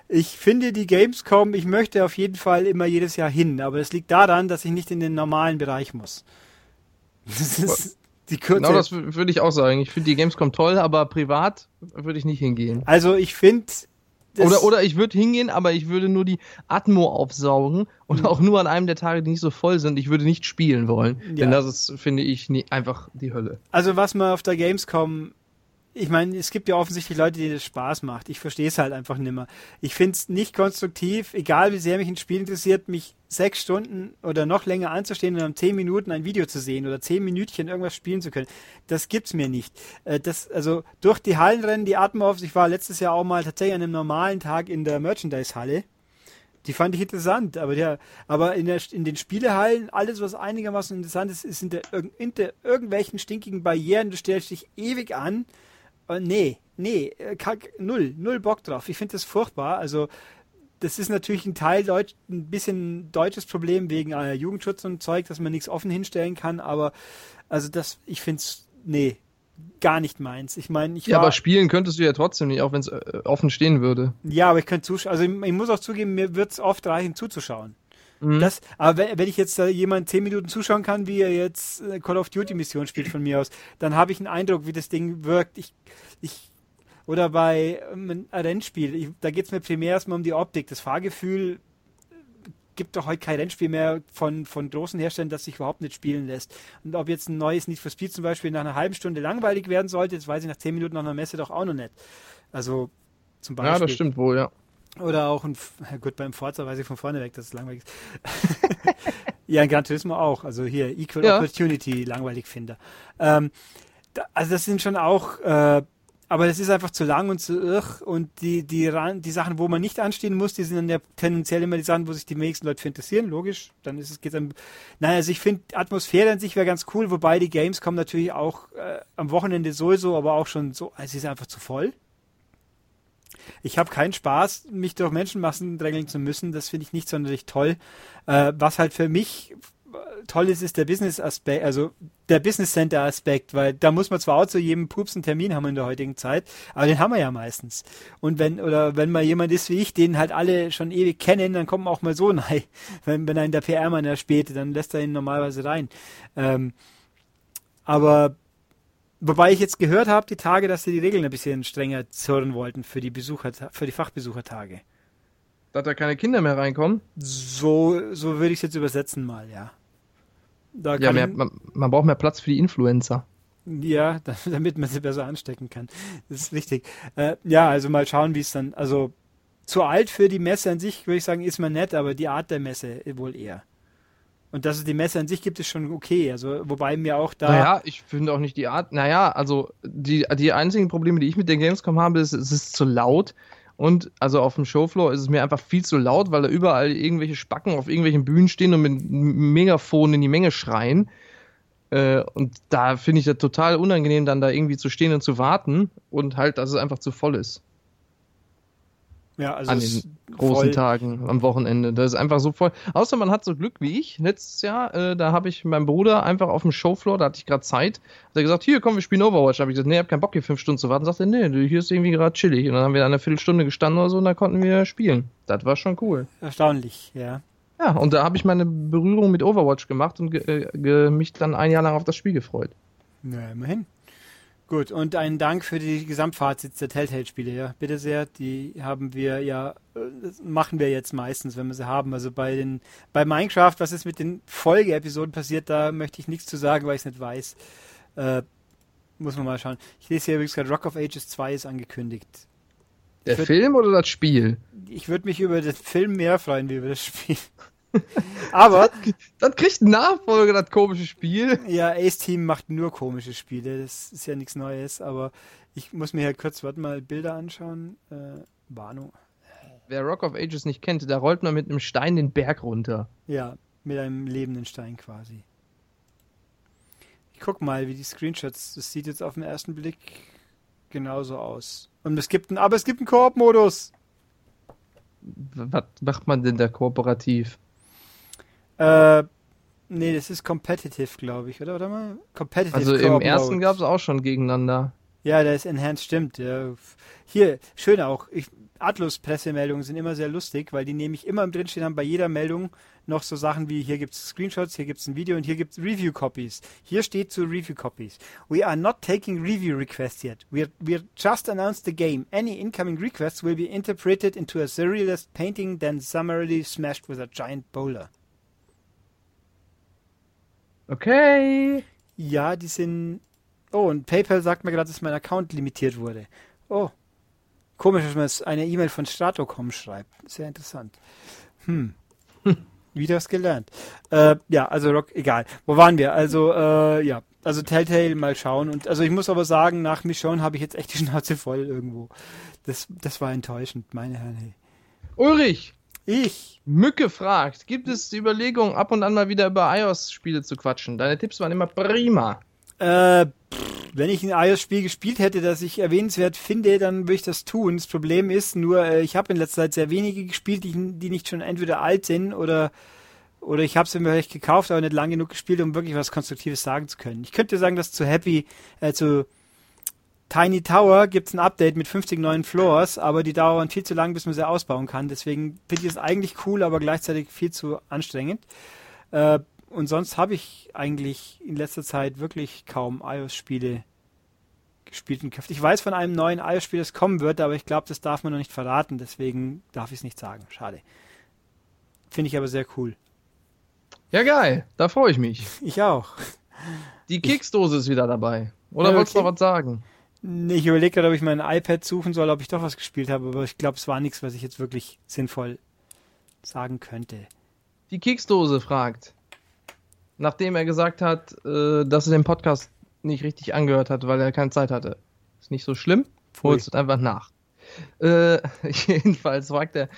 Ich finde die Gamescom, ich möchte auf jeden Fall immer jedes Jahr hin, aber das liegt daran, dass ich nicht in den normalen Bereich muss. Das ist die kurze. Genau das würde ich auch sagen. Ich finde die Gamescom toll, aber privat würde ich nicht hingehen. also ich finde. Oder, oder ich würde hingehen, aber ich würde nur die Atmo aufsaugen und auch nur an einem der Tage, die nicht so voll sind. Ich würde nicht spielen wollen. Ja. Denn das ist, finde ich, nie, einfach die Hölle. Also was man auf der Gamescom, ich meine, es gibt ja offensichtlich Leute, denen das Spaß macht. Ich verstehe es halt einfach nimmer. Ich finde es nicht konstruktiv, egal wie sehr mich ein Spiel interessiert, mich sechs Stunden oder noch länger anzustehen und um zehn Minuten ein Video zu sehen oder zehn Minütchen irgendwas spielen zu können. Das gibt's mir nicht. Äh, Das, also durch die Hallenrennen, die Atmos, ich war letztes Jahr auch mal tatsächlich an einem normalen Tag in der Merchandise-Halle. Die fand ich interessant, aber der, aber in, der, in den Spielehallen, alles, was einigermaßen interessant ist, ist hinter, irg- hinter irgendwelchen stinkigen Barrieren, du stellst dich ewig an nee, nee, äh, kack, null, null Bock drauf. Ich finde das furchtbar. Also das ist natürlich ein Teil Deutsch, ein bisschen deutsches Problem wegen äh, Jugendschutz und Zeug, dass man nichts offen hinstellen kann, aber also das, ich finde es, nee, gar nicht meins. Ich meine, ich Ja, war, aber spielen könntest du ja trotzdem nicht, auch wenn es äh, offen stehen würde. ja, aber ich könnte zuschauen. Also ich, ich muss auch zugeben, mir wird es oft reichen zuzuschauen. Mhm. Das, aber wenn, ich jetzt da jemand zehn Minuten zuschauen kann, wie er jetzt äh, Call of Duty Mission spielt von mir aus, dann habe ich einen Eindruck, wie das Ding wirkt. Ich, ich oder bei ähm, ein Rennspiel, ich, da geht es mir primär erstmal um die Optik. Das Fahrgefühl gibt doch heute kein Rennspiel mehr von, von großen Herstellern, das sich überhaupt nicht spielen lässt. Und ob jetzt ein neues Need for Speed zum Beispiel nach einer halben Stunde langweilig werden sollte, das weiß ich nach zehn Minuten nach einer Messe doch auch noch nicht. Also zum Beispiel. Ja, das stimmt wohl, ja. Oder auch ein, gut, beim Forza weiß ich von vorne weg, dass es langweilig ist. ja, in Gran Turismo auch. Also hier, Equal Ja. Opportunity, langweilig finde. Ähm, da, also das sind schon auch, äh, aber das ist einfach zu lang und zu irr und die, die, die Sachen, wo man nicht anstehen muss, die sind dann ja tendenziell immer die Sachen, wo sich die wenigsten Leute für interessieren, logisch. Dann ist es, geht's dann, nein, also ich finde, Atmosphäre an sich wäre ganz cool, wobei die Games kommen natürlich auch äh, am Wochenende sowieso, aber auch schon so, also es ist einfach zu voll. Ich habe keinen Spaß, mich durch Menschenmassen drängeln zu müssen. Das finde ich nicht sonderlich toll. Äh, was halt für mich äh, toll ist, ist der Business-Aspekt, also der Business Center-Aspekt, weil da muss man zwar auch zu jedem Pups einen Termin haben in der heutigen Zeit, aber den haben wir ja meistens. Und wenn, oder wenn mal jemand ist wie ich, den halt alle schon ewig kennen, dann kommt man auch mal so rein. Wenn, wenn in der PR-Mann erspäht, dann lässt er ihn normalerweise rein. Ähm, aber Wobei ich jetzt gehört habe, die Tage, dass sie die Regeln ein bisschen strenger zurren wollten für die Besucher, für die Fachbesuchertage. Dass da keine Kinder mehr reinkommen. So, so würde ich es jetzt übersetzen mal, ja. Da Ja, kann mehr, man, man braucht mehr Platz für die Influencer. ja, da- damit man sie besser anstecken kann. Das ist richtig. Äh, ja, also mal schauen, wie es dann, also zu alt für die Messe an sich, würde ich sagen, ist man nett, aber die Art der Messe wohl eher. Und dass es die Messe an sich gibt, ist schon okay. Also, wobei mir auch da. Naja, ich finde auch nicht die Art. Naja, also die, die einzigen Probleme, die ich mit der Gamescom habe, ist, es ist zu laut. Und also auf dem Showfloor ist es mir einfach viel zu laut, weil da überall irgendwelche Spacken auf irgendwelchen Bühnen stehen und mit einem Megafon in die Menge schreien. Äh, und da finde ich das total unangenehm, dann da irgendwie zu stehen und zu warten und halt, dass es einfach zu voll ist. Ja, also an den großen voll- Tagen am Wochenende. Das ist einfach so voll. Außer man hat so Glück wie ich letztes Jahr. Äh, da habe ich meinem Bruder einfach auf dem Showfloor, da hatte ich gerade Zeit, hat er gesagt, hier komm, wir spielen Overwatch. Da habe ich gesagt, nee, ich hab keinen Bock hier fünf Stunden zu warten. Sagt er, nee, du, hier ist irgendwie gerade chillig. Und dann haben wir da eine Viertelstunde gestanden oder so und dann konnten wir spielen. Das war schon cool. Erstaunlich, ja. Ja, und da habe ich meine Berührung mit Overwatch gemacht und ge äh, ge mich dann ein Jahr lang auf das Spiel gefreut. Ja, immerhin. Gut, und einen Dank für die Gesamtfazits der Telltale-Spiele, ja. Bitte sehr, die haben wir ja, äh, das machen wir jetzt meistens, wenn wir sie haben. Also bei den, bei Minecraft, was ist mit den Folgeepisoden passiert, da möchte ich nichts zu sagen, weil ich es nicht weiß. Äh, muss man mal schauen. Ich lese hier übrigens gerade, Rock of Ages 2 ist angekündigt. Der Für- Film oder das Spiel? Ich würde mich über den Film mehr freuen, wie über das Spiel. Aber, Das kriegt Nachfolger, das komische Spiel. Ja, Ace Team macht nur komische Spiele. Das ist ja nichts Neues, aber ich muss mir hier kurz, warte mal, Bilder anschauen. Äh, Warnung. Wer Rock of Ages nicht kennt, da rollt man mit einem Stein den Berg runter. Ja, mit einem lebenden Stein quasi. Ich guck mal, wie die Screenshots. Das sieht jetzt auf den ersten Blick genauso aus. Und es gibt einen, aber es gibt einen Koop-Modus. Was macht man denn da kooperativ? Äh, nee, das ist competitive, glaube ich, oder? Warte mal. Competitive Also im ersten gab es auch schon gegeneinander. Ja, der ist enhanced, stimmt. Ja. Hier, schön auch. Ich, Atlus-Pressemeldungen sind immer sehr lustig, weil die nämlich immer im drinstehen haben bei jeder Meldung noch so Sachen wie hier gibt's Screenshots, hier gibt's ein Video und hier gibt's Review-Copies. Hier steht zu Review-Copies. We are not taking review requests yet. We we just announced the game. Any incoming requests will be interpreted into a surrealist painting, then summarily smashed with a giant boulder. Okay. Ja, die sind. Oh, und PayPal sagt mir gerade, dass mein Account limitiert wurde. Oh. Komisch, dass man jetzt eine E-Mail von Stratocom schreibt. Sehr interessant. Hm. Wieder was gelernt. Äh, ja, also Rock, egal. Wo waren wir? Also, äh, ja. Also Telltale mal schauen. Und also ich muss aber sagen, nach Michonne habe ich jetzt echt die Schnauze voll irgendwo. Das, das war enttäuschend, meine Herren. Hey. Ulrich, Ich. Mücke fragt, gibt es die Überlegung, ab und an mal wieder über iOS-Spiele zu quatschen? Deine Tipps waren immer prima. Äh, pff, wenn ich ein iOS-Spiel gespielt hätte, das ich erwähnenswert finde, dann würde ich das tun. Das Problem ist nur, äh, ich habe in letzter Zeit sehr wenige gespielt, die, die nicht schon entweder alt sind oder oder ich habe es mir vielleicht gekauft, aber nicht lang genug gespielt, um wirklich was Konstruktives sagen zu können. Ich könnte sagen, dass zu Happy, äh, zu Tiny Tower gibt es ein Update mit 50 neuen Floors, aber die dauern viel zu lang, bis man sie ausbauen kann. Deswegen finde ich es eigentlich cool, aber gleichzeitig viel zu anstrengend. Äh, und sonst habe ich eigentlich in letzter Zeit wirklich kaum iOS-Spiele gespielt und gekauft. Ich weiß von einem neuen iOS-Spiel, das kommen wird, aber ich glaube, das darf man noch nicht verraten, deswegen darf ich es nicht sagen. Schade. Finde ich aber sehr cool. Ja, geil. Da freue ich mich. Ich auch. Die Keksdose ist wieder dabei. Oder Ja, wolltest du okay. noch was sagen? Ich überlege gerade, ob ich mein iPad suchen soll, ob ich doch was gespielt habe, aber ich glaube, es war nichts, was ich jetzt wirklich sinnvoll sagen könnte. Die Keksdose fragt, nachdem er gesagt hat, äh, dass er den Podcast nicht richtig angehört hat, weil er keine Zeit hatte. Ist nicht so schlimm. Holst es einfach nach. Äh, jedenfalls fragt er,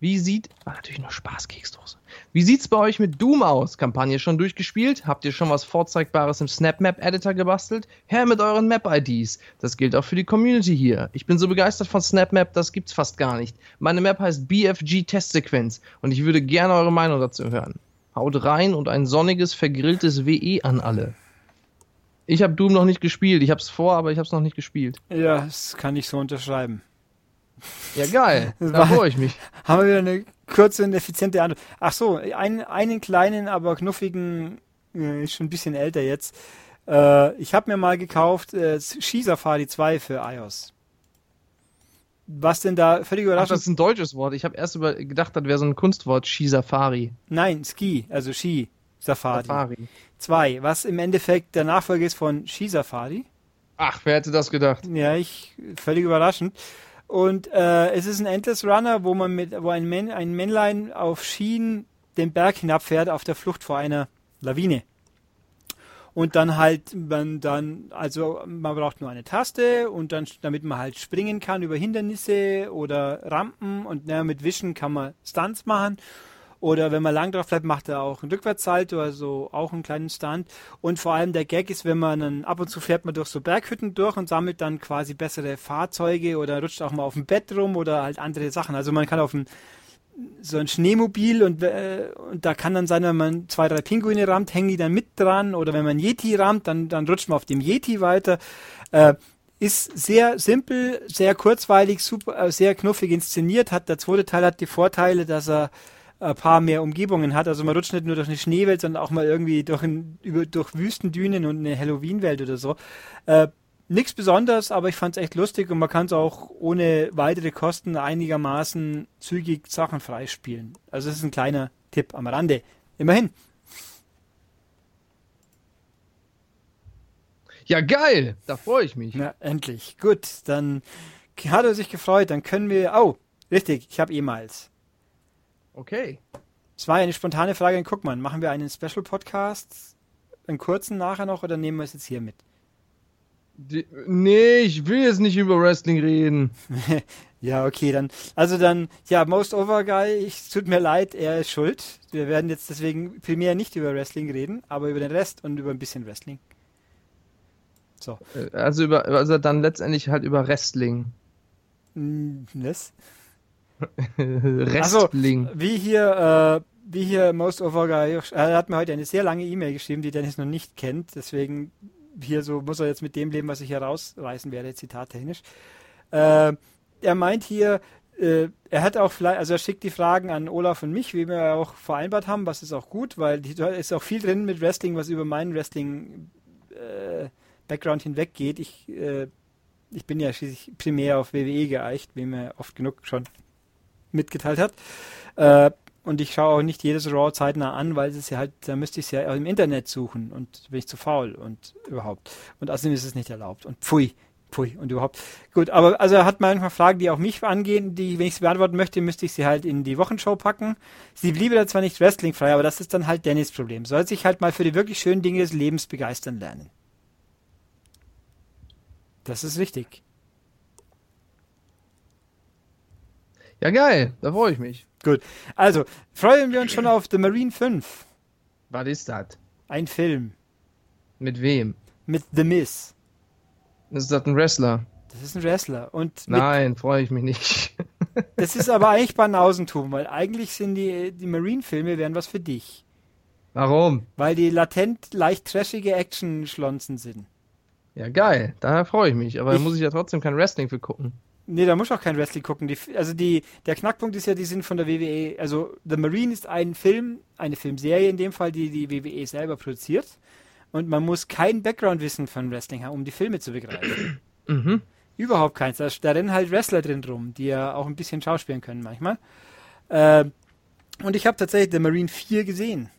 wie sieht, war natürlich nur Spaß, Keksdose. Wie sieht's bei euch mit Doom aus? Kampagne schon durchgespielt? Habt ihr schon was Vorzeigbares im Snap Map Editor gebastelt? Her mit euren Map IDs. Das gilt auch für die Community hier. Ich bin so begeistert von Snap Map, das gibt's fast gar nicht. Meine Map heißt BFG Testsequenz und ich würde gerne eure Meinung dazu hören. Haut rein und ein sonniges, vergrilltes WE an alle. Ich habe Doom noch nicht gespielt. Ich hab's vor, aber ich hab's noch nicht gespielt. Ja, das kann ich so unterschreiben. Ja, geil. Da freue ich mich. Haben wir wieder eine kurze und effiziente Antwort. Ach so, einen, einen kleinen, aber knuffigen, äh, ist schon ein bisschen älter jetzt. Äh, ich habe mir mal gekauft äh, Skisafari 2 für iOS. Was denn da völlig Ach, überraschend? das ist ein deutsches Wort. Ich habe erst über, gedacht, das wäre so ein Kunstwort. Skisafari. Nein, Ski, also Ski Safari. Safari. 2, was im Endeffekt der Nachfolger ist von Skisafari. Ach, wer hätte das gedacht? Ja, ich völlig überraschend. Und äh, es ist ein Endless Runner, wo man mit, wo ein, Män ein Männlein auf Schienen den Berg hinabfährt auf der Flucht vor einer Lawine. Und dann halt man dann, also man braucht nur eine Taste und dann, damit man halt springen kann über Hindernisse oder Rampen und na, mit Wischen kann man Stunts machen. Oder wenn man lang drauf bleibt, macht er auch einen Rückwärtssalto, also auch einen kleinen Stunt. Und vor allem der Gag ist, wenn man dann ab und zu fährt man durch so Berghütten durch und sammelt dann quasi bessere Fahrzeuge oder rutscht auch mal auf dem Bett rum oder halt andere Sachen. Also man kann auf ein so ein Schneemobil und, äh, und da kann dann sein, wenn man zwei, drei Pinguine rammt, hängen die dann mit dran oder wenn man Yeti rammt, dann, dann rutscht man auf dem Yeti weiter. Äh, ist sehr simpel, sehr kurzweilig, super, äh, sehr knuffig inszeniert. Hat der zweite Teil hat die Vorteile, dass er ein paar mehr Umgebungen hat. Also man rutscht nicht nur durch eine Schneewelt, sondern auch mal irgendwie durch, ein, über, durch Wüstendünen und eine Halloween-Welt oder so. Äh, Nichts Besonderes, aber ich fand es echt lustig und man kann es auch ohne weitere Kosten einigermaßen zügig Sachen freispielen. Also es ist ein kleiner Tipp am Rande. Immerhin. Ja, geil. Da freue ich mich. Na, endlich. Gut, dann hat er sich gefreut. Dann können wir. Oh, richtig, ich habe E-Mails. Okay. Es war ja eine spontane Frage an Guckmann. Machen wir einen Special-Podcast, einen kurzen nachher noch, oder nehmen wir es jetzt hier mit? Die, nee, ich will jetzt nicht über Wrestling reden. Ja, okay, dann. Also dann, ja, Most Over Guy, ich tut mir leid, er ist schuld. Wir werden jetzt deswegen primär nicht über Wrestling reden, aber über den Rest und über ein bisschen Wrestling. So. Äh, Also über, also dann letztendlich halt über Wrestling. Mm, Was? Wrestling. Wie hier, äh, wie hier Most Over Guy, er hat mir heute eine sehr lange E-Mail geschrieben, die Dennis noch nicht kennt, deswegen hier so muss er jetzt mit dem leben, was ich hier rausreißen werde, zitattechnisch. Äh, er meint hier, äh, er hat auch vielleicht, also er schickt die Fragen an Olaf und mich, wie wir auch vereinbart haben, was ist auch gut, weil da ist auch viel drin mit Wrestling, was über meinen Wrestling äh, Background hinweg geht. Ich, äh, ich bin ja schließlich primär auf WWE geeicht, wie mir oft genug schon mitgeteilt hat. Äh, und ich schaue auch nicht jedes Raw zeitnah an, weil es ja halt, da müsste ich es ja auch im Internet suchen und bin ich zu faul und überhaupt. Und außerdem ist es nicht erlaubt. Und pfui, pfui und überhaupt. Gut, aber also er hat manchmal Fragen, die auch mich angehen, die, wenn ich sie beantworten möchte, müsste ich sie halt in die Wochenshow packen. Sie bliebe da zwar nicht wrestlingfrei, aber das ist dann halt Dennis Problem. Soll sich halt mal für die wirklich schönen Dinge des Lebens begeistern lernen. Das ist richtig. Ja, geil. Da freue ich mich. Gut. Also, freuen wir uns schon auf The Marine 5. Was ist das? Ein Film. Mit wem? mit The Miz. Ist das ein Wrestler? Das ist ein Wrestler. Und Nein, freue ich mich nicht. das ist aber eigentlich Banausentum, weil eigentlich sind die, die Marine-Filme wären was für dich. Warum? Weil die latent leicht trashige Action-Schlonzen sind. Ja, geil. Daher freue ich mich. Aber da Ich- muss ich ja trotzdem kein Wrestling für gucken. Nee, da muss auch kein Wrestling gucken. Die, also die, der Knackpunkt ist ja, die sind von der WWE, also The Marine ist ein Film, eine Filmserie in dem Fall, die die WWE selber produziert. Und man muss kein Background-Wissen von Wrestling haben, um die Filme zu begreifen. Mhm. Überhaupt keins. Da, da rennen halt Wrestler drin rum, die ja auch ein bisschen schauspielen können manchmal. Äh, und ich habe tatsächlich The Marine 4 gesehen.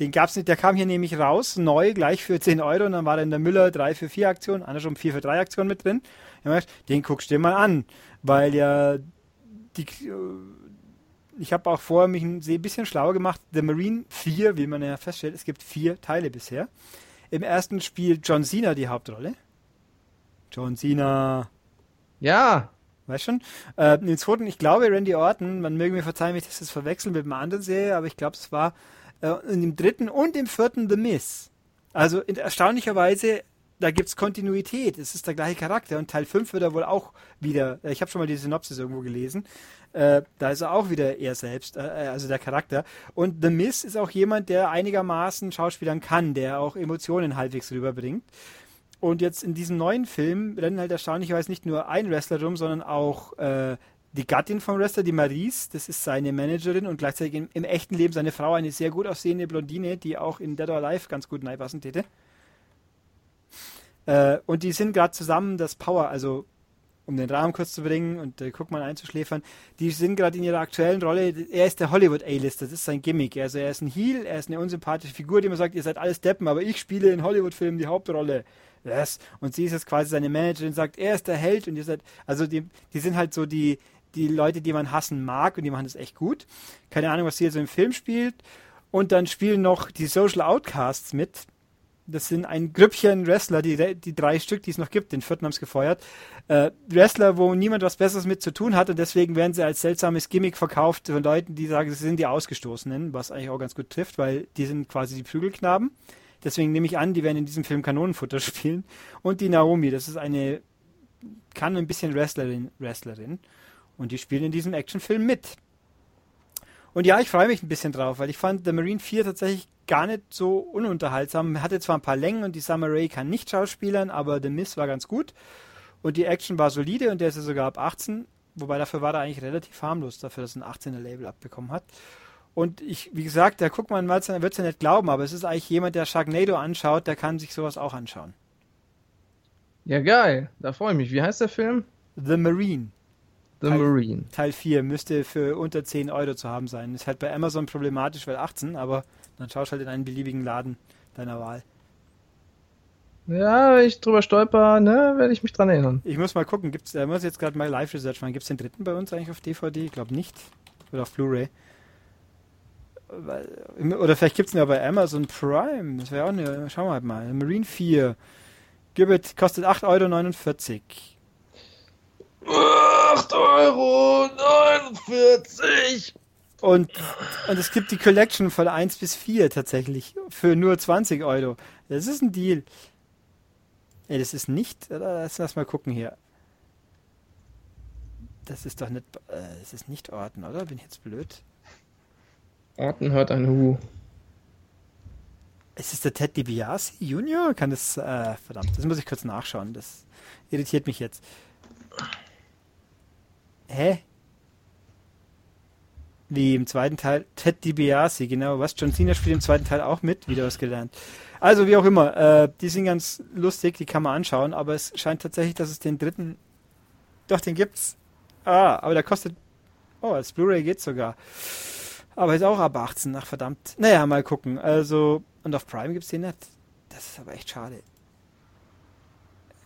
Den gab's nicht, der kam hier nämlich raus, neu, gleich für 10 Euro. Und dann war da in der Müller 3 für 4 Aktion, andersrum 4 für 3 Aktion mit drin. Gedacht, den guckst du dir mal an, weil ja die, äh, ich habe auch vorher mich ein bisschen schlauer gemacht. The Marine 4, wie man ja feststellt, es gibt vier Teile bisher. Im ersten spielt John Cena die Hauptrolle. John Cena, Ja, weißt schon. Äh, Im zweiten, ich glaube, Randy Orton, man möge mir verzeihen, wenn ich das jetzt verwechseln mit einer anderen Serie, aber ich glaube, es war äh, in dem dritten und im vierten The Miz. Also erstaunlicherweise, da gibt es Kontinuität. Es ist der gleiche Charakter und Teil 5 wird er wohl auch wieder, äh, ich habe schon mal die Synopsis irgendwo gelesen, äh, da ist er auch wieder er selbst, äh, also der Charakter. Und The Miz ist auch jemand, der einigermaßen Schauspielern kann, der auch Emotionen halbwegs rüberbringt. Und jetzt in diesem neuen Film rennen halt erstaunlicherweise nicht nur ein Wrestler rum, sondern auch äh, die Gattin vom Wrestler, die Maries, das ist seine Managerin und gleichzeitig im, im echten Leben seine Frau, eine sehr gut aussehende Blondine, die auch in Dead or Alive ganz gut reinpassen täte. Äh, und die sind gerade zusammen das Power, also um den Rahmen kurz zu bringen und äh, guck mal einzuschläfern, die sind gerade in ihrer aktuellen Rolle, er ist der Hollywood A-Lister, das ist sein Gimmick. Also er ist ein Heel, er ist eine unsympathische Figur, die immer sagt, ihr seid alles Deppen, aber ich spiele in Hollywood-Filmen die Hauptrolle. Yes. Und sie ist jetzt quasi seine Managerin, sagt, er ist der Held und ihr seid, also die, die sind halt so die, die Leute, die man hassen mag und die machen das echt gut. Keine Ahnung, was sie jetzt im Film spielt. Und dann spielen noch die Social Outcasts mit. Das sind ein Grüppchen Wrestler, die, die drei Stück, die es noch gibt, den vierten haben es gefeuert. Äh, Wrestler, wo niemand was Besseres mit zu tun hat und deswegen werden sie als seltsames Gimmick verkauft von Leuten, die sagen, sie sind die Ausgestoßenen, was eigentlich auch ganz gut trifft, weil die sind quasi die Prügelknaben. Deswegen nehme ich an, die werden in diesem Film Kanonenfutter spielen. Und die Naomi, das ist eine, kann ein bisschen Wrestlerin, Wrestlerin. Und die spielen in diesem Actionfilm mit. Und ja, ich freue mich ein bisschen drauf, weil ich fand The Marine 4 tatsächlich gar nicht so ununterhaltsam. Hatte zwar ein paar Längen und die Summer Rae kann nicht schauspielern, aber The Miss war ganz gut. Und die Action war solide und der ist ja sogar ab 18. Wobei dafür war er eigentlich relativ harmlos, dafür, dass er ein 18er Label abbekommen hat. Und ich, wie gesagt, da guckt man mal, er wird es ja nicht glauben, aber es ist eigentlich jemand, der Sharknado anschaut, der kann sich sowas auch anschauen. ja geil. Da freue ich mich. Wie heißt der Film? The Marine. The Teil- Marine. Teil 4 müsste für unter 10 Euro zu haben sein. Ist halt bei Amazon problematisch, weil 18, aber dann schaust halt in einen beliebigen Laden deiner Wahl. Ja, wenn ich drüber stolper, ne, werde ich mich dran erinnern. Ich muss mal gucken, gibt's, da muss ich jetzt gerade mal Live-Research machen. Gibt es den dritten bei uns eigentlich auf DVD? Ich glaube nicht. Oder auf Blu-ray. Oder vielleicht gibt es ihn ja bei Amazon Prime. Das wäre auch eine. Schauen wir halt mal. Marine 4. Gibbet kostet 8,49 Euro. 8,49 Euro. Und, und es gibt die Collection von 1 bis 4 tatsächlich für nur 20 Euro. Das ist ein Deal. Ey, das ist nicht. oder? Lass, lass mal gucken hier. Das ist doch nicht. Äh, das ist nicht Orten, oder? Bin ich jetzt blöd? Orten hört ein Hu. Ist es der Ted DiBiase Junior? Kann das. Äh, verdammt, das muss ich kurz nachschauen. Das irritiert mich jetzt. Hä? Wie im zweiten Teil? Ted DiBiase, genau. Was? John Cena spielt im zweiten Teil auch mit. Wieder was gelernt. Also, wie auch immer. Äh, die sind ganz lustig, die kann man anschauen. Aber es scheint tatsächlich, dass es den dritten. Doch, den gibt's. Ah, aber der kostet. Oh, als Blu-ray geht's sogar. Aber ist auch ab 18. Ach, verdammt. Naja, mal gucken. Also. Und auf Prime gibt's den nicht. Das ist aber echt schade.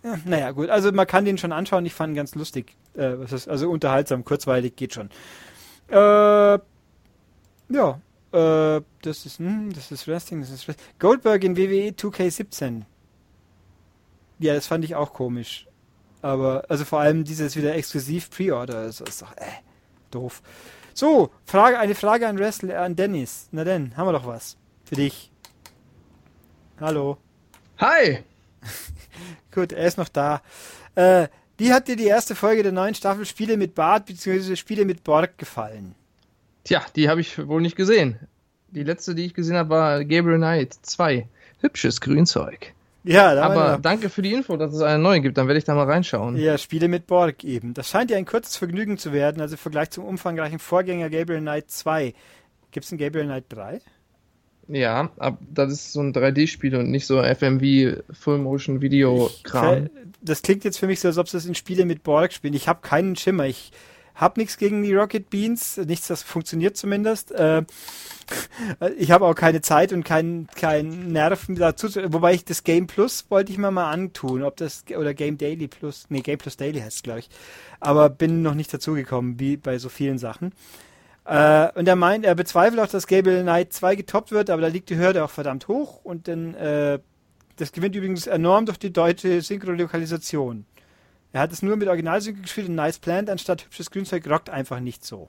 Ja, naja, gut. Also man kann den schon anschauen. Ich fand ihn ganz lustig. Äh, also unterhaltsam, kurzweilig, geht schon. Äh, ja. Äh, das ist, hm, das ist Wrestling, das ist Wrestling. Goldberg in WWE 2K17. Ja, das fand ich auch komisch. Aber, also vor allem dieses wieder exklusiv Pre-Order. Also ist doch, äh, doof. So, Frage, eine Frage an Wrestler, an Dennis. Na denn, haben wir doch was. Für dich. Hallo. Hi! Gut, er ist noch da. Äh, wie hat dir die erste Folge der neuen Staffel Spiele mit Bart bzw. Spiele mit Borg gefallen? Tja, die habe ich wohl nicht gesehen. Die letzte, die ich gesehen habe, war Gabriel Knight 2. Hübsches Grünzeug. Ja, da Aber danke für die Info, dass es eine neue gibt. Dann werde ich da mal reinschauen. ja, Spiele mit Borg eben. Das scheint ja ein kurzes Vergnügen zu werden, also im Vergleich zum umfangreichen Vorgänger Gabriel Knight 2. Gibt es einen Gabriel Knight 3? Ja, ab, das ist so ein 3D-Spiel und nicht so FMV Full Motion Video Kram. Das klingt jetzt für mich so, als ob sie das in Spiele mit Borg spielen. Ich habe keinen Schimmer. Ich habe nichts gegen die Rocket Beans, nichts, das funktioniert zumindest. Äh, ich habe auch keine Zeit und keinen kein Nerven dazu. zu- Wobei ich das Game Plus wollte ich mir mal antun, ob das oder Game Daily Plus, nee Game Plus Daily heißt es glaube ich. Aber bin noch nicht dazugekommen, wie bei so vielen Sachen. Äh, und er meint, er bezweifelt auch, dass Gabriel Knight 2 getoppt wird, aber da liegt die Hürde auch verdammt hoch und dann äh, das gewinnt übrigens enorm durch die deutsche Synchronlokalisation. Er hat es nur mit Originalsynchro gespielt und Nice Plant anstatt hübsches Grünzeug rockt einfach nicht so.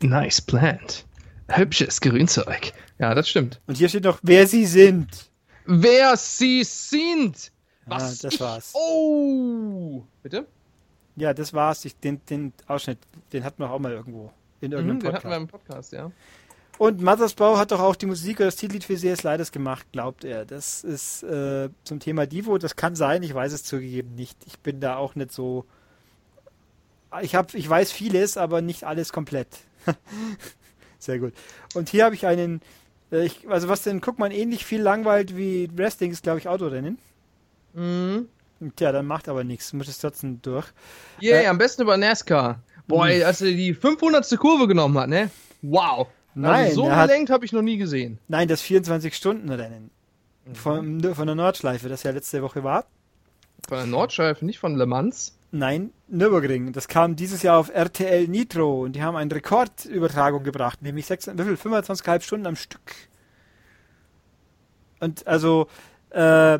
Nice plant. Hübsches Grünzeug. Ja, das stimmt. Und hier steht noch, wer sie sind. Wer sie sind. Ja, Was das ich, war's. Oh. Bitte? Ja, das war's. Ich, den, den Ausschnitt, den hatten wir auch mal irgendwo in Mhm, irgendeinem den hatten wir Podcast. im Podcast, ja. Und Mothersbaugh hat doch auch die Musik oder das Titellied für CS Leides gemacht, glaubt er. Das ist äh, zum Thema Divo, das kann sein, ich weiß es zugegeben nicht. Ich bin da auch nicht so. Ich hab, ich weiß vieles, aber nicht alles komplett. Sehr gut. Und hier habe ich einen, äh, ich, also was denn, guck mal, ähnlich viel langweilt wie Wrestling ist, glaube ich, Autorennen. Mhm. Tja, dann macht aber nichts, muss es trotzdem durch. Yay, Äh, am besten über NASCAR. Boah, ey, als er die 500. Kurve genommen hat, ne? Wow. Nein, also so gelenkt habe ich noch nie gesehen. Nein, das 24-Stunden-Rennen. Von, von der Nordschleife, das ja letzte Woche war. Von der Nordschleife, nicht von Le Mans. Nein, Nürburgring. Das kam dieses Jahr auf RTL Nitro und die haben eine Rekordübertragung gebracht, nämlich 6, wie viel? 25,5 Stunden am Stück. Und also, äh,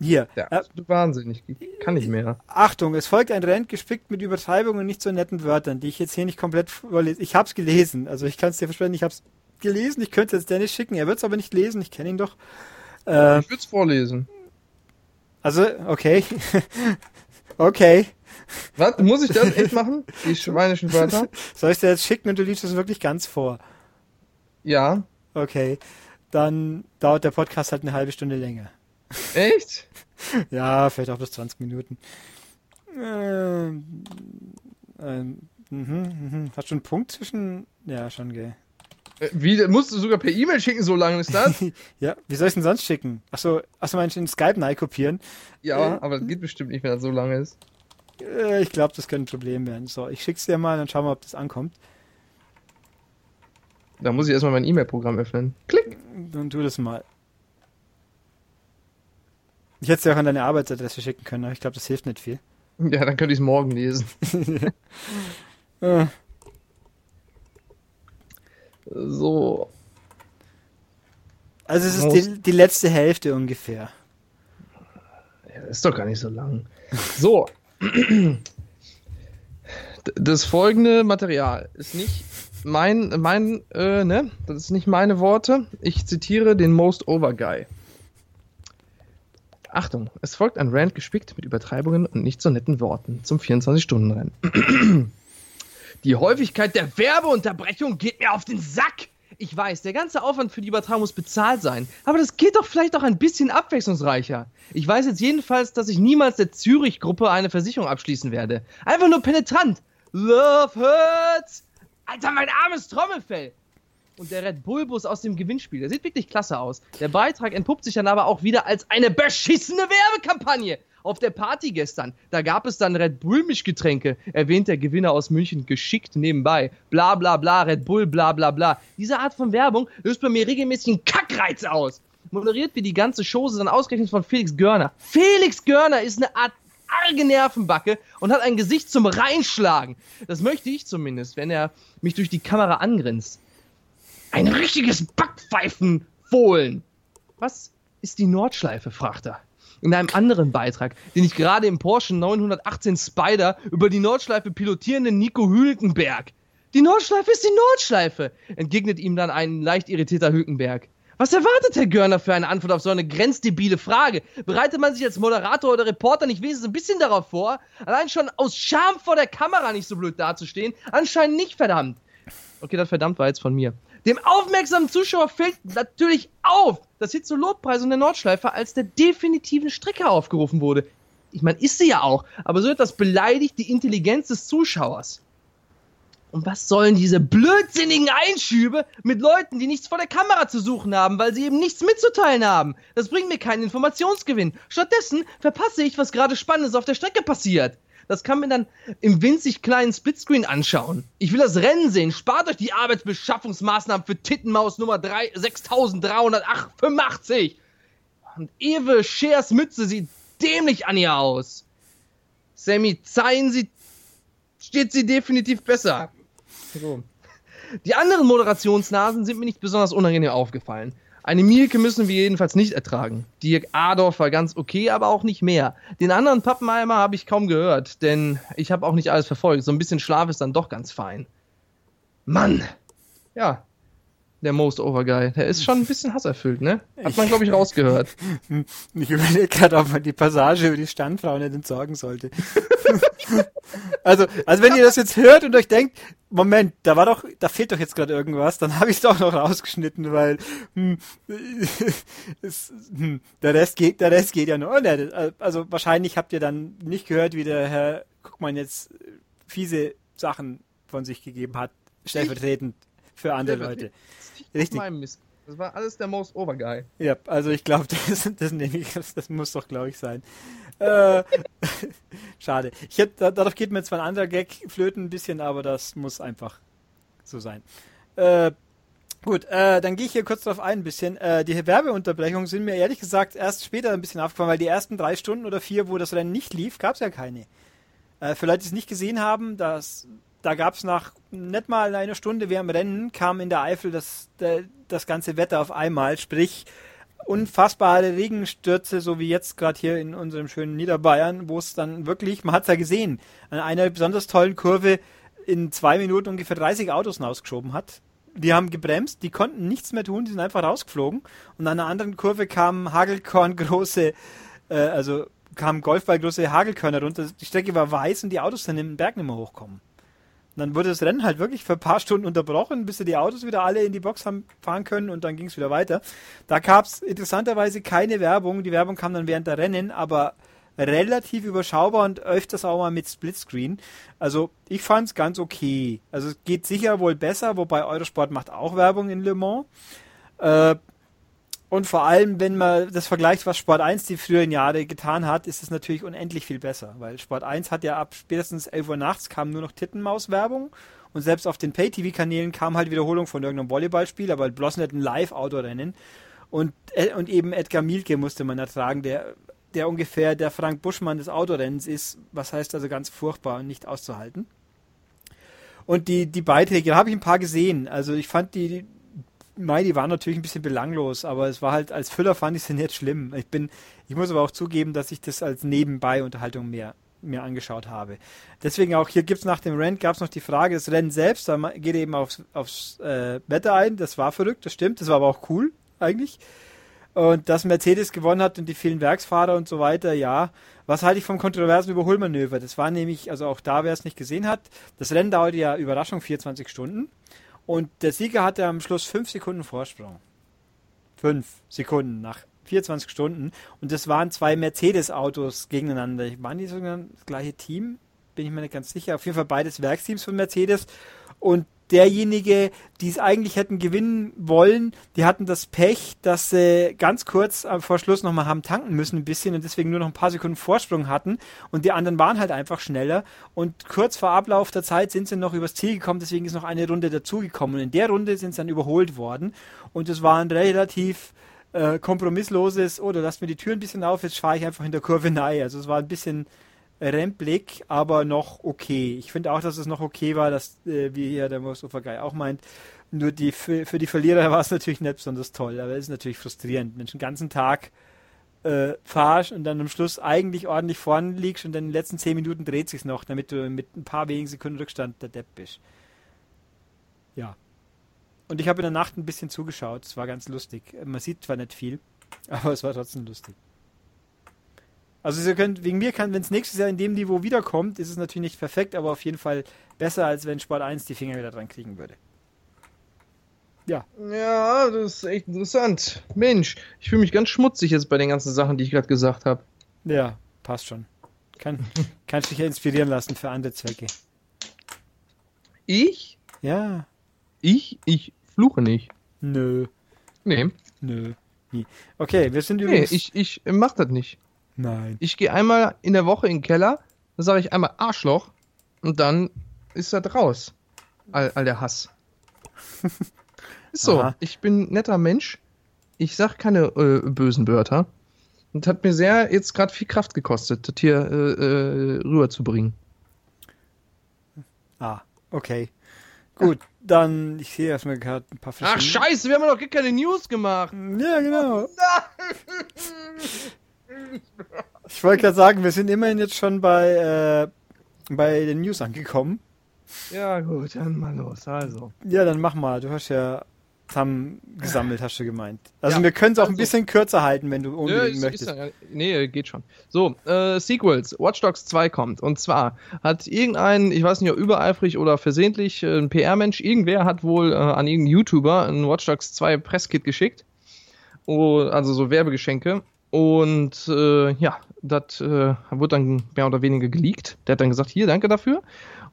hier. Ja, Äh, absolut wahnsinnig. Kann nicht mehr. Achtung, es folgt ein Rennen gespickt mit Übertreibungen und nicht so netten Wörtern, die ich jetzt hier nicht komplett vorlese. Ich hab's gelesen, also ich kann es dir versprechen, ich hab's gelesen, ich könnte es Dennis schicken, er wird's aber nicht lesen, ich kenne ihn doch. Äh, Ich würde es vorlesen. also, okay. okay. Was? Muss ich das echt machen? Die schweinischen Wörter? Soll ich dir jetzt schicken und du liest es wirklich ganz vor? Ja. Okay. Dann dauert der Podcast halt eine halbe Stunde länger. Echt? Ja, vielleicht auch bis 20 Minuten. Ähm, ähm, mhm, mhm. Hat schon einen Punkt zwischen. Ja, schon, gell. Äh, Wie, musst du sogar per E-Mail schicken, so lange ist das? Ja, wie soll ich denn sonst schicken? Achso, achso, meinst du in Skype neu kopieren? Ja, aber das geht bestimmt nicht, wenn das so lange ist. Äh, ich glaube, das könnte ein Problem werden. So, ich schick's dir mal, dann schauen wir, ob das ankommt. Da muss ich erstmal mein E-Mail-Programm öffnen. Klick. Dann tu das mal. Ich hätte es dir auch an deine Arbeitsadresse schicken können, aber ich glaube, das hilft nicht viel. Ja, dann könnte ich es morgen lesen. Äh, So. Also es ist die, die letzte Hälfte ungefähr. Ja, ist doch gar nicht so lang. So. Das folgende Material ist nicht mein, mein, äh, ne? Das ist nicht meine Worte. Ich zitiere den Most Over Guy. Achtung, es folgt ein Rant gespickt mit Übertreibungen und nicht so netten Worten zum 24-Stunden-Rennen. Die Häufigkeit der Werbeunterbrechung geht mir auf den Sack. Ich weiß, der ganze Aufwand für die Übertragung muss bezahlt sein, aber das geht doch vielleicht auch ein bisschen abwechslungsreicher. Ich weiß jetzt jedenfalls, dass ich niemals der Zürich-Gruppe eine Versicherung abschließen werde. Einfach nur penetrant. Love hurts. Alter, mein armes Trommelfell. Und der Red Bull-Bus aus dem Gewinnspiel, der sieht wirklich klasse aus. Der Beitrag entpuppt sich dann aber auch wieder als eine beschissene Werbekampagne. Auf der Party gestern, da gab es dann Red Bull-Mischgetränke, erwähnt der Gewinner aus München geschickt nebenbei. Bla bla bla, Red Bull, bla bla bla. Diese Art von Werbung löst bei mir regelmäßig einen Kackreiz aus. Moderiert wie die ganze Chose dann ausgerechnet von Felix Görner. Felix Görner ist eine Art arge Nervenbacke und hat ein Gesicht zum Reinschlagen. Das möchte ich zumindest, wenn er mich durch die Kamera angrinst. Ein richtiges Backpfeifenfohlen. Was ist die Nordschleife, fragt er. In einem anderen Beitrag, den ich gerade im Porsche 918 Spider über die Nordschleife pilotierende Nico Hülkenberg. Die Nordschleife ist die Nordschleife, entgegnet ihm dann ein leicht irritierter Hülkenberg. Was erwartet Herr Görner für eine Antwort auf so eine grenzdebile Frage? Bereitet man sich als Moderator oder Reporter nicht wenigstens ein bisschen darauf vor? Allein schon aus Scham vor der Kamera nicht so blöd dazustehen? Anscheinend nicht, verdammt. Okay, das verdammt war jetzt von mir. Dem aufmerksamen Zuschauer fällt natürlich auf, dass hier zur Lobpreisung der Nordschleife als der definitiven Strecke aufgerufen wurde. Ich meine, ist sie ja auch, aber so etwas beleidigt die Intelligenz des Zuschauers. Und was sollen diese blödsinnigen Einschübe mit Leuten, die nichts vor der Kamera zu suchen haben, weil sie eben nichts mitzuteilen haben? Das bringt mir keinen Informationsgewinn. Stattdessen verpasse ich, was gerade Spannendes auf der Strecke passiert. Das kann mir dann im winzig kleinen Splitscreen anschauen. Ich will das Rennen sehen. Spart euch die Arbeitsbeschaffungsmaßnahmen für Tittenmaus Nummer 3, 6385. Und Ewe Scheers Mütze sieht dämlich an ihr aus. Sammy Zayn sieht, steht sie definitiv besser. So. Die anderen Moderationsnasen sind mir nicht besonders unangenehm aufgefallen. Eine Mielke müssen wir jedenfalls nicht ertragen. Dirk Adorf war ganz okay, aber auch nicht mehr. Den anderen Pappenheimer habe ich kaum gehört, denn ich habe auch nicht alles verfolgt. So ein bisschen Schlaf ist dann doch ganz fein. Mann! Ja, der Most Over Guy. Der ist schon ein bisschen hasserfüllt, ne? Hat man, glaube ich, rausgehört. Ich überlege gerade, ob man die Passage über die Standfrau nicht entsorgen sollte. also, also wenn ihr das jetzt hört und euch denkt, Moment, da war doch, da fehlt doch jetzt gerade irgendwas, dann habe ich es doch noch rausgeschnitten, weil hm, es, hm, der Rest geht, der Rest geht ja nur. Also wahrscheinlich habt ihr dann nicht gehört, wie der Herr Guckmann jetzt fiese Sachen von sich gegeben hat, stellvertretend für andere Leute. Richtig. Das war alles der Most Over Guy. Ja, also ich glaube, das, das, das, das, muss doch, glaube ich, sein. Äh, schade. Ich hätte, darauf geht mir zwar ein anderer Gag flöten ein bisschen, aber das muss einfach so sein. Äh, gut, äh, dann gehe ich hier kurz darauf ein ein bisschen. Äh, die Werbeunterbrechungen sind mir ehrlich gesagt erst später ein bisschen aufgefallen, weil die ersten drei Stunden oder vier, wo das Rennen nicht lief, gab es ja keine. Äh, für Leute, die es nicht gesehen haben, das da gab es nach nicht mal einer Stunde während dem Rennen, kam in der Eifel das, das ganze Wetter auf einmal, sprich unfassbare Regenstürze, so wie jetzt gerade hier in unserem schönen Niederbayern, wo es dann wirklich, man hat es ja gesehen, an einer besonders tollen Kurve in zwei Minuten ungefähr 30 Autos rausgeschoben hat. Die haben gebremst, die konnten nichts mehr tun, die sind einfach rausgeflogen. Und an einer anderen Kurve kamen Hagelkorn große, äh, also kamen Golfball große Hagelkörner runter. Die Strecke war weiß und die Autos sind im Berg nicht mehr hochkommen. Dann wurde das Rennen halt wirklich für ein paar Stunden unterbrochen, bis sie die Autos wieder alle in die Box haben fahren können und dann ging es wieder weiter. Da gab es interessanterweise keine Werbung. Die Werbung kam dann während der Rennen, aber relativ überschaubar und öfters auch mal mit Splitscreen. Also ich fand es ganz okay. Also es geht sicher wohl besser, wobei Eurosport macht auch Werbung in Le Mans. Äh, und vor allem, wenn man das vergleicht, was Sport 1 die früheren Jahre getan hat, ist es natürlich unendlich viel besser. Weil Sport 1 hat ja ab spätestens 11 Uhr nachts kam nur noch Tittenmaus-Werbung. Und selbst auf den Pay-TV-Kanälen kam halt Wiederholung von irgendeinem Volleyballspiel, aber bloß nicht ein Live-Autorennen. Und, äh, und eben Edgar Mielke musste man ertragen, der, der ungefähr der Frank Buschmann des Autorennens ist. Was heißt also ganz furchtbar und nicht auszuhalten. Und die, die Beiträge, da habe ich ein paar gesehen. Also ich fand die, Mei, die waren natürlich ein bisschen belanglos, aber es war halt, als Füller fand ich sie nicht schlimm. Ich bin, ich muss aber auch zugeben, dass ich das als Nebenbei-Unterhaltung mehr mir angeschaut habe. Deswegen auch hier gibt's nach dem Rennen gab's noch die Frage des Rennen selbst, da geht eben aufs, aufs äh, Wetter ein, das war verrückt, das stimmt, das war aber auch cool eigentlich. Und dass Mercedes gewonnen hat und die vielen Werksfahrer und so weiter, ja. Was halte ich vom kontroversen Überholmanöver? Das war nämlich, also auch da, wer es nicht gesehen hat, das Rennen dauerte ja Überraschung 24 Stunden. Und der Sieger hatte am Schluss 5 Sekunden Vorsprung. 5 Sekunden nach 24 Stunden. Und das waren zwei Mercedes-Autos gegeneinander. Waren die sogar das gleiche Team? Bin ich mir nicht ganz sicher. Auf jeden Fall beides Werksteams von Mercedes. Und derjenige, die es eigentlich hätten gewinnen wollen, die hatten das Pech, dass sie ganz kurz vor Schluss nochmal haben tanken müssen ein bisschen und deswegen nur noch ein paar Sekunden Vorsprung hatten. Und die anderen waren halt einfach schneller. Und kurz vor Ablauf der Zeit sind sie noch übers Ziel gekommen, deswegen ist noch eine Runde dazugekommen. Und in der Runde sind sie dann überholt worden. Und es war ein relativ äh, kompromissloses, oder oh, lasst mir die Tür ein bisschen auf, jetzt fahre ich einfach in der Kurve rein. Also es war ein bisschen Rempblick, aber noch okay. Ich finde auch, dass es noch okay war, dass, äh, wie hier der Mostofer Guy auch meint, nur die, für, für die Verlierer war es natürlich nicht besonders toll, aber es ist natürlich frustrierend, wenn du den ganzen Tag äh, fahrst und dann am Schluss eigentlich ordentlich vorne liegst und dann in den letzten zehn Minuten dreht sich noch, damit du mit ein paar wenigen Sekunden Rückstand der Depp bist. Ja. Und ich habe in der Nacht ein bisschen zugeschaut. Es war ganz lustig. Man sieht zwar nicht viel, aber es war trotzdem lustig. Also ihr könnt, wegen mir kann, wenn es nächstes Jahr in dem Niveau wiederkommt, ist es natürlich nicht perfekt, aber auf jeden Fall besser, als wenn Sport 1 die Finger wieder dran kriegen würde. Ja. Ja, das ist echt interessant. Mensch, ich fühle mich ganz schmutzig jetzt bei den ganzen Sachen, die ich gerade gesagt habe. Ja, passt schon. Kann, kannst dich ja inspirieren lassen für andere Zwecke. Ich? Ja. Ich? Ich fluche nicht. Nö. Nee. Nö. Nie. Okay, wir sind Nee, übrigens. ich, ich mach das nicht. Nein. Ich gehe einmal in der Woche in den Keller, dann sage ich einmal Arschloch und dann ist das raus. All, all der Hass. ist so. Aha. Ich bin ein netter Mensch. Ich sag keine äh, bösen Wörter. Und hat mir sehr jetzt gerade viel Kraft gekostet, das hier äh, äh, rüberzubringen. Ah, okay. Gut, dann, ich sehe erstmal gerade ein paar Ach verschiedene- scheiße, wir haben ja noch gar keine News gemacht. Ja, genau. Ich wollte gerade sagen, wir sind immerhin jetzt schon bei, äh, bei den News angekommen. Ja gut, dann mal los. Also. Ja, dann mach mal. Du hast ja zusammengesammelt, hast du gemeint. Also Ja, wir können es auch ein also- bisschen kürzer halten, wenn du unbedingt ist, möchtest. ist, ja- nee, geht schon. So, äh, Sequels. Watch Dogs 2 kommt. Und zwar hat irgendein, ich weiß nicht, ob übereifrig oder versehentlich, äh, ein PR-Mensch, irgendwer hat wohl äh, an irgendeinen YouTuber ein Watch Dogs 2 Presskit geschickt. Oh, also so Werbegeschenke. Und äh, ja, das äh, wurde dann mehr oder weniger geleakt. Der hat dann gesagt, hier, danke dafür.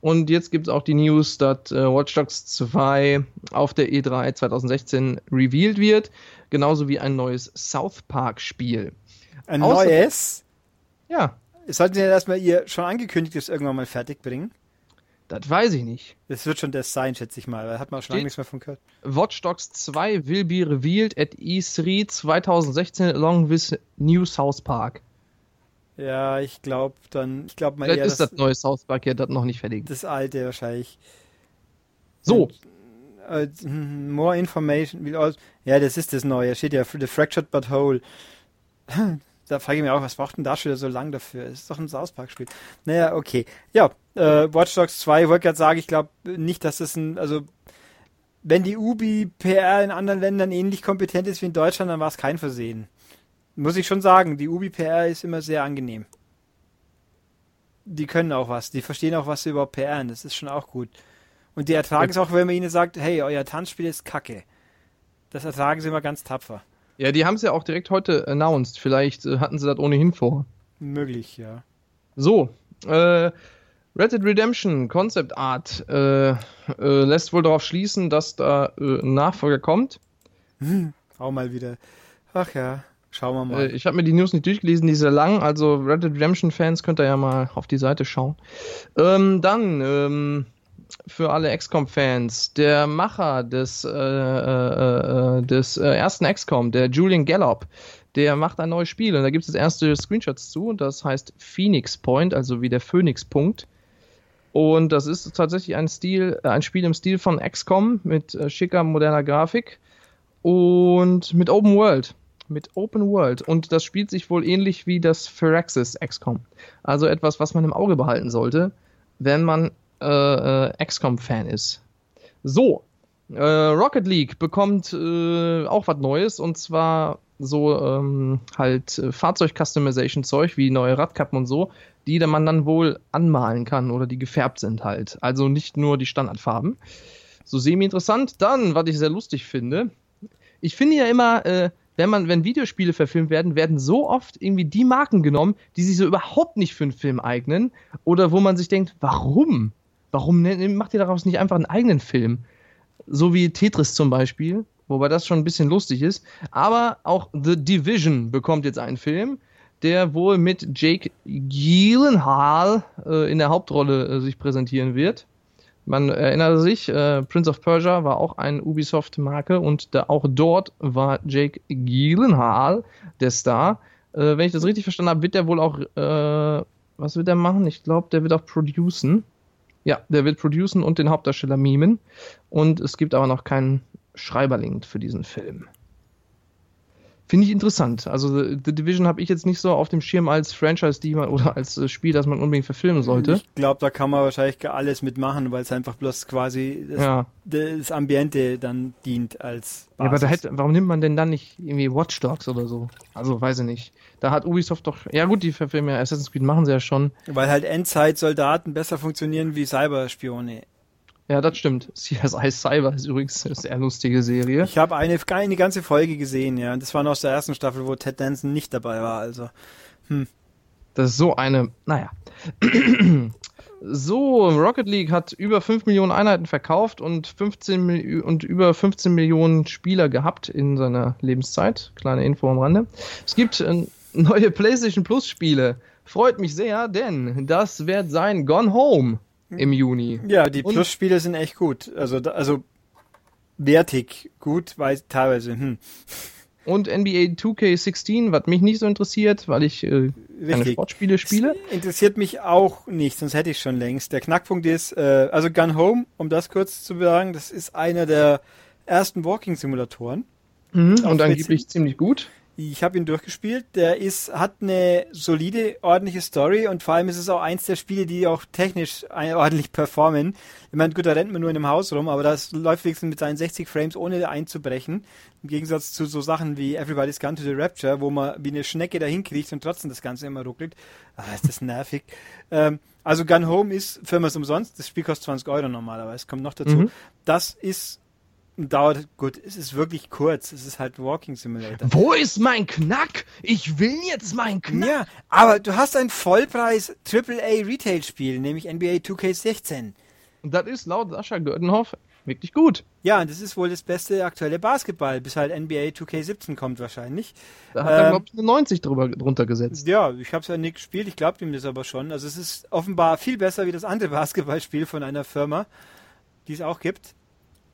Und jetzt gibt es auch die News, dass äh, Watch Dogs 2 auf der E E3 2016 revealed wird, genauso wie ein neues South Park Spiel. Ein Außer- neues. Ja, Sollten wir erstmal ihr schon angekündigtes irgendwann mal fertig bringen? Das weiß ich nicht. Das wird schon das sein, schätze ich mal. Da hat man schon lange nichts mehr von gehört. Watch Dogs 2 will be revealed at E3 2016 along with New South Park. Ja, ich glaube dann, ich glaube mal Vielleicht eher ist das, das neue South Park ja das noch nicht fertig. das alte wahrscheinlich. So, Äh, hm, more information. will also- Ja, das ist das neue. Steht ja The Fractured But Whole. Da frage ich mich auch, was braucht denn da schon wieder so lang dafür? Es ist doch ein South Park Spiel. Naja, okay. Ja, äh, Watch Dogs 2, ich wollte gerade sagen, ich glaube nicht, dass das ein, also wenn die Ubi PR in anderen Ländern ähnlich kompetent ist wie in Deutschland, dann war es kein Versehen. Muss ich schon sagen, die Ubi PR ist immer sehr angenehm. Die können auch was, die verstehen auch, was sie überhaupt PRen, das ist schon auch gut. Und die ertragen es auch, wenn man ihnen sagt, hey, euer Tanzspiel ist kacke. Das ertragen sie immer ganz tapfer. Ja, die haben es ja auch direkt heute announced. Vielleicht äh, hatten sie das ohnehin vor. Möglich, ja. So, äh, Red Dead Redemption Concept Art äh, äh, lässt wohl darauf schließen, dass da äh, ein Nachfolger kommt. Auch mal wieder. Ach ja, schauen wir mal. Äh, ich habe mir die News nicht durchgelesen, die ist sehr lang, also Red Dead Redemption Fans könnt ihr ja mal auf die Seite schauen. Ähm, dann ähm, für alle XCOM-Fans, der Macher des, äh, äh, äh, des äh, ersten XCOM, der Julian Gallop, der macht ein neues Spiel und da gibt es erste Screenshots zu und das heißt Phoenix Point, also wie der Phoenix-Punkt. Und das ist tatsächlich ein Stil, äh, ein Spiel im Stil von XCOM mit schicker, moderner Grafik und mit Open World. Mit Open World. Und das spielt sich wohl ähnlich wie das Firaxis XCOM. Also etwas, was man im Auge behalten sollte, wenn man äh, äh, XCOM-Fan ist. So, äh, Rocket League bekommt äh, auch was Neues und zwar so ähm, halt äh, Fahrzeug-Customization-Zeug wie neue Radkappen und so, die man dann wohl anmalen kann oder die gefärbt sind halt. Also nicht nur die Standardfarben. So semi-interessant. Dann, was ich sehr lustig finde, ich finde ja immer, äh, wenn man, wenn Videospiele verfilmt werden, werden so oft irgendwie die Marken genommen, die sich so überhaupt nicht für einen Film eignen oder wo man sich denkt, warum? Warum ne- macht ihr daraus nicht einfach einen eigenen Film? So wie Tetris zum Beispiel, wobei das schon ein bisschen lustig ist. Aber auch The Division bekommt jetzt einen Film, der wohl mit Jake Gyllenhaal äh, in der Hauptrolle äh, sich präsentieren wird. Man erinnert sich, äh, Prince of Persia war auch eine Ubisoft-Marke und da, auch dort war Jake Gyllenhaal der Star. Äh, wenn ich das richtig verstanden habe, wird der wohl auch, äh, was wird er machen? Ich glaube, der wird auch producen. Ja, der wird producen und den Hauptdarsteller mimen. Und es gibt aber noch keinen Schreiberling für diesen Film. Finde ich interessant. Also The Division habe ich jetzt nicht so auf dem Schirm als Franchise, die man oder als äh, Spiel, das man unbedingt verfilmen sollte. Ich glaube, da kann man wahrscheinlich gar alles mitmachen, weil es einfach bloß quasi das, Ja. das Ambiente dann dient als Ja, aber da Basis. hätte, warum nimmt man denn dann nicht irgendwie Watch Dogs oder so? Also weiß ich nicht. Da hat Ubisoft doch, ja gut, die verfilmen ja Assassin's Creed machen sie ja schon. Weil halt Endzeit-Soldaten besser funktionieren wie Cyberspione. Ja, das stimmt. CSI Cyber ist übrigens eine sehr lustige Serie. Ich habe eine, eine ganze Folge gesehen, ja. Und das war noch aus der ersten Staffel, wo Ted Danson nicht dabei war. Also Das ist so eine, naja. So, Rocket League hat über 5 Millionen Einheiten verkauft und, 15 Mil und über 15 Millionen Spieler gehabt in seiner Lebenszeit. Kleine Info am Rande. Es gibt äh, neue PlayStation Plus Spiele. Freut mich sehr, denn das wird sein Gone Home im Juni. ja, die Plus-Spiele sind echt gut. Also da, also wertig gut, weil teilweise hm, Und NBA 2K16, was mich nicht so interessiert, weil ich äh, keine. Sportspiele spiele. Das interessiert mich auch nicht, sonst hätte ich schon längst. Der Knackpunkt ist, äh, also Gun Home, um das kurz zu sagen, das ist einer der ersten Walking-Simulatoren. Mhm. Und angeblich ziemlich gut. Ich habe ihn durchgespielt. Der ist, hat eine solide, ordentliche Story und vor allem ist es auch eins der Spiele, die auch technisch ordentlich performen. Ich meine, gut, da rennt man nur in einem Haus rum, aber das läuft wenigstens mit seinen 60 Frames ohne einzubrechen. Im Gegensatz zu so Sachen wie Everybody's Gone to the Rapture, wo man wie eine Schnecke dahin kriecht und trotzdem das Ganze immer ruckelt. Ah, ist das nervig. Ähm, also Gun Home ist Firmas umsonst. Das Spiel kostet 20 Euro normalerweise. Kommt noch dazu. Mhm. Das ist dauert gut. Es ist wirklich kurz. Es ist halt Walking Simulator. Wo ist mein Knack? Ich will jetzt meinen Knack. Ja, aber du hast ein Vollpreis AAA Retail Spiel, nämlich NBA 2K16. Und das ist laut Sascha Gördenhoff wirklich gut. Ja, und das ist wohl das beste aktuelle Basketball, bis halt NBA 2K17 kommt wahrscheinlich. Da hat er, Ähm, glaube ich, eine 90 drüber, drunter gesetzt. Ja, ich habe es ja nicht gespielt, ich glaube ihm das aber schon. Also es ist offenbar viel besser wie das andere Basketballspiel von einer Firma, die es auch gibt.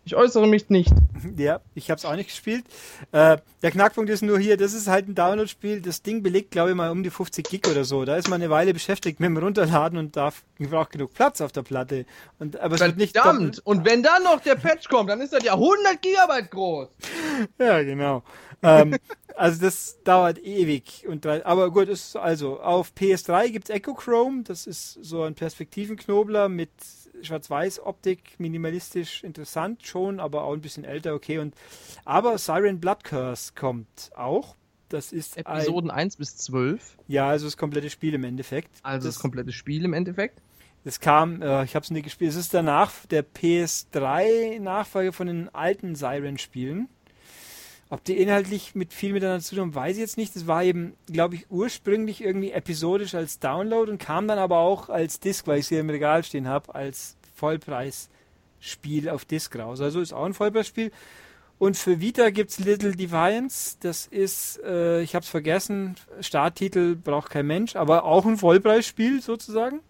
Ich äußere mich nicht. Ja, ich habe es auch nicht gespielt. Äh, der Knackpunkt ist nur hier, das ist halt ein Download-Spiel. Das Ding belegt, glaube ich, mal um die 50 Gig oder so. Da ist man eine Weile beschäftigt mit dem Runterladen und darf braucht genug Platz auf der Platte. Und, aber es wird nicht Verdammt! Und wenn dann noch der Patch kommt, dann ist das ja 100 Gigabyte groß. Ja, genau. ähm, also das dauert ewig. Und drei, aber gut, ist also auf PS3 gibt's Echo Chrome. Das ist so ein Perspektivenknobler mit Schwarz-Weiß-Optik, minimalistisch interessant schon, aber auch ein bisschen älter, okay. Und aber Siren Blood Curse kommt auch. Das ist ein, Episoden 1 bis 12. ja, also das komplette Spiel im Endeffekt. Also das, das, komplette Spiel im Endeffekt. das kam, äh, ich habe es nie gespielt. Es ist danach der PS3-Nachfolger von den alten Siren-Spielen. Ob die inhaltlich mit viel miteinander zu tun haben, weiß ich jetzt nicht. Das war eben, glaube ich, ursprünglich irgendwie episodisch als Download und kam dann aber auch als Disc, weil ich sie im Regal stehen habe, als Vollpreisspiel auf Disc raus. Also ist auch ein Vollpreisspiel. Und für Vita gibt's Little Defiance. Das ist, äh, ich habe es vergessen, Starttitel braucht kein Mensch, aber auch ein Vollpreisspiel sozusagen.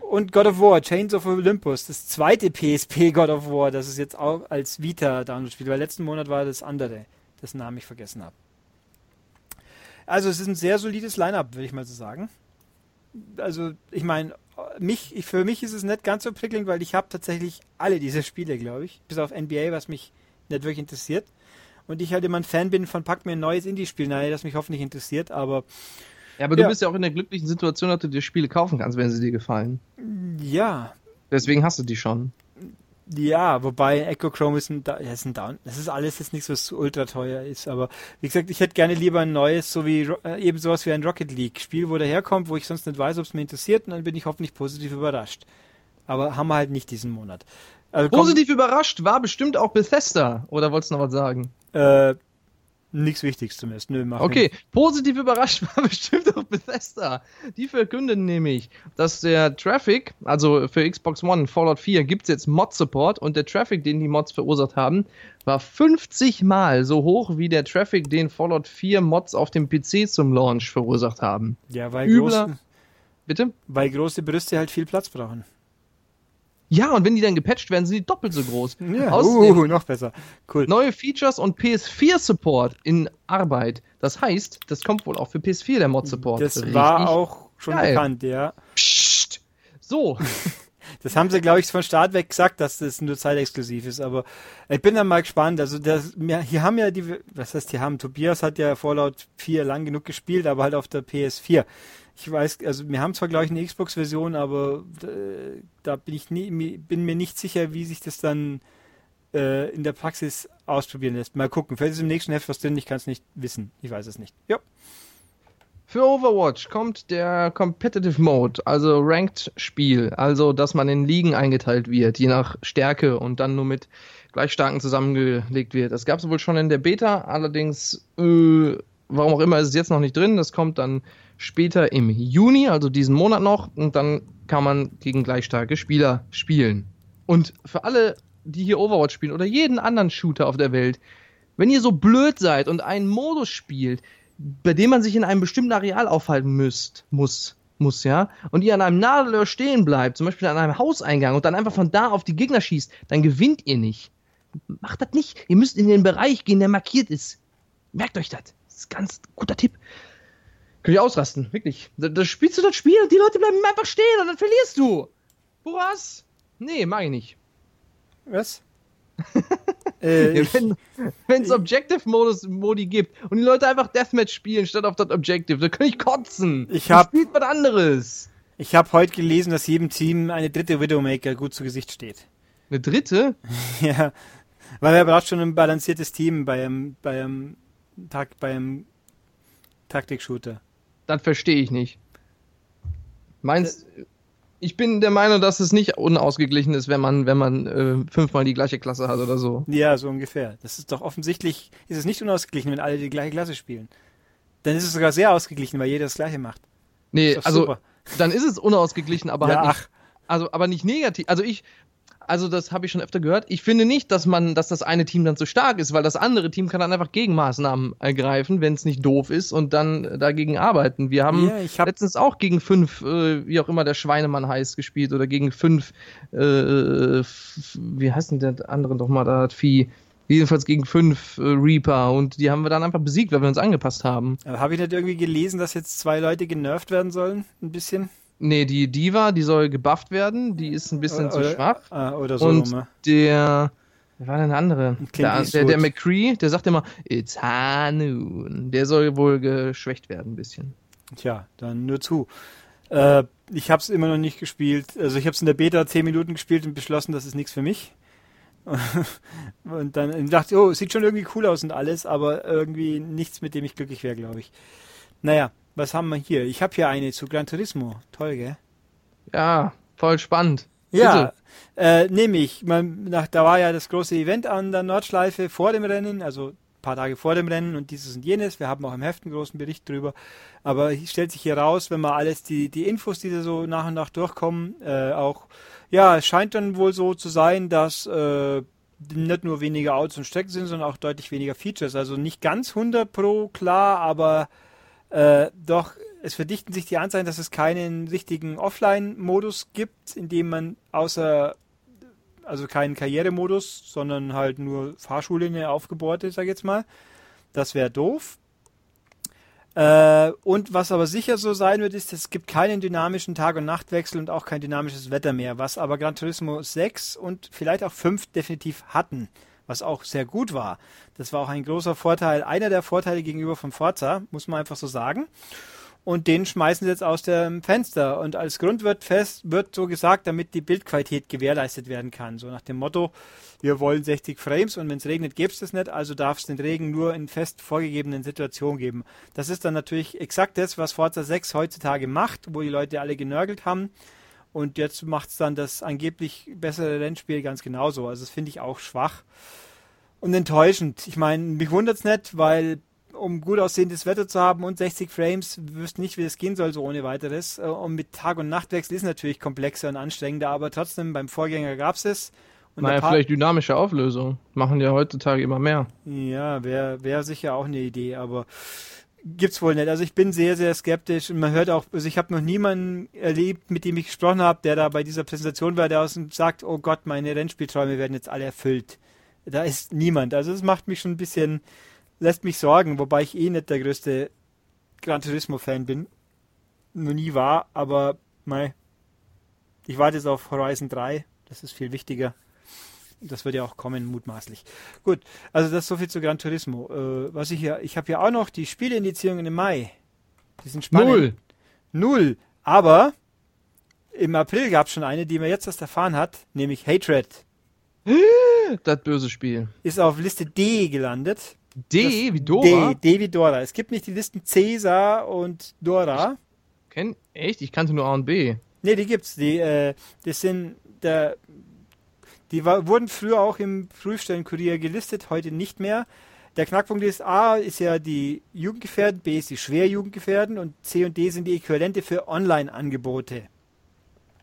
Und God of War, Chains of Olympus, das zweite PSP God of War, das es jetzt auch als Vita-Download spielt, weil letzten Monat war das andere, dessen Namen ich vergessen habe. Also es ist ein sehr solides Line-Up, würde ich mal so sagen. Also ich meine, mich, ich, für mich ist es nicht ganz so prickelnd, weil ich habe tatsächlich alle diese Spiele, glaube ich, bis auf NBA, was mich nicht wirklich interessiert. Und ich halt immer ein Fan bin von Pack mir ein neues Indie-Spiel, naja, das mich hoffentlich interessiert, aber Ja, aber du Ja. bist ja auch in der glücklichen Situation, dass du dir Spiele kaufen kannst, wenn sie dir gefallen. ja, Deswegen hast du die schon. Ja, wobei Echo Chrome ist ein, Da- ist ein Down. Das ist alles jetzt nichts, was ultra teuer ist. Aber wie gesagt, ich hätte gerne lieber ein neues, so wie äh, eben sowas wie ein Rocket League Spiel, wo der herkommt, wo ich sonst nicht weiß, ob es mir interessiert, und dann bin ich hoffentlich positiv überrascht. Aber haben wir halt nicht diesen Monat. Also komm, Positiv überrascht war bestimmt auch Bethesda. Oder wolltest du noch was sagen? Äh, nichts Wichtiges zumindest. Nö, mach Okay, positiv überrascht war bestimmt auch Bethesda. Die verkünden nämlich, dass der Traffic, also für Xbox One Fallout 4 gibt es jetzt Mod-Support und der Traffic, den die Mods verursacht haben, war 50 Mal so hoch wie der Traffic, den Fallout 4 Mods auf dem PC zum Launch verursacht haben. nicht. Ja, weil, Übler- große, Bitte? weil große Brüste halt viel Platz brauchen. Ja, und wenn die dann gepatcht werden, sind die doppelt so groß. Ja, Außerdem uh, noch besser. Cool. neue Features und PS4-Support in Arbeit. Das heißt, das kommt wohl auch für PS4 der Mod-Support. Das Richtig war auch schon geil. bekannt, ja. Psst. So. das haben sie, glaube ich, von Start weg gesagt, dass das nur zeitexklusiv ist. Aber ich bin dann mal gespannt. Also das, hier haben ja die, was heißt, hier haben Tobias hat ja Fallout 4 lang genug gespielt, aber halt auf der PS4. Ich weiß, also wir haben zwar, glaube ich, eine Xbox-Version, aber äh, da bin ich nie, bin mir nicht sicher, wie sich das dann äh, in der Praxis ausprobieren lässt. Mal gucken. Vielleicht ist im nächsten Heft was drin, ich kann es nicht wissen. Ich weiß es nicht. Ja. Für Overwatch kommt der Competitive Mode, also Ranked Spiel, also dass man in Ligen eingeteilt wird, je nach Stärke und dann nur mit gleich starken zusammengelegt wird. Das gab es wohl schon in der Beta, allerdings, äh, warum auch immer, ist es jetzt noch nicht drin. Das kommt dann später im Juni, also diesen Monat noch, und dann kann man gegen gleich starke Spieler spielen. Und für alle, die hier Overwatch spielen oder jeden anderen Shooter auf der Welt, wenn ihr so blöd seid und einen Modus spielt, bei dem man sich in einem bestimmten Areal aufhalten müsst, muss, muss, ja, und ihr an einem Nadelöhr stehen bleibt, zum Beispiel an einem Hauseingang und dann einfach von da auf die Gegner schießt, dann gewinnt ihr nicht. Macht das nicht. Ihr müsst in den Bereich gehen, der markiert ist. Merkt euch das. Das ist ganz guter Tipp. Könnt ihr ausrasten, wirklich. Da, da spielst du das Spiel und die Leute bleiben einfach stehen und dann verlierst du. Was? Nee, mag ich nicht. Was? äh, wenn es Objective-Modus-Modi gibt und die Leute einfach Deathmatch spielen statt auf das Objective, dann kann ich kotzen. Ich hab, spielt was anderes. Ich habe heute gelesen, dass jedem Team eine dritte Widowmaker gut zu Gesicht steht. Eine dritte? ja, weil er braucht schon ein balanciertes Team bei einem, bei einem, bei einem Taktik-Shooter. Das verstehe ich nicht. Meinst, äh, ich bin der Meinung, dass es nicht unausgeglichen ist, wenn man, wenn man äh, fünfmal die gleiche Klasse hat oder so. Ja, so ungefähr. Das ist doch offensichtlich, ist es nicht unausgeglichen, wenn alle die gleiche Klasse spielen. Dann ist es sogar sehr ausgeglichen, weil jeder das gleiche macht. Nee, also super. dann ist es unausgeglichen, aber ja, halt nicht, ach. also aber nicht negativ. Also ich also das habe ich schon öfter gehört. Ich finde nicht, dass man, dass das eine Team dann zu stark ist, weil das andere Team kann dann einfach Gegenmaßnahmen ergreifen, wenn es nicht doof ist und dann dagegen arbeiten. Wir haben ja, hab letztens auch gegen fünf, äh, wie auch immer der Schweinemann heißt, gespielt oder gegen fünf, äh, wie heißt denn der andere doch mal, da hat Vieh jedenfalls gegen fünf äh, Reaper und die haben wir dann einfach besiegt, weil wir uns angepasst haben. Habe ich nicht irgendwie gelesen, dass jetzt zwei Leute genervt werden sollen? Ein bisschen? Nee, die Diva, die soll gebufft werden, die ist ein bisschen oder, zu schwach. Ah, oder so. Und rum, der, wer war denn der andere? Der, der, der McCree, der sagt immer, it's Hanun. Der soll wohl geschwächt werden ein bisschen. Tja, dann nur zu. Äh, ich habe es immer noch nicht gespielt. Also ich habe es in der Beta 10 Minuten gespielt und beschlossen, das ist nichts für mich. und dann dachte ich, oh, sieht schon irgendwie cool aus und alles, aber irgendwie nichts, mit dem ich glücklich wäre, glaube ich. Naja, was haben wir hier? Ich habe hier eine zu Gran Turismo. Toll, gell? Ja, voll spannend. Ja, äh, nehme ich. Man, nach, da war ja das große Event an der Nordschleife vor dem Rennen, also ein paar Tage vor dem Rennen und dieses und jenes. Wir haben auch im Heft einen großen Bericht drüber. Aber es stellt sich hier raus, wenn man alles, die, die Infos, die da so nach und nach durchkommen, äh, auch, ja, es scheint dann wohl so zu sein, dass äh, nicht nur weniger Autos und Strecken sind, sondern auch deutlich weniger Features. Also nicht ganz 100 pro klar, aber äh, doch es verdichten sich die Anzeichen, dass es keinen richtigen Offline-Modus gibt, in dem man außer, also keinen Karrieremodus, sondern halt nur Fahrschule eine aufgebohrte, sag ich jetzt mal. Das wäre doof. Äh, und was aber sicher so sein wird, ist, es gibt keinen dynamischen Tag- und Nachtwechsel und auch kein dynamisches Wetter mehr, was aber Gran Turismo 6 und vielleicht auch 5 definitiv hatten was auch sehr gut war. Das war auch ein großer Vorteil, einer der Vorteile gegenüber von Forza, muss man einfach so sagen. Und den schmeißen sie jetzt aus dem Fenster. Und als Grund wird fest, wird so gesagt, damit die Bildqualität gewährleistet werden kann. So nach dem Motto, wir wollen 60 Frames und wenn es regnet, gäbe es das nicht, also darf es den Regen nur in fest vorgegebenen Situationen geben. Das ist dann natürlich exakt das, was Forza 6 heutzutage macht, wo die Leute alle genörgelt haben. Und jetzt macht es dann das angeblich bessere Rennspiel ganz genauso. Also das finde ich auch schwach und enttäuschend. Ich meine, mich wundert es nicht, weil um gut aussehendes Wetter zu haben und 60 Frames, wüsste nicht, wie das gehen soll, so ohne weiteres. Äh, und mit Tag- und Nachtwechsel ist natürlich komplexer und anstrengender, aber trotzdem beim Vorgänger gab es es. Und naja, vielleicht dynamische Auflösung. Machen ja heutzutage immer mehr. Ja, wäre wär sicher auch eine Idee, aber gibt's wohl nicht. Also ich bin sehr, sehr skeptisch und man hört auch, also ich habe noch niemanden erlebt, mit dem ich gesprochen habe, der da bei dieser Präsentation war, der und sagt, oh Gott, meine Rennspielträume werden jetzt alle erfüllt. Da ist niemand. Also das macht mich schon ein bisschen, lässt mich sorgen, wobei ich eh nicht der größte Gran Turismo-Fan bin. Noch nie war, aber mei, Ich warte jetzt auf Horizon 3. Das ist viel wichtiger. Das wird ja auch kommen, mutmaßlich. Gut, also das ist so viel zu Gran Turismo. Äh, was ich hier, ich habe hier auch noch die Spieleindizierungen im Mai. Die sind spannend. Null. Null. Aber im April gab es schon eine, die man jetzt erst erfahren hat, nämlich Hatred. Das böse Spiel. Ist auf Liste D gelandet. D wie Dora. D, D wie Dora. Es gibt nicht die Listen Cäsar und Dora. Kenn, echt? Ich kannte nur A und B. Ne, die gibt's. Die, äh, das sind der, die war, wurden früher auch im Prüfstellenkurier gelistet, heute nicht mehr. Der Knackpunkt ist, A ist ja die Jugendgefährden, B ist die Schwerjugendgefährden und C und D sind die Äquivalente für Online-Angebote.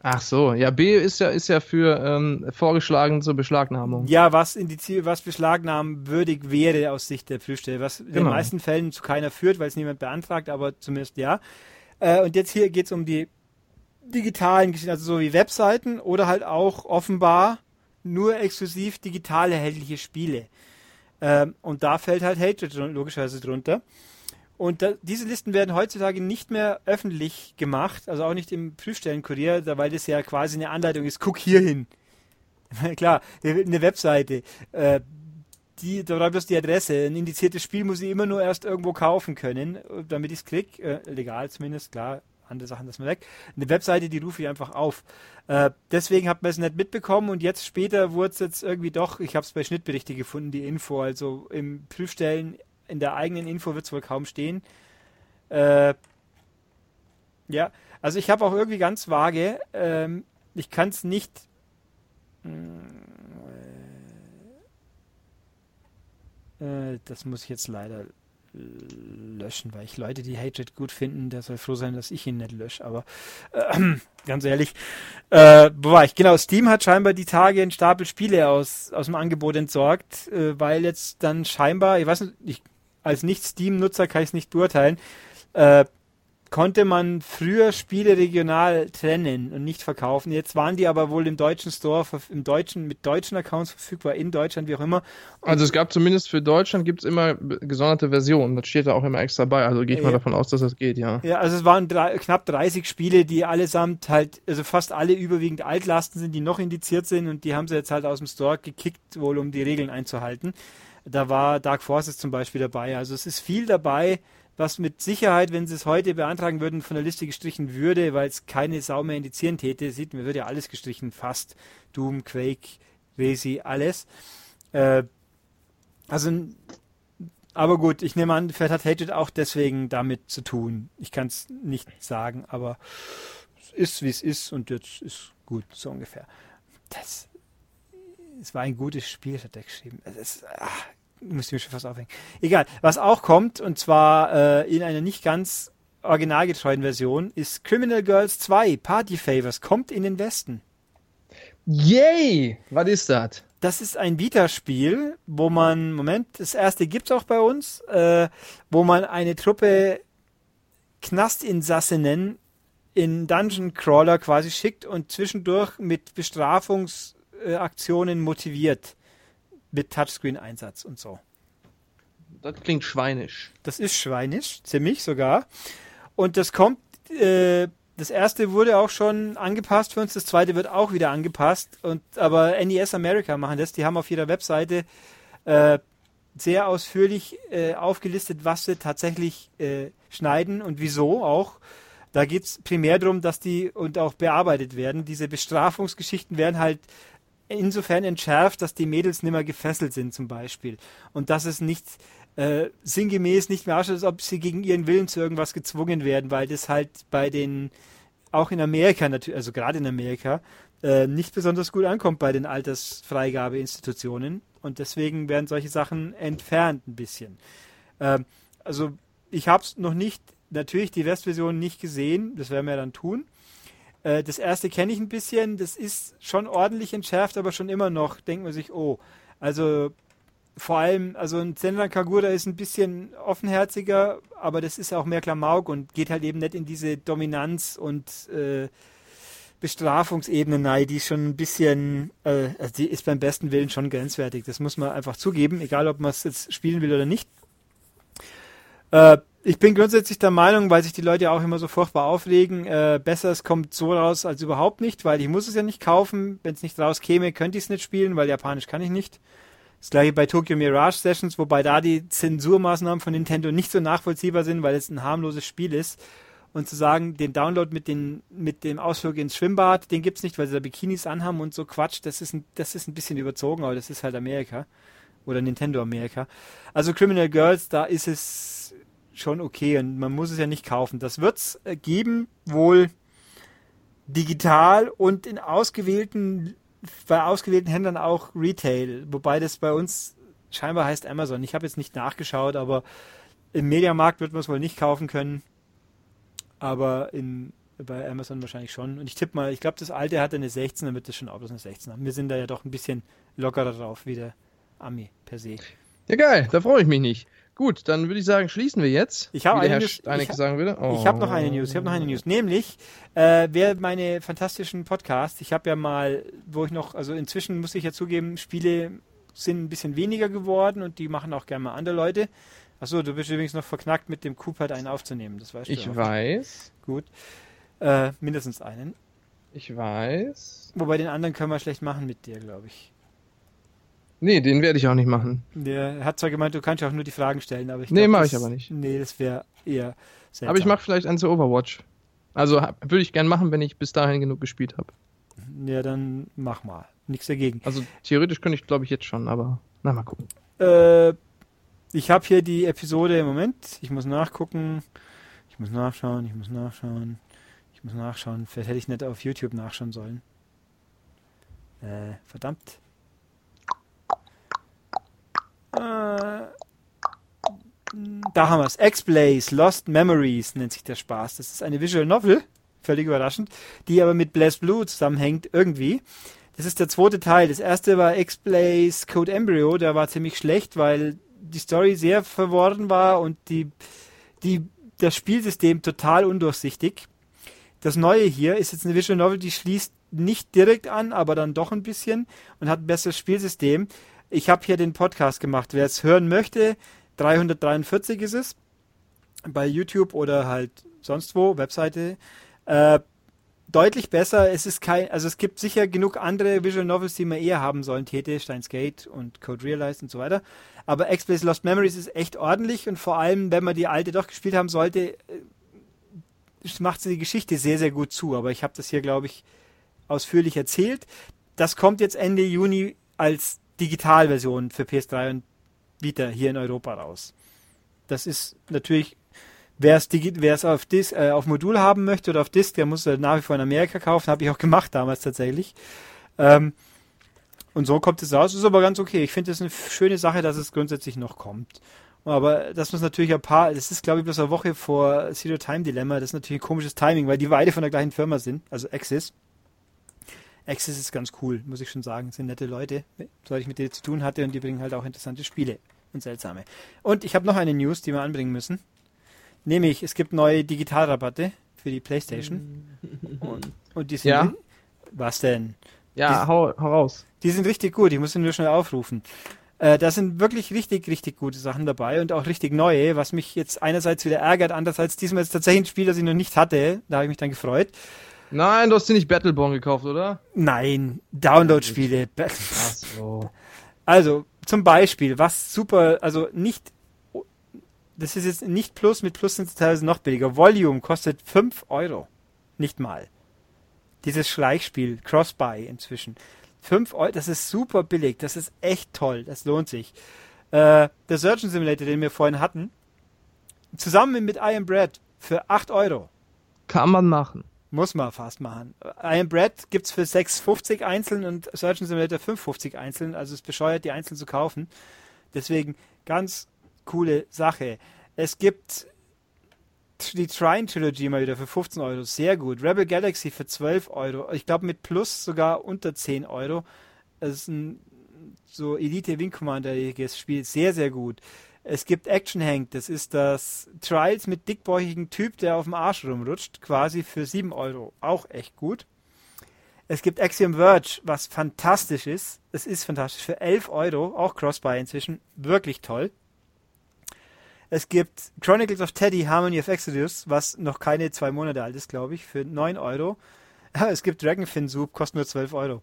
Ach so, ja, B ist ja, ist ja für ähm, vorgeschlagen zur Beschlagnahmung. Ja, was indiziert, was beschlagnahmenwürdig wäre aus Sicht der Prüfstelle, was in den Genau. meisten Fällen zu keiner führt, weil es niemand beantragt, aber zumindest ja. Äh, und jetzt hier geht es um die digitalen Geschichten, also so wie Webseiten oder halt auch offenbar nur exklusiv digital erhältliche Spiele. Ähm, und da fällt halt Hatred logischerweise drunter. Und da, diese Listen werden heutzutage nicht mehr öffentlich gemacht, also auch nicht im Prüfstellenkurier, weil das ja quasi eine Anleitung ist, guck hier hin. Klar, eine Webseite, äh, die, da bloß die Adresse. Ein indiziertes Spiel muss ich immer nur erst irgendwo kaufen können, damit ich es krieg. Äh, legal zumindest, klar. Andere Sachen lassen wir weg. Eine Webseite, die rufe ich einfach auf. Äh, deswegen hat man es nicht mitbekommen und jetzt später wurde es jetzt irgendwie doch, ich habe es bei Schnittberichte gefunden, die Info. Also im Prüfstellen, in der eigenen Info wird es wohl kaum stehen. Äh, ja, also ich habe auch irgendwie ganz vage, ähm, ich kann es nicht Äh, das muss ich jetzt leider löschen, weil ich Leute, die Hatred gut finden, der soll froh sein, dass ich ihn nicht lösche. Aber äh, ganz ehrlich, äh, wo war ich? Genau, Steam hat scheinbar die Tage einen Stapel Spiele aus, aus dem Angebot entsorgt, äh, weil jetzt dann scheinbar, ich weiß nicht, ich, als Nicht-Steam-Nutzer kann ich es nicht beurteilen, äh, konnte man früher Spiele regional trennen und nicht verkaufen. Jetzt waren die aber wohl im deutschen Store, im deutschen, mit deutschen Accounts verfügbar, in Deutschland, wie auch immer. Also es gab zumindest für Deutschland gibt's immer b- gesonderte Versionen. Das steht da auch immer extra bei. Also gehe ich mal Ja. davon aus, dass das geht, ja. Ja, also es waren drei, knapp 30 Spiele, die allesamt halt, also fast alle überwiegend Altlasten sind, die noch indiziert sind und die haben sie jetzt halt aus dem Store gekickt, wohl um die Regeln einzuhalten. Da war Dark Forces zum Beispiel dabei. Also es ist viel dabei, was mit Sicherheit, wenn sie es heute beantragen würden, von der Liste gestrichen würde, weil es keine Sau mehr indizieren täte. Sieht, mir wird ja alles gestrichen, fast. Doom, Quake, Resi, alles. Äh, also aber gut, ich nehme an, vielleicht hat Hatred auch deswegen damit zu tun. Ich kann es nicht sagen, aber es ist, wie es ist und jetzt ist gut, so ungefähr. Das, es war ein gutes Spiel, hat er geschrieben. Es ist, ach, muss ich mir schon fast aufhängen. Egal, was auch kommt, und zwar äh, in einer nicht ganz originalgetreuen Version, ist Criminal Girls 2, Party Favors, kommt in den Westen. Yay! Was ist das? Das ist ein Vita-Spiel, wo man, Moment, das erste gibt's auch bei uns, äh, wo man eine Truppe Knastinsassinnen in Dungeon Crawler quasi schickt und zwischendurch mit Bestrafungsaktionen motiviert. Mit Touchscreen-Einsatz und so. Das klingt schweinisch. Das ist schweinisch, ziemlich sogar. Und das kommt, äh, das erste wurde auch schon angepasst für uns, das zweite wird auch wieder angepasst. Und aber NES America machen das, die haben auf ihrer Webseite äh, sehr ausführlich äh, aufgelistet, was sie tatsächlich äh, schneiden und wieso auch. Da geht's primär darum, dass die und auch bearbeitet werden. Diese Bestrafungsgeschichten werden halt insofern entschärft, dass die Mädels nicht mehr gefesselt sind zum Beispiel. Und dass es nicht äh, sinngemäß nicht mehr ausschaut, als ob sie gegen ihren Willen zu irgendwas gezwungen werden, weil das halt bei den, auch in Amerika natürlich, also gerade in Amerika, äh, nicht besonders gut ankommt bei den Altersfreigabeinstitutionen. Und deswegen werden solche Sachen entfernt ein bisschen. Ähm, also ich habe es noch nicht, natürlich die Westversion nicht gesehen, das werden wir dann tun. Äh, das erste kenne ich ein bisschen, das ist schon ordentlich entschärft, aber schon immer noch, denkt man sich, oh, also vor allem, also ein Senran Kagura ist ein bisschen offenherziger, aber das ist auch mehr Klamauk und geht halt eben nicht in diese Dominanz und äh, Bestrafungsebene rein, die schon ein bisschen, äh, also die ist beim besten Willen schon grenzwertig. Das muss man einfach zugeben, egal ob man es jetzt spielen will oder nicht. Äh, Ich bin grundsätzlich der Meinung, weil sich die Leute auch immer so furchtbar aufregen, äh, besser es kommt so raus als überhaupt nicht, weil ich muss es ja nicht kaufen. Wenn es nicht rauskäme, könnte ich es nicht spielen, weil Japanisch kann ich nicht. Das gleiche bei Tokyo Mirage Sessions, wobei da die Zensurmaßnahmen von Nintendo nicht so nachvollziehbar sind, weil es ein harmloses Spiel ist. Und zu sagen, den Download mit, den, mit dem Ausflug ins Schwimmbad, den gibt's nicht, weil sie da Bikinis anhaben und so Quatsch, das ist ein, das ist ein bisschen überzogen, aber das ist halt Amerika. Oder Nintendo Amerika. Also Criminal Girls, da ist es schon okay und man muss es ja nicht kaufen. Das wird's äh, geben, wohl digital und in ausgewählten, bei ausgewählten Händlern auch Retail, wobei das bei uns scheinbar heißt Amazon. Ich habe jetzt nicht nachgeschaut, aber im Mediamarkt wird man es wohl nicht kaufen können aber in, bei Amazon wahrscheinlich schon. Und ich tippe mal, ich glaube, das alte hatte eine 16, dann wird das schon auch bloß eine 16 haben. Wir sind da ja doch ein bisschen lockerer drauf wie der Ami per se. Ja, geil, da freue ich mich nicht. Gut, dann würde ich sagen, schließen wir jetzt. Ich habe eine Herr News, Steineck ich, sagen würde. Oh. ich habe noch eine News, ich habe noch eine News. Nämlich, äh, wer meine fantastischen Podcasts, ich habe ja mal, wo ich noch, also inzwischen muss ich ja zugeben, Spiele sind ein bisschen weniger geworden und die machen auch gerne mal andere Leute. Achso, du bist übrigens noch verknackt, mit dem Coop halt einen aufzunehmen. Das weißt Ich du. auch. weiß. Gut. Äh, mindestens einen. Ich weiß. Wobei den anderen können wir schlecht machen mit dir, glaube ich. Nee, den werde ich auch nicht machen. Der hat zwar gemeint, du kannst ja auch nur die Fragen stellen, aber ich Nee, glaub, mach das- ich aber nicht. Nee, das wäre eher seltsam. Aber ich mache vielleicht einen zu Overwatch. Also würde ich gern machen, wenn ich bis dahin genug gespielt habe. Ja, dann mach mal. Nichts dagegen. Also theoretisch könnte ich, glaube ich, jetzt schon, aber na mal gucken. Äh, ich habe hier die Episode im Moment. Ich muss nachgucken. Ich muss nachschauen. Ich muss nachschauen. Ich muss nachschauen. Vielleicht hätte ich nicht auf YouTube nachschauen sollen. Äh, verdammt. Äh, da haben wir es. X-Blaze Lost Memories nennt sich der Spaß. Das ist eine Visual Novel, völlig überraschend, die aber mit Blaze Blue zusammenhängt irgendwie. Das ist der zweite Teil. Das erste war X-Blaze Code Embryo, der war ziemlich schlecht, weil die Story sehr verworren war und die, die, das Spielsystem total undurchsichtig. Das neue hier ist jetzt eine Visual Novel, die schließt nicht direkt an, aber dann doch ein bisschen und hat ein besseres Spielsystem. Ich habe hier den Podcast gemacht. Wer es hören möchte, 343 ist es. Bei YouTube oder halt sonst wo, Webseite. Äh, deutlich besser. Es ist kein, also es gibt sicher genug andere Visual Novels, die man eher haben sollen. Tete, Steins Gate und Code Realized und so weiter. Aber X-Blaze Lost Memories ist echt ordentlich und vor allem, wenn man die alte doch gespielt haben sollte, äh, macht sie die Geschichte sehr, sehr gut zu. Aber ich habe das hier, glaube ich, ausführlich erzählt. Das kommt jetzt Ende Juni als Digitalversion für PS3 und Vita hier in Europa raus. Das ist natürlich, wer es auf, äh, auf Modul haben möchte oder auf Disk, der muss es nach wie vor in Amerika kaufen. Habe ich auch gemacht damals tatsächlich. Ähm, und so kommt es raus. Ist aber ganz okay. Ich finde es eine schöne Sache, dass es grundsätzlich noch kommt. Aber das muss natürlich ein paar, das ist glaube ich bloß eine Woche vor Zero Time Dilemma. Das ist natürlich ein komisches Timing, weil die beide von der gleichen Firma sind, also Axis. Axis ist ganz cool, muss ich schon sagen. Sind nette Leute, seit ich mit denen zu tun hatte und die bringen halt auch interessante Spiele und seltsame. Und ich habe noch eine News, die wir anbringen müssen. Nämlich, es gibt neue Digitalrabatte für die Playstation. Und, und die sind. Ja. Was denn? Ja, hau, hau raus. Die sind richtig gut, ich muss sie nur schnell aufrufen. Äh, da sind wirklich richtig, richtig gute Sachen dabei und auch richtig neue, was mich jetzt einerseits wieder ärgert, andererseits diesmal ist tatsächlich ein Spiel, das ich noch nicht hatte. Da habe ich mich dann gefreut. Nein, du hast dir nicht Battleborn gekauft, oder? Nein, Download-Spiele. Ach so. Also, zum Beispiel, was super, also nicht, das ist jetzt nicht Plus, mit Plus sind es teilweise noch billiger. Volume kostet 5 Euro. Nicht mal. Dieses Schleichspiel, Cross-Buy inzwischen. 5 Euro, das ist super billig, das ist echt toll, das lohnt sich. Äh, der Surgeon Simulator, den wir vorhin hatten, zusammen mit I Am Bread für 8 Euro. Kann man machen. Muss man fast machen. I Am Bread gibt's für 6,50 einzeln und Surgeon Simulator 5,50 einzeln. Also es ist bescheuert, die einzeln zu kaufen. Deswegen ganz coole Sache. Es gibt die Trine Trilogy mal wieder für 15 Euro. Sehr gut. Rebel Galaxy für 12 Euro. Ich glaube mit Plus sogar unter 10 Euro. Es ist ein so Elite Wing Commander-iges Spiel. Sehr, sehr gut. Es gibt Action Hank, das ist das Trials mit dickbäuchigen Typ, der auf dem Arsch rumrutscht, quasi für 7 Euro. Auch echt gut. Es gibt Axiom Verge, was fantastisch ist. Es ist fantastisch. Für 11 Euro, auch Crossbuy inzwischen. Wirklich toll. Es gibt Chronicles of Teddy, Harmony of Exodus, was noch keine zwei Monate alt ist, glaube ich, für 9 Euro. Es gibt Dragonfin Soup, kostet nur 12 Euro.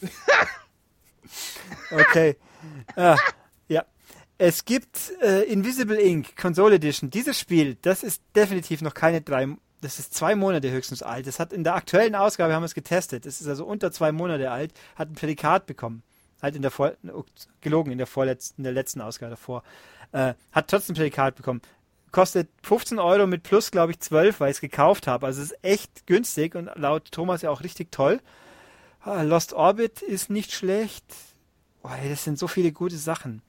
okay. Ah, ja. Es gibt äh, Invisible Ink, Console Edition. Dieses Spiel, das ist definitiv noch keine drei, das ist zwei Monate höchstens alt. Das hat in der aktuellen Ausgabe haben wir es getestet. Es ist also unter zwei Monate alt, hat ein Prädikat bekommen. Halt in der vor, gelogen in der vorletzten, in der letzten Ausgabe davor. Äh, hat trotzdem Prädikat bekommen. Kostet 15 Euro mit plus, glaube ich, 12, weil ich es gekauft habe. Also es ist echt günstig und laut Thomas ja auch richtig toll. Ah, Lost Orbit ist nicht schlecht. Oh, ey, das sind so viele gute Sachen.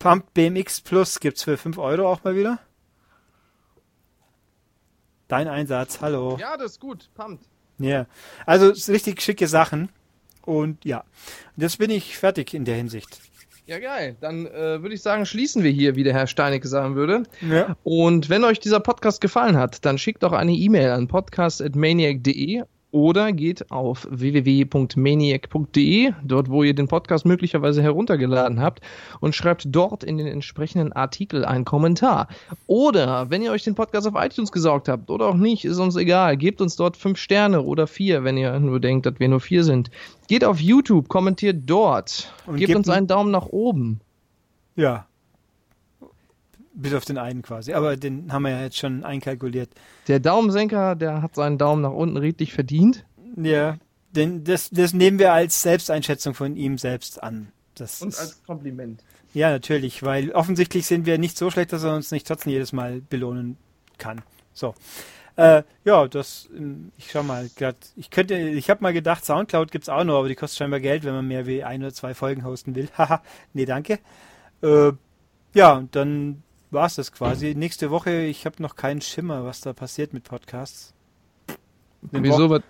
Pump BMX Plus gibt's für 5 Euro auch mal wieder. Dein Einsatz, hallo. Ja, das ist gut. Pumpt. Ja, also es sind richtig schicke Sachen. Und ja, jetzt bin ich fertig in der Hinsicht. Ja, geil. Dann äh, würde ich sagen, schließen wir hier, wie der Herr Steinecke sagen würde. Ja. Und wenn euch dieser Podcast gefallen hat, dann schickt doch eine E-Mail an podcast.maniac.de oder geht auf www.maniac.de, dort wo ihr den Podcast möglicherweise heruntergeladen habt und schreibt dort in den entsprechenden Artikel einen Kommentar. Oder wenn ihr euch den Podcast auf iTunes gesaugt habt oder auch nicht, ist uns egal, gebt uns dort fünf Sterne oder vier, wenn ihr nur denkt, dass wir nur vier sind. Geht auf YouTube, kommentiert dort, Und gebt gebt uns ein- einen Daumen nach oben. Ja. Bis auf den einen quasi. Aber den haben wir ja jetzt schon einkalkuliert. Der Daumensenker, der hat seinen Daumen nach unten redlich verdient. Ja. Denn das, das nehmen wir als Selbsteinschätzung von ihm selbst an. Das ist, Kompliment. ja, natürlich, weil offensichtlich sind wir nicht so schlecht, dass er uns nicht trotzdem jedes Mal belohnen kann. So. Äh, ja, das, ähm, ich schau mal, grad, ich könnte, ich habe mal gedacht, Soundcloud gibt's auch noch, aber die kostet scheinbar Geld, wenn man mehr wie ein oder zwei Folgen hosten will. Haha, nee, danke. Äh, ja, und dann war's das quasi. Nächste Woche, ich habe noch keinen Schimmer, was da passiert mit Podcasts. Eine Wieso? Was?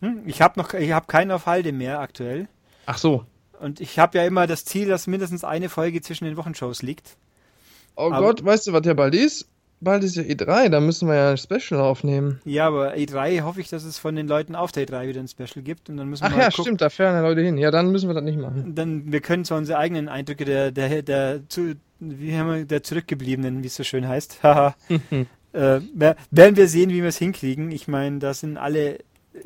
Hm, ich habe noch, ich habe keinen auf Halde mehr aktuell. Ach so. Und ich habe ja immer das Ziel, dass mindestens eine Folge zwischen den Wochenshows liegt. Oh Aber- Gott, weißt du, was ja bald ist? Bald ist ja E3, da müssen wir ja ein Special aufnehmen. Ja, aber E3 hoffe ich, dass es von den Leuten auf der E3 wieder ein Special gibt und dann müssen wir Ach ja, gucken. stimmt, da fahren ja Leute hin. Ja, dann müssen wir das nicht machen. Dann, wir können zwar unsere eigenen Eindrücke der, der, der, zu, wie haben wir, der Zurückgebliebenen, wie es so schön heißt, haha, äh, wer- werden wir sehen, wie wir es hinkriegen. Ich meine, da sind alle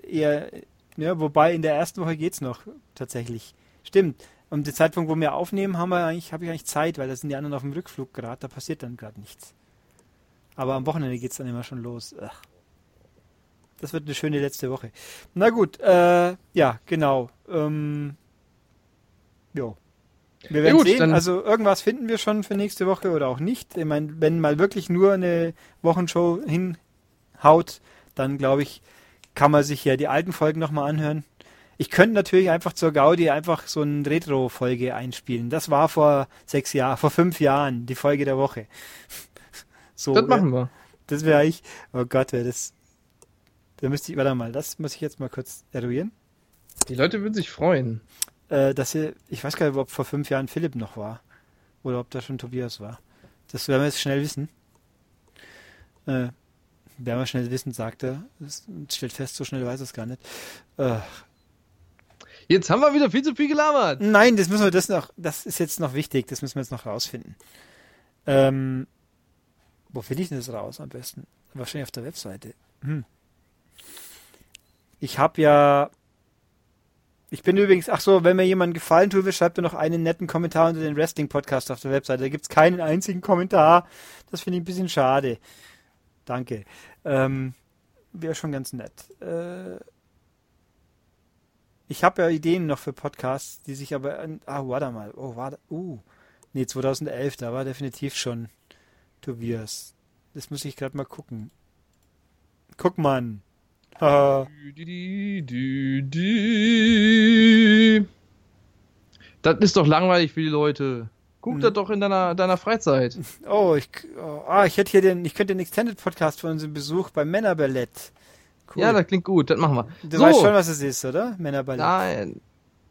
eher, ja, wobei in der ersten Woche geht's noch, tatsächlich. Stimmt. Um den Zeitpunkt, wo wir aufnehmen, haben wir eigentlich, habe ich eigentlich Zeit, weil da sind die anderen auf dem Rückflug gerade, da passiert dann gerade nichts. Aber am Wochenende geht's dann immer schon los. Ach. Das wird eine schöne letzte Woche. Na gut, äh, ja, genau. Ähm, jo. Wir werden gut, sehen. Also irgendwas finden wir schon für nächste Woche oder auch nicht. Ich meine, wenn mal wirklich nur eine Wochenshow hinhaut, dann glaube ich, kann man sich ja die alten Folgen nochmal anhören. Ich könnte natürlich einfach zur Gaudi einfach so eine Retro-Folge einspielen. Das war vor sechs Jahren, vor fünf Jahren, die Folge der Woche. So, das machen wir. das wäre ich. Oh Gott, wäre das. Da müsste ich, warte mal, das muss ich jetzt mal kurz eruieren. Die Leute würden sich freuen. Äh, dass hier, ich weiß gar nicht, ob vor fünf Jahren Philipp noch war. Oder ob da schon Tobias war. Das werden wir jetzt schnell wissen. Äh, werden wir schnell wissen, sagt er. Das stellt fest, so schnell weiß er es gar nicht. Äh, Jetzt haben wir wieder viel zu viel gelabert. nein, das müssen wir das noch, das ist jetzt noch wichtig, das müssen wir jetzt noch rausfinden. Ähm, wo finde ich denn das raus am besten? Wahrscheinlich auf der Webseite. Hm. Ich habe ja. Ich bin übrigens, ach so, wenn mir jemand gefallen will, schreibt mir noch einen netten Kommentar unter den Wrestling-Podcast auf der Webseite. Da gibt's keinen einzigen Kommentar. Das finde ich ein bisschen schade. Danke. Ähm, Wäre schon ganz nett. Äh, ich habe ja Ideen noch für Podcasts, die sich aber. Ah, warte mal. Oh, warte. Uh. Nee, 2011, da war definitiv schon Tobias. Das muss ich gerade mal gucken. Guck mal. Das ist doch langweilig für die Leute. Guck Hm. das doch in deiner, deiner Freizeit. Oh, ich, oh, ah, ich hätte hier den, ich könnte den Extended Podcast von unserem Besuch beim Männerballett. Cool. Ja, das klingt gut, das machen wir. du so, weißt schon, was es ist, oder? Männerballett. nein.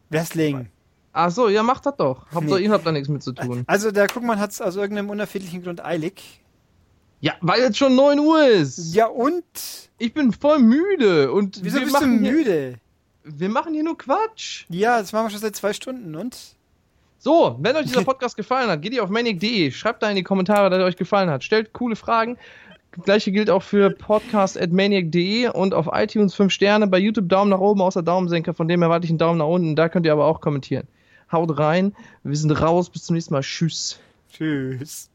Wrestling. Ach so, ja, macht das doch. Hauptsache, Nee. ihr habt da nichts mit zu tun. Also, der Guckmann hat es aus irgendeinem unerfindlichen Grund eilig. Ja, weil jetzt schon 9 Uhr ist. Ja, und? Ich bin voll müde und Wieso wir bist du machen hier, müde? Wir machen hier nur Quatsch. Ja, das machen wir schon seit zwei Stunden, und? So, wenn euch dieser Podcast gefallen hat, geht ihr auf manic.de, schreibt da in die Kommentare, dass er euch gefallen hat. Stellt coole Fragen. Gleiche gilt auch für podcast.maniac.de und auf iTunes 5 Sterne, bei YouTube Daumen nach oben außer Daumensenker, von dem erwarte ich einen Daumen nach unten. Da könnt ihr aber auch kommentieren. Haut rein, wir sind raus, bis zum nächsten Mal. Tschüss. Tschüss.